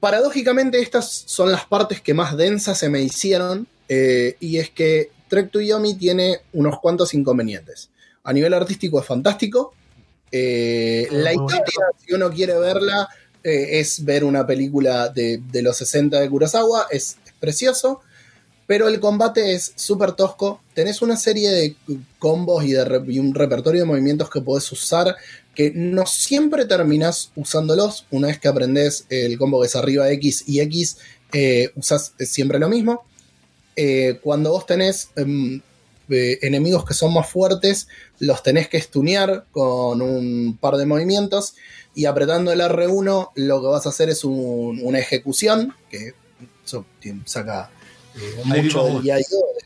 Paradójicamente estas son las partes que más densas se me hicieron eh, y es que Trek to Yomi tiene unos cuantos inconvenientes. A nivel artístico es fantástico. Eh, la historia, si uno quiere verla, eh, es ver una película de, de los 60 de Kurosawa, es, es precioso, pero el combate es súper tosco. Tenés una serie de combos y, de un repertorio de movimientos que podés usar que no siempre terminás usándolos. Una vez que aprendés el combo que es arriba X y X, eh, usás siempre lo mismo. Eh, cuando vos tenés em, eh, enemigos que son más fuertes, los tenés que stunear con un par de movimientos y apretando el R1 lo que vas a hacer es un- una ejecución, que saca eh, mucho del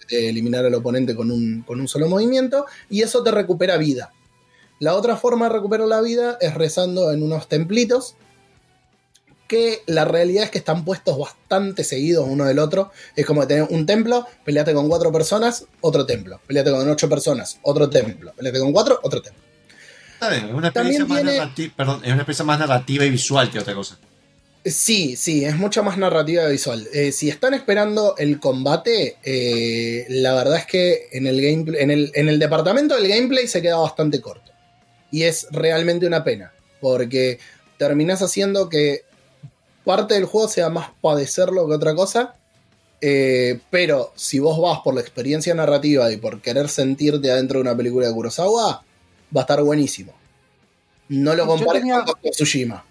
de eliminar al oponente con un, con un solo movimiento, y eso te recupera vida. La otra forma de recuperar la vida es rezando en unos templitos, que la realidad es que están puestos bastante seguidos uno del otro. Es como tener un templo, peleate con cuatro personas, otro templo. Peleate con ocho personas, otro templo. Peleate con cuatro, otro templo. Está bien, es una experiencia También más tiene- narrativa, perdón, es una experiencia más narrativa y visual que otra cosa. Sí, sí, es mucho más narrativa visual. Eh, si están esperando el combate, eh, la verdad es que en el, gameplay, en, el, en el departamento del gameplay se queda bastante corto. Y es realmente una pena, porque terminás haciendo que parte del juego sea más padecerlo que otra cosa. eh, pero si vos vas por la experiencia narrativa y por querer sentirte adentro de una película de Kurosawa, va a estar buenísimo. No lo compares tenía- con Tsushima.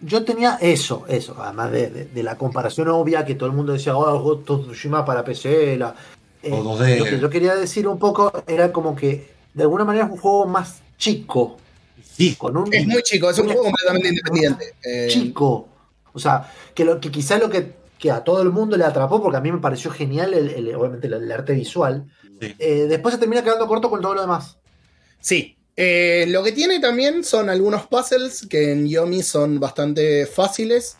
Yo tenía eso, eso, además de, de- de la comparación obvia que todo el mundo decía, oh, Ghost of Tsushima para PC, la, eh, O 2D. Lo que yo quería decir un poco era como que de alguna manera es un juego más chico. Sí. Con un, Es muy chico, es un juego completamente independiente. Eh, chico. O sea, que, lo, que quizá lo que, que a todo el mundo le atrapó, porque a mí me pareció genial, el, el- obviamente, el, el arte visual, Sí. eh, después se termina quedando corto con todo lo demás. Sí. Eh, lo que tiene también son algunos puzzles que en Yomi son bastante fáciles.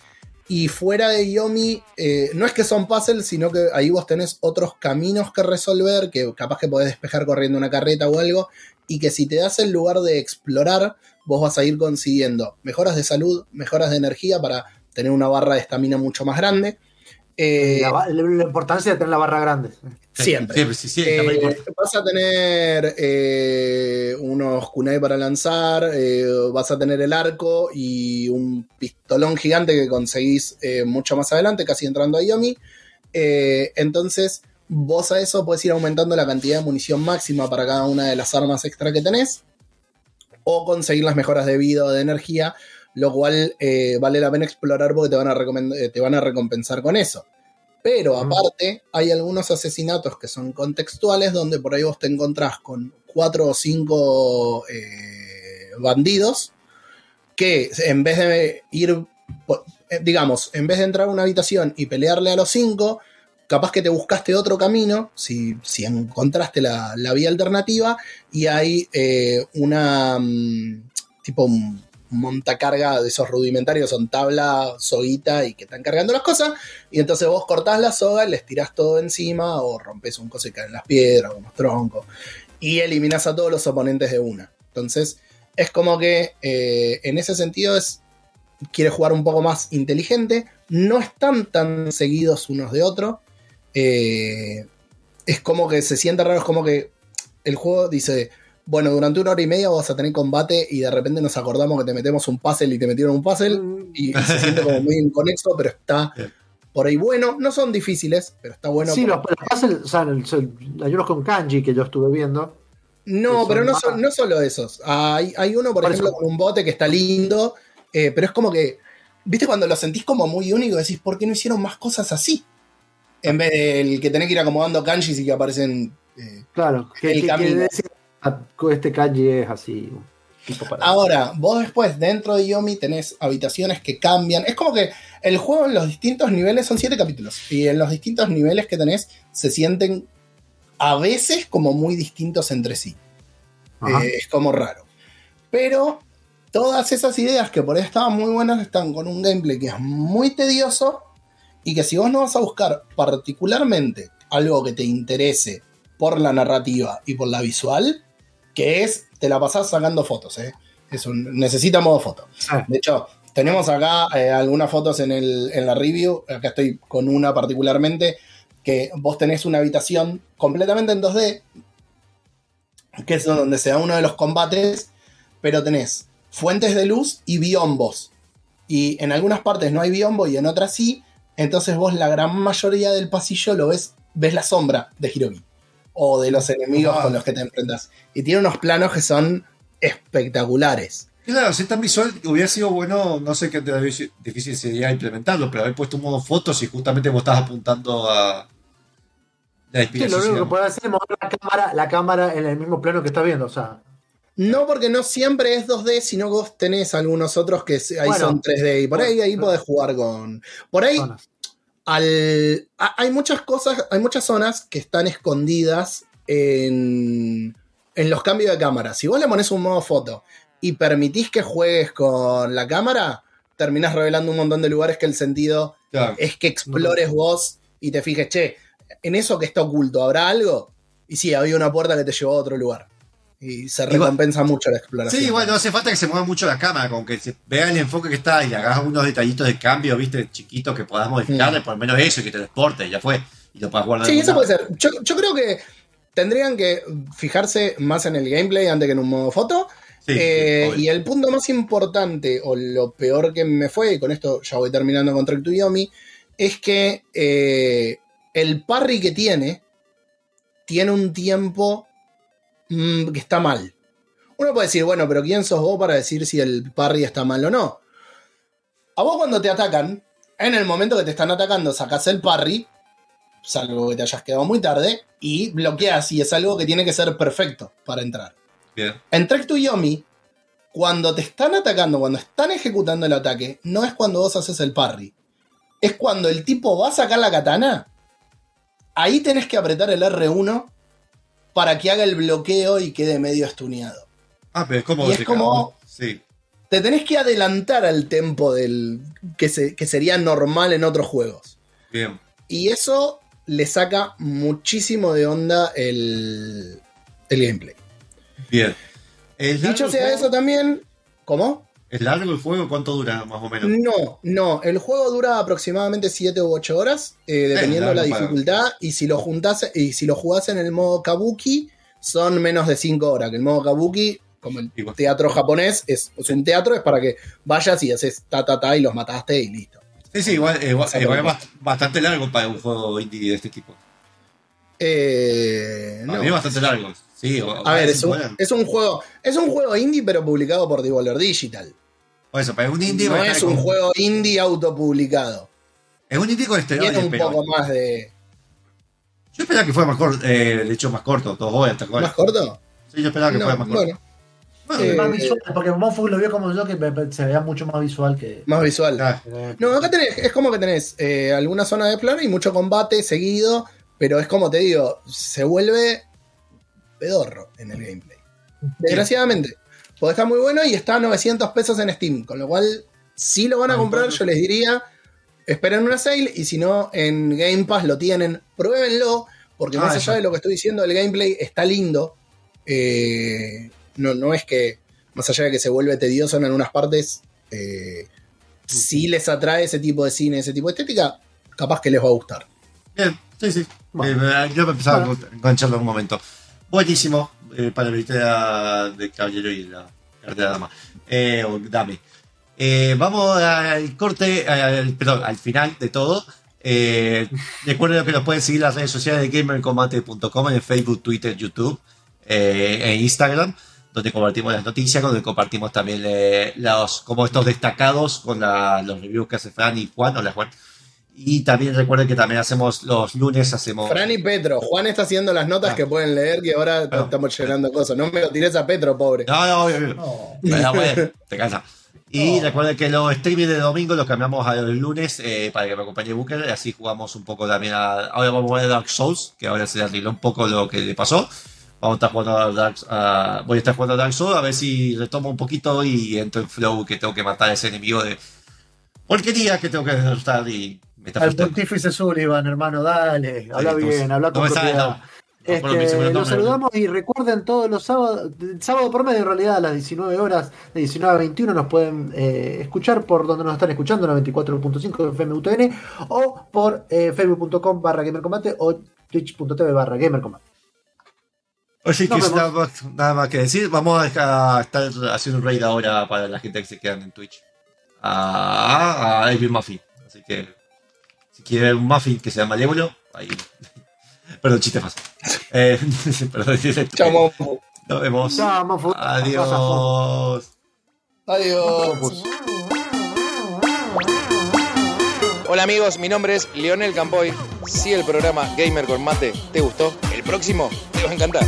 Y fuera de Yomi, eh, no es que son puzzles, sino que ahí vos tenés otros caminos que resolver, que capaz que podés despejar corriendo una carreta o algo, y que si te das el lugar de explorar, vos vas a ir consiguiendo mejoras de salud, mejoras de energía para tener una barra de estamina mucho más grande. Eh, La, ba- la importancia de tener la barra grande. Siempre. Siempre, sí, muy Eh, vas a tener eh, unos kunai para lanzar, eh, vas a tener el arco y un pistolón gigante que conseguís mucho más adelante, casi entrando a Yomi. Entonces, vos a eso puedes ir aumentando la cantidad de munición máxima para cada una de las armas extra que tenés, o conseguir las mejoras de vida o de energía, lo cual vale la pena explorar porque te van a, te van a recompensar con eso. Pero aparte, hay algunos asesinatos que son contextuales donde por ahí vos te encontrás con cuatro o cinco eh, bandidos que en vez de ir, eh, digamos, en vez de entrar a una habitación y pelearle a los cinco, capaz que te buscaste otro camino, si, si encontraste la, la vía alternativa, y hay eh, una, mm, tipo un montacarga de esos rudimentarios, son tabla, soguita y que están cargando las cosas, y entonces vos cortás la soga, les tirás todo encima, o rompes un coso y caen las piedras, unos troncos, y eliminás a todos los oponentes de una. Entonces, es como que eh, en ese sentido es quiere jugar un poco más inteligente. No están tan seguidos unos de otros. Eh, es como que se siente raro, es como que el juego dice, bueno, durante una hora y media vas a tener combate y de repente nos acordamos que te metemos un puzzle y te metieron un puzzle y se siente como muy inconexo, pero está por ahí bueno. No son difíciles, pero está bueno. sí, los, los puzzles, o sea, hay unos con kanji que yo estuve viendo. No, pero no, más- no solo esos. Hay, hay uno, por, Por ejemplo, eso. con un bote que está lindo, eh, pero es como que, ¿viste cuando lo sentís como muy único? Decís, ¿por qué no hicieron más cosas así? En vez del que tenés que ir acomodando kanjis y que aparecen. eh, Claro, que, El que- que camino. decir, este kanji es así. Ahora, vos después, dentro de Yomi, tenés habitaciones que cambian. Es como que el juego en los distintos niveles son siete capítulos. Y en los distintos niveles que tenés se sienten a veces como muy distintos entre sí. Eh, es como raro. Pero todas esas ideas que por ahí estaban muy buenas están con un gameplay que es muy tedioso y que si vos no vas a buscar particularmente algo que te interese por la narrativa y por la visual, que es, te la pasás sacando fotos, ¿eh? Eso necesita modo foto. Ah, De hecho, tenemos acá eh, algunas fotos en, el- en la review. Acá estoy con una particularmente. Que vos tenés una habitación completamente en 2D. Que es donde se da uno de los combates. Pero tenés fuentes de luz y biombos. Y en algunas partes no hay biombo y en otras sí. Entonces vos la gran mayoría del pasillo lo ves. Ves la sombra de Hiroki. O de los enemigos Wow. con los que te enfrentas. Y tiene unos planos que son espectaculares. Claro, si es tan visual, hubiera sido bueno, no sé qué difícil difícil sería implementarlo, pero haber puesto un modo fotos y justamente vos estás apuntando a la sí, lo inspiración. único que puede hacer es mover la cámara, la cámara en el mismo plano que estás viendo. O sea, No, porque no siempre es 2D, sino que vos tenés algunos otros que se- ahí Bueno. son 3D. Y por ahí, ahí podés jugar con. Por ahí zonas. Al, a- hay muchas cosas, hay muchas zonas que están escondidas en, en los cambios de cámara. Si vos le pones un modo foto y permitís que juegues con la cámara, terminás revelando un montón de lugares que el sentido Claro. es que explores vos y te fijes, che, en eso que está oculto, ¿habrá algo? Y sí, había una puerta que te llevó a otro lugar. Y se Igual- recompensa mucho la exploración. Sí, bueno, no hace falta que se mueva mucho la cámara, con que se vea el enfoque que está y le hagas unos detallitos de cambio, viste, chiquitos que puedas modificarle, por lo menos eso, y que te desporte, ya fue, y lo puedas guardar. Sí, eso puede ser. Yo, yo creo que tendrían que fijarse más en el gameplay antes que en un modo foto. Sí, Eh, y el punto más importante, o lo peor que me fue, y con esto ya voy terminando con Trek to Yomi, es que eh, el parry que tiene tiene un tiempo mm, que está mal. Uno puede decir, bueno, pero ¿quién sos vos para decir si el parry está mal o no? A vos cuando te atacan, en el momento que te están atacando, sacás el parry, salvo que te hayas quedado muy tarde, y bloqueas, y es algo que tiene que ser perfecto para entrar. Bien. En Trek to Yomi, cuando te están atacando, cuando están ejecutando el ataque, no es cuando vos haces el parry. Es cuando el tipo va a sacar la katana. Ahí tenés que apretar el R1 para que haga el bloqueo y quede medio estuneado. Ah, pero es como. Y es como- Sí. Te tenés que adelantar al tempo del que, se- que sería normal en otros juegos. Bien. Y eso le saca muchísimo de onda el, el gameplay. Bien. El Dicho sea juego- eso también, ¿cómo? ¿Es largo el juego? ¿Cuánto dura más o menos? No, no. El juego dura aproximadamente 7 u 8 horas, eh, dependiendo de la para- dificultad. Y si lo juntás, y si lo jugás en el modo Kabuki, son menos de 5 horas. Que el modo Kabuki, como el Igual. teatro japonés, es, es un teatro, es para que vayas y haces ta ta ta y los mataste y listo. Sí, sí, igual, igual es bast- bastante largo para un juego indie de este tipo. Eh, A no. mí es bastante largo. Sí, o- A ver, es un, horas. es un juego, es un juego indie, pero publicado por Devolver Digital. Por eso, pero es un indie. No es un con- juego indie autopublicado. Es un indie con esteroides, Tiene un pero. poco más de. Yo esperaba que fuera más corto, eh, de hecho más corto, dos horas. ¿Más corto? Sí, yo esperaba que No, fuera más corto. bueno, Bueno, Eh, más visual, porque Mofu lo vio como yo, que se veía mucho más visual que. más visual. No, acá tenés, es como que tenés eh, alguna zona de plano y mucho combate seguido, pero es como te digo, se vuelve pedorro en el gameplay. Desgraciadamente. Porque está muy bueno y está a 900 pesos en Steam, con lo cual, si lo van a comprar, yo les diría, esperen una sale y si no, en Game Pass lo tienen, pruébenlo, porque Ah, más eso. allá de lo que estoy diciendo, el gameplay está lindo. Eh, no, no es que, más allá de que se vuelve tedioso en algunas partes, eh, si les atrae ese tipo de cine, ese tipo de estética, capaz que les va a gustar. Bien, sí, sí. Bueno. Eh, yo me empezaba Bueno. a engancharlo en un momento. Buenísimo eh, para la historia de Caballero y la cartera dama. Eh, o dame. Eh, vamos al corte, al, perdón, al final de todo. Recuerden que nos pueden seguir las redes sociales de gamercombate.com en Facebook, Twitter, YouTube e Instagram, donde compartimos las noticias, donde compartimos también los, como estos destacados con la- los reviews que hace Fran y Juan. Hola Juan. Y también recuerden que también hacemos los lunes, hacemos... Fran y Petro, Juan está haciendo las notas Ah. que pueden leer que ahora Ah. estamos llenando cosas. No me lo tires a Petro, pobre. No, no, no, no. Bueno, te cansa. Y No. recuerden que los streaming de domingo los cambiamos a los lunes eh, para que me acompañe Booker. Así jugamos un poco también a. Ahora vamos a ver Dark Souls, que ahora se arregló un poco lo que le pasó. Vamos a estar jugando a Dark a- Voy a estar jugando a Dark Souls a ver si retomo un poquito y entro en flow que tengo que matar a ese enemigo de porquería que tengo que derrotar y Al pontífice Sullivan, hermano, dale. Habla bien, habla con propiedad. No, Este, lo los saludamos y recuerden todos los sábados, sábado por medio en realidad a las 19 horas, de 19 a 21 nos pueden eh, escuchar por donde nos están escuchando, 94.5 FM UTN o por eh, facebook.com barra gamercombate o twitch.tv barra gamercombate. Así que nada más, nada más que decir. Vamos a dejar- estar haciendo un raid ahora para la gente que se quedan en Twitch. A, a David Muffin. Así que quiere un muffin que sea malévolo, ahí. Perdón, chiste fácil. Eh, perdón, Chao, Mofu. Nos vemos. Chao. Adiós. Adiós. Hola amigos, mi nombre es Leonel Campoy. Si el programa Gamer con Mate te gustó, el próximo te va a encantar.